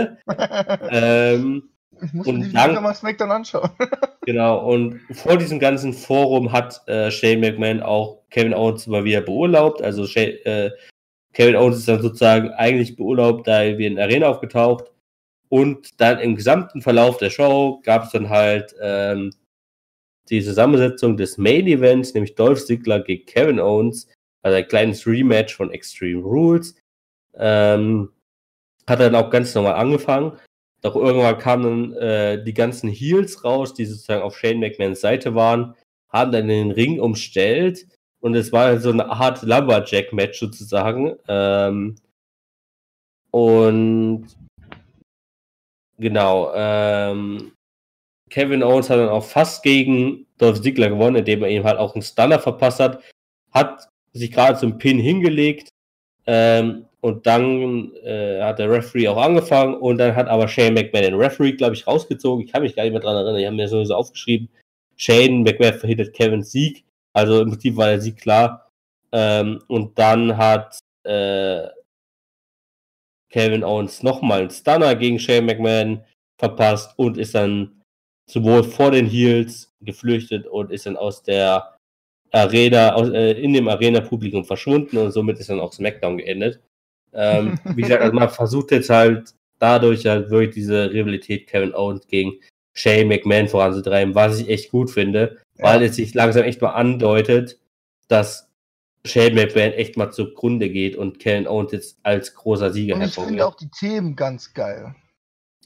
ähm, ich muss mir die dann, mal SmackDown anschauen. genau, und vor diesem ganzen Forum hat äh, Shane McMahon auch Kevin Owens mal wieder beurlaubt. Also Shane, äh, Kevin Owens ist dann sozusagen eigentlich beurlaubt, da wir in der Arena aufgetaucht. Und dann im gesamten Verlauf der Show gab es dann halt ähm, die Zusammensetzung des Main Events, nämlich Dolph Ziggler gegen Kevin Owens, also ein kleines Rematch von Extreme Rules. Ähm, hat dann auch ganz normal angefangen. Doch irgendwann kamen äh, die ganzen Heels raus, die sozusagen auf Shane McMahons Seite waren, haben dann den Ring umstellt und es war so eine Art Lumberjack-Match sozusagen. Ähm, und genau, ähm, Kevin Owens hat dann auch fast gegen Dolph Ziggler gewonnen, indem er ihm halt auch einen Stunner verpasst hat, hat sich gerade zum Pin hingelegt, ähm, und dann äh, hat der Referee auch angefangen und dann hat aber Shane McMahon den Referee, glaube ich, rausgezogen. Ich kann mich gar nicht mehr dran erinnern. Ich habe mir sowieso aufgeschrieben. Shane McMahon verhindert Kevins Sieg. Also im Prinzip war der Sieg klar. Ähm, und dann hat äh, Kevin Owens nochmal einen Stunner gegen Shane McMahon verpasst und ist dann sowohl vor den Heels geflüchtet und ist dann aus der Arena, äh, in dem Arena-Publikum verschwunden und somit ist dann auch SmackDown geendet. Ähm, wie gesagt, also man versucht jetzt halt dadurch halt wirklich diese Rivalität Kevin Owens gegen Shane McMahon voranzutreiben, was ich echt gut finde, ja. weil es sich langsam echt mal andeutet, dass Shane McMahon echt mal zugrunde geht und Kevin Owens jetzt als großer Sieger und Ich finde auch die Themen ganz geil.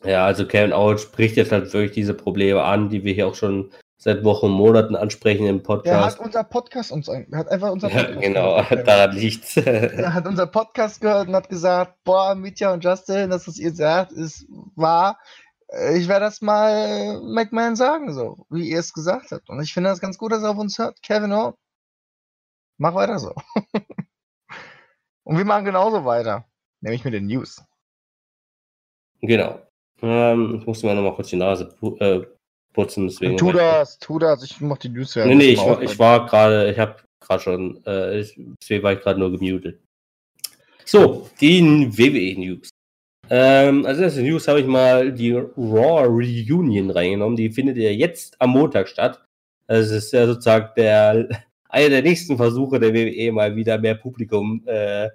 Ja, also Kevin Owens spricht jetzt halt wirklich diese Probleme an, die wir hier auch schon seit Wochen und Monaten ansprechen im Podcast. Er hat unser Podcast uns, er hat einfach unser Podcast ja, Genau, gehört. daran liegt's. er hat unser Podcast gehört und hat gesagt, boah, Mitya und Justin, das, was ihr sagt, ist wahr. Ich werde das mal McMahon sagen, so, wie ihr es gesagt habt. Und ich finde das ganz gut, dass er auf uns hört. Kevin Owens, mach weiter so. und wir machen genauso weiter, nämlich mit den News. Genau. Ähm, ich musste mal nochmal kurz die Nase äh, putzen. Deswegen tu das, tu das. Ich mach die News. Nee, nee, ich, war, ich war gerade, ich habe gerade schon, äh, deswegen war ich gerade nur gemutet. So, die WWE News. Ähm, als erste News habe ich mal die Raw Reunion reingenommen. Die findet ja jetzt am Montag statt. Das ist ja sozusagen der, einer der nächsten Versuche der WWE mal wieder mehr Publikum äh,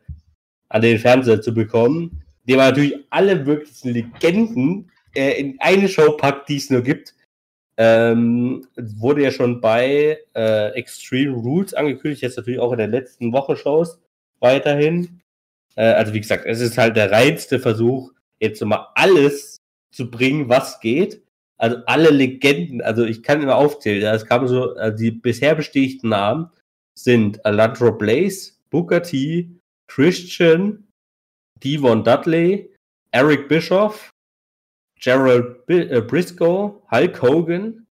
an den Fernseher zu bekommen. Die man natürlich alle wirklichen Legenden äh, in eine Show packt, die es nur gibt. Ähm, wurde ja schon bei äh, Extreme Rules angekündigt, jetzt natürlich auch in der letzten Woche Shows weiterhin. Äh, also wie gesagt, es ist halt der reinste Versuch, jetzt mal alles zu bringen, was geht. Also alle Legenden, also ich kann immer aufzählen, es kamen so, also die bisher bestätigten Namen sind Alandro Blaze, Booker T, Christian, Devon Dudley, Eric Bischoff, Gerald äh, Briscoe, Hulk Hogan,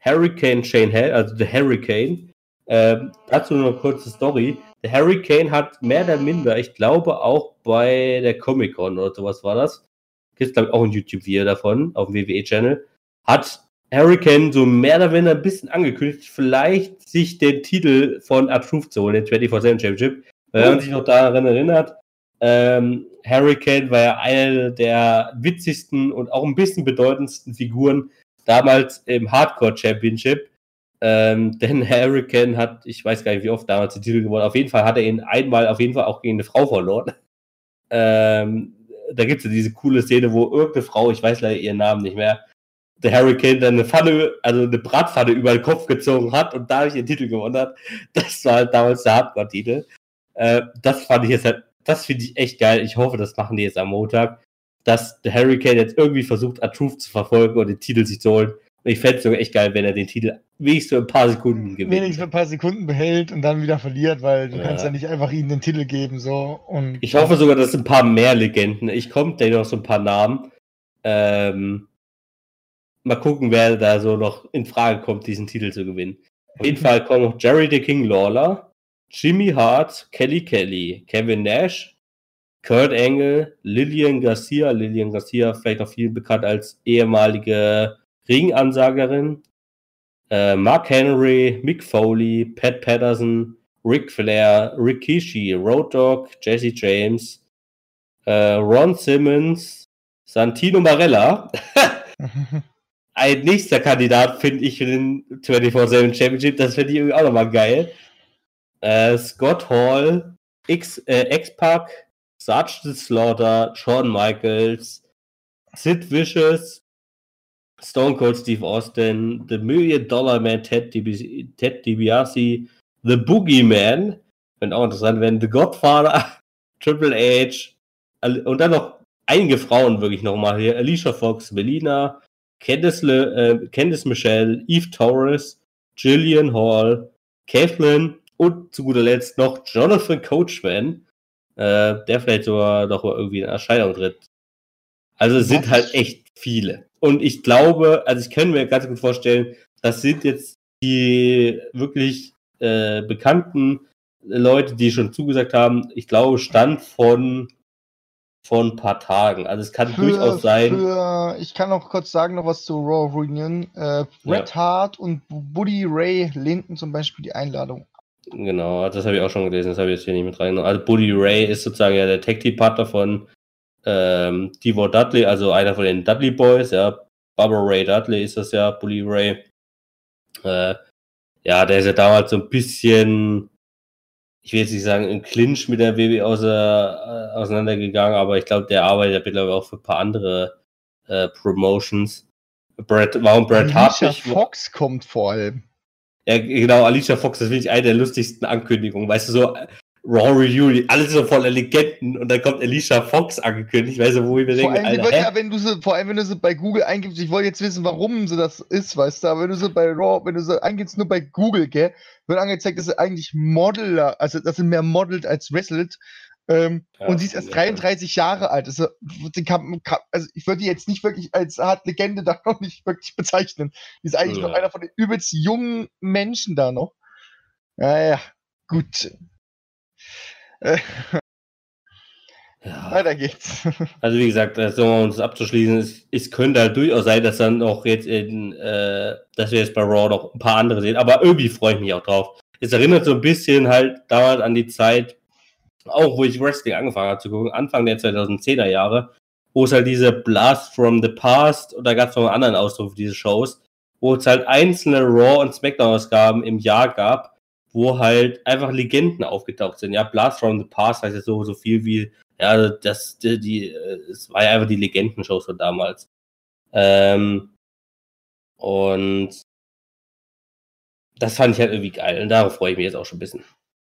Hurricane Shane Hell, also der Hurricane. Ähm, dazu nur eine kurze Story. Der Hurricane hat mehr oder minder, ich glaube auch bei der Comic Con oder sowas war das, gibt es glaube ich auch ein YouTube-Video davon auf dem WWE-Channel, hat Hurricane so mehr oder minder ein bisschen angekündigt, vielleicht sich den Titel von Approved zu holen, den 24-7 Championship. Wenn man sich noch daran erinnert, ähm, Hurricane war ja eine der witzigsten und auch ein bisschen bedeutendsten Figuren damals im Hardcore Championship. Ähm, denn Hurricane hat, ich weiß gar nicht, wie oft damals den Titel gewonnen. Auf jeden Fall hat er ihn einmal auf jeden Fall auch gegen eine Frau verloren. Ähm, da gibt es ja diese coole Szene, wo irgendeine Frau, ich weiß leider ihren Namen nicht mehr, der Hurricane dann eine Pfanne, also eine Bratpfanne über den Kopf gezogen hat und dadurch den Titel gewonnen hat. Das war halt damals der Hardcore-Titel. Äh, das fand ich jetzt halt das finde ich echt geil. Ich hoffe, das machen die jetzt am Montag, dass der Hurricane jetzt irgendwie versucht, A-Truth zu verfolgen und den Titel sich zu holen. Und ich fände es sogar echt geil, wenn er den Titel wenigstens für ein paar Sekunden gewinnt. Wenigstens für ein paar Sekunden behält und dann wieder verliert, weil du ja. kannst ja nicht einfach ihm den Titel geben. so. Und ich hoffe sogar, dass ein paar mehr Legenden. Ich komme da noch so ein paar Namen. Ähm, mal gucken, wer da so noch in Frage kommt, diesen Titel zu gewinnen. Auf jeden Fall kommt noch Jerry the King Lawler, Jimmy Hart, Kelly Kelly, Kevin Nash, Kurt Angle, Lillian Garcia, Lillian Garcia vielleicht noch viel bekannt als ehemalige Ringansagerin, äh, Mark Henry, Mick Foley, Pat Patterson, Rick Flair, Rikishi, Road Dogg, Jesse James, äh, Ron Simmons, Santino Marella. Ein nächster Kandidat finde ich für den 24-7 Championship, das finde ich irgendwie auch nochmal geil äh, Scott Hall, X, äh, X-Pac, Sergeant Slaughter, Shawn Michaels, Sid Vicious, Stone Cold Steve Austin, The Million Dollar Man Ted, DiBi Ted DiBiase, The Boogeyman, wenn auch interessant werden, The Godfather, Triple H und dann noch einige Frauen wirklich nochmal hier, Alicia Fox, Melina, Candice, Le, äh, Candice Michelle, Eve Torres, Jillian Hall, Kathleen, und zu guter Letzt noch Jonathan Coachman, äh, der vielleicht sogar noch irgendwie in Erscheinung tritt. Also es sind halt echt viele. Und ich glaube, also ich kann mir ganz gut vorstellen, das sind jetzt die wirklich äh, bekannten Leute, die schon zugesagt haben. Ich glaube, Stand von von ein paar Tagen. Also es kann für, durchaus sein. Für, ich kann auch kurz sagen noch was zu Raw Reunion. Äh, Bret ja. Hart und Buddy Ray lehnten zum Beispiel die Einladung Genau, das habe ich auch schon gelesen, das habe ich jetzt hier nicht mit reingenommen. Also Buddy Ray ist sozusagen ja der Tag Team Partner von ähm, Devon Dudley, also einer von den Dudley Boys, ja, Barbara Ray Dudley ist das ja, Bully Ray. Äh, ja, der ist ja damals so ein bisschen, ich will jetzt nicht sagen, im Clinch mit der WWE außer, äh, auseinandergegangen, aber ich glaube, der arbeitet ja mittlerweile auch für ein paar andere äh, Promotions. Brad, warum Brad Hart Fox kommt vor allem. Ja, genau, Alicia Fox, das finde ich eine der lustigsten Ankündigungen. Weißt du, so Raw Review, alles so voller Legenden und dann kommt Alicia Fox angekündigt. Weißt du, wo ich mir denke, allem, Alter, ja, wenn du sie, vor allem, wenn du sie bei Google eingibst, ich wollte jetzt wissen, warum sie das ist, weißt du, aber wenn du sie bei Raw, wenn du sie eingibst, nur bei Google, gell, wird angezeigt, dass sie eigentlich Modeler, also dass sie mehr modelt als wrestelt. Ähm, ja, und sie ist erst ja. 33 Jahre alt. Also, kann, kann, also ich würde die jetzt nicht wirklich als Art Legende da noch nicht wirklich bezeichnen. Die ist eigentlich ja. noch einer von den übelst jungen Menschen da noch. Naja, gut. Äh, ja. Weiter geht's. Also wie gesagt, also, um uns abzuschließen, es, es, könnte halt durchaus sein, dass dann auch jetzt in, äh, dass wir jetzt bei Raw noch ein paar andere sehen, aber irgendwie freue ich mich auch drauf. Es erinnert so ein bisschen halt damals an die Zeit, auch wo ich Wrestling angefangen habe zu gucken, Anfang der 2010er Jahre, wo es halt diese Blast from the Past, oder gab es noch einen anderen Ausdruck für diese Shows, wo es halt einzelne Raw- und Smackdown-Ausgaben im Jahr gab, wo halt einfach Legenden aufgetaucht sind. Ja, Blast from the Past heißt ja so, so viel wie, ja, das, die, die es war ja einfach die Legenden-Shows von damals. Ähm, und das fand ich halt irgendwie geil und darauf freue ich mich jetzt auch schon ein bisschen.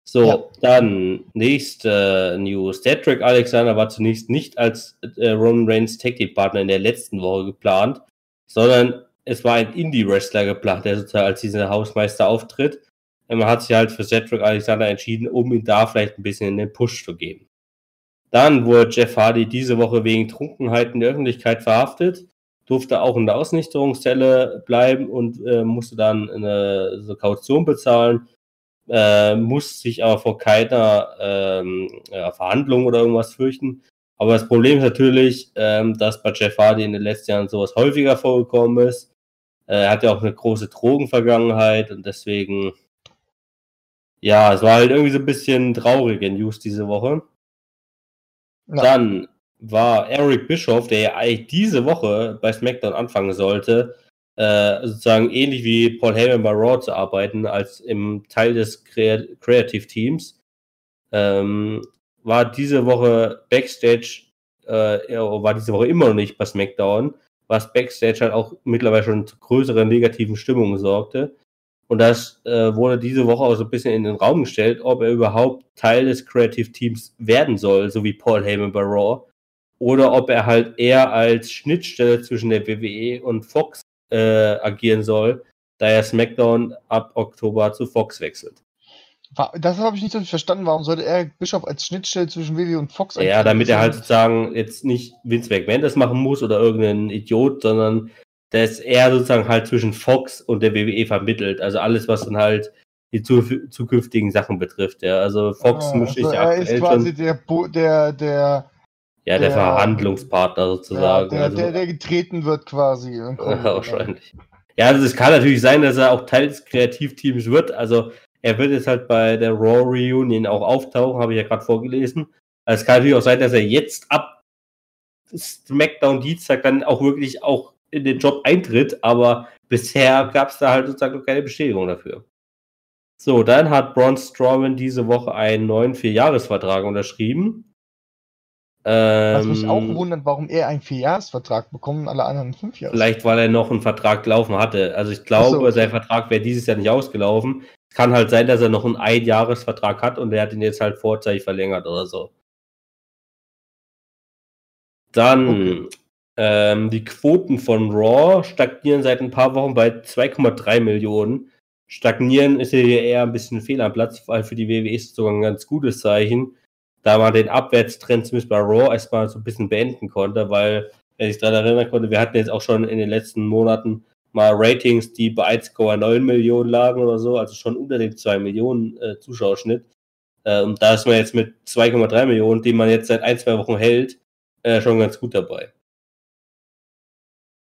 So, ja. dann nächste News. Cedric Alexander war zunächst nicht als äh, Roman Reigns Tag Team Partner in der letzten Woche geplant, sondern es war ein Indie-Wrestler geplant, der sozusagen als dieser Hausmeister auftritt. Und man hat sich halt für Cedric Alexander entschieden, um ihm da vielleicht ein bisschen in den Push zu geben. Dann wurde Jeff Hardy diese Woche wegen Trunkenheit in der Öffentlichkeit verhaftet, durfte auch in der Ausnichterungszelle bleiben und äh, musste dann eine so Kaution bezahlen äh, muss sich aber vor keiner ähm, ja, Verhandlung oder irgendwas fürchten. Aber das Problem ist natürlich, ähm, dass bei Jeff Hardy in den letzten Jahren sowas häufiger vorgekommen ist. Äh, er hat ja auch eine große Drogenvergangenheit und deswegen, ja, es war halt irgendwie so ein bisschen traurige News diese Woche. Ja. Dann war Eric Bischoff, der ja eigentlich diese Woche bei SmackDown anfangen sollte, äh, sozusagen ähnlich wie Paul Heyman bei Raw zu arbeiten, als im Teil des Creative Teams, ähm, war diese Woche Backstage, äh, war diese Woche immer noch nicht bei SmackDown, was Backstage halt auch mittlerweile schon zu größeren negativen Stimmungen sorgte. Und das äh, wurde diese Woche auch so ein bisschen in den Raum gestellt, ob er überhaupt Teil des Creative Teams werden soll, so wie Paul Heyman bei Raw, oder ob er halt eher als Schnittstelle zwischen der WWE und Fox äh, agieren soll, da er SmackDown ab Oktober zu Fox wechselt. Das habe ich nicht so verstanden. Warum sollte er Bischof als Schnittstelle zwischen WWE und Fox Ja, damit er halt sozusagen jetzt nicht Vince McMahon das machen muss oder irgendein Idiot, sondern dass er sozusagen halt zwischen Fox und der WWE vermittelt. Also alles, was dann halt die zu, zukünftigen Sachen betrifft. Ja, also Fox ah, mischt also sich ja Er ist quasi der, der, der ja, der, der Verhandlungspartner sozusagen. Ja, der, also, der, der, getreten wird quasi. wahrscheinlich. Ja, also es kann natürlich sein, dass er auch Teil des Kreativteams wird. Also er wird jetzt halt bei der Raw Reunion auch auftauchen, habe ich ja gerade vorgelesen. Also es kann natürlich auch sein, dass er jetzt ab SmackDown Dienstag dann auch wirklich auch in den Job eintritt, aber bisher gab es da halt sozusagen noch keine Bestätigung dafür. So, dann hat Braun Strowman diese Woche einen neuen Vierjahresvertrag unterschrieben. Ähm, Was mich auch ähm, wundert, warum er einen Vierjahresvertrag bekommt und alle anderen fünf Jahre. Vielleicht, weil er noch einen Vertrag laufen hatte. Also ich glaube, so. sein Vertrag wäre dieses Jahr nicht ausgelaufen. Es kann halt sein, dass er noch einen Einjahresvertrag hat und er hat ihn jetzt halt vorzeitig verlängert oder so. Dann okay. ähm, die Quoten von Raw stagnieren seit ein paar Wochen bei 2,3 Millionen. Stagnieren ist hier eher ein bisschen fehl am Platz, weil für die WWE ist es sogar ein ganz gutes Zeichen da man den Abwärtstrend zumindest bei Raw erstmal so ein bisschen beenden konnte, weil, wenn ich daran erinnern konnte, wir hatten jetzt auch schon in den letzten Monaten mal Ratings, die bei 1,9 Millionen lagen oder so, also schon unter dem 2 Millionen äh, Zuschauerschnitt. Äh, und da ist man jetzt mit 2,3 Millionen, die man jetzt seit ein, zwei Wochen hält, äh, schon ganz gut dabei.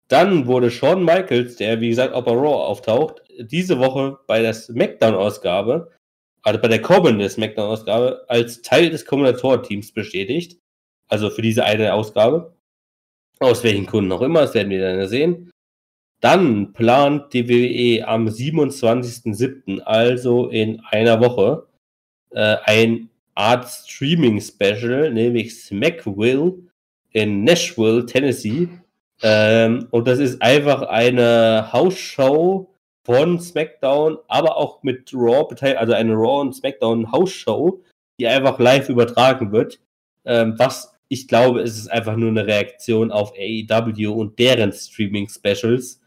Dann wurde Shawn Michaels, der wie gesagt auch bei Raw auftaucht, diese Woche bei der SmackDown-Ausgabe also bei der kommenden SmackDown-Ausgabe, als Teil des Kombinatorenteams bestätigt. Also für diese eine Ausgabe. Aus welchen Kunden auch immer, das werden wir dann sehen. Dann plant die WWE am 27.07., also in einer Woche, äh, ein Art Streaming Special, nämlich Smackville in Nashville, Tennessee. Ähm, und das ist einfach eine Hausshow von SmackDown, aber auch mit Raw beteiligt, also eine Raw und SmackDown Hausshow, die einfach live übertragen wird. Ähm, was ich glaube, es ist einfach nur eine Reaktion auf AEW und deren Streaming Specials,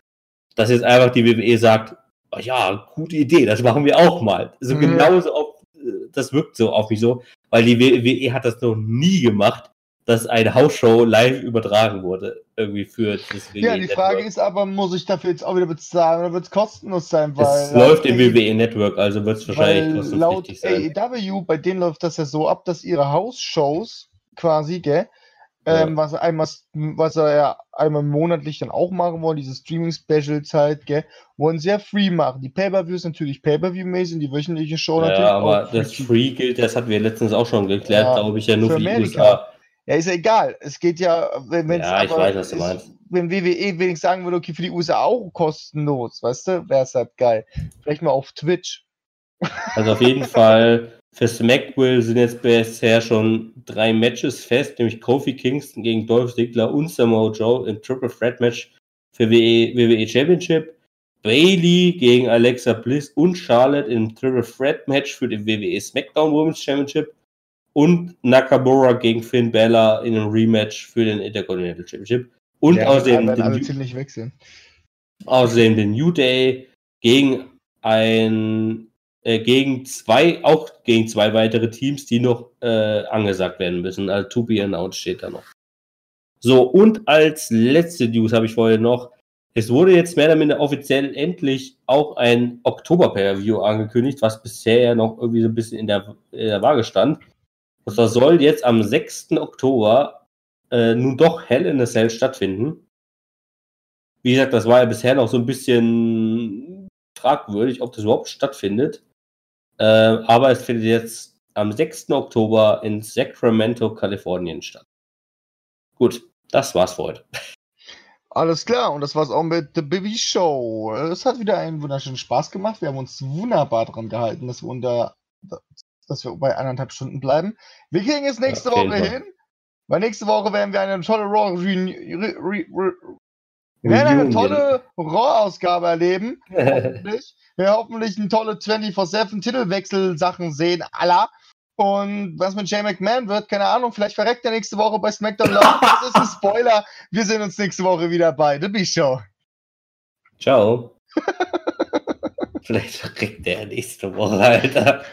dass jetzt einfach die WWE sagt, oh ja, gute Idee, das machen wir auch mal. So mhm. genauso auf, äh, das wirkt so auf mich so, weil die WWE hat das noch nie gemacht, dass eine Hausshow live übertragen wurde, irgendwie für das WWE. Ja, die Frage Network. ist aber, muss ich dafür jetzt auch wieder bezahlen oder wird es kostenlos sein? Weil es läuft im WWE Network, also wird es wahrscheinlich kostenpflichtig sein. Laut AEW, bei denen läuft das ja so ab, dass ihre Hausshows quasi, gell, ähm, was, einmal, was er ja einmal monatlich dann auch machen wollen, diese Streaming-Special-Zeit, gell, wollen ja free machen. Die Pay-Per-Views natürlich Pay-Per-View-mäßig, die wöchentliche Show ja, natürlich. Ja, aber das Free gilt, das hatten wir letztens auch schon geklärt, ja, glaube ich, ja nur für, für die USA. Ja, ist ja egal. Es geht ja, wenn es Ja, ich weiß, was du meinst. Wenn WWE wenigstens sagen würde, okay, für die USA auch kostenlos, weißt du, wäre es halt geil. Vielleicht mal auf Twitch. Also auf jeden Fall für SmackVille sind jetzt bisher schon drei Matches fest, nämlich Kofi Kingston gegen Dolph Ziggler und Samoa Joe im Triple Threat Match für WWE, WWE Championship. Bailey gegen Alexa Bliss und Charlotte im Triple Threat Match für den WWE SmackDown Women's Championship und Nakamura gegen Finn Bella in einem Rematch für den Intercontinental Championship und ja, außerdem den, alle ziemlich wechseln. außerdem den New Day gegen ein äh, gegen zwei, auch gegen zwei weitere Teams, die noch äh, angesagt werden müssen. Also to be announced steht da noch. So, und als letzte News habe ich vorher noch, es wurde jetzt mehr oder minder offiziell endlich auch ein Oktober-Pay-View angekündigt, was bisher ja noch irgendwie so ein bisschen in der, in der Waage stand. Und das soll jetzt am 6. Oktober äh, nun doch Hell in a Cell stattfinden. Wie gesagt, das war ja bisher noch so ein bisschen fragwürdig, ob das überhaupt stattfindet. Äh, aber es findet jetzt am 6. Oktober in Sacramento, Kalifornien statt. Gut, das war's für heute. Alles klar, und das war's auch mit The Baby Show. Es hat wieder einen wunderschönen Spaß gemacht. Wir haben uns wunderbar dran gehalten, dass wir unter, dass wir bei anderthalb Stunden bleiben. Wir kriegen es nächste ja, Woche hin, weil nächste Woche werden wir eine tolle Raw wir werden eine tolle Raw-Ausgabe erleben. Hoffentlich. Wir hoffentlich eine tolle 24-7-Titelwechsel-Sachen sehen, aller. Und was mit Jay McMahon wird, keine Ahnung, vielleicht verreckt er nächste Woche bei SmackDown Live. Das ist ein Spoiler. Wir sehen uns nächste Woche wieder bei The B-Show. Ciao. vielleicht verreckt er nächste Woche, Alter.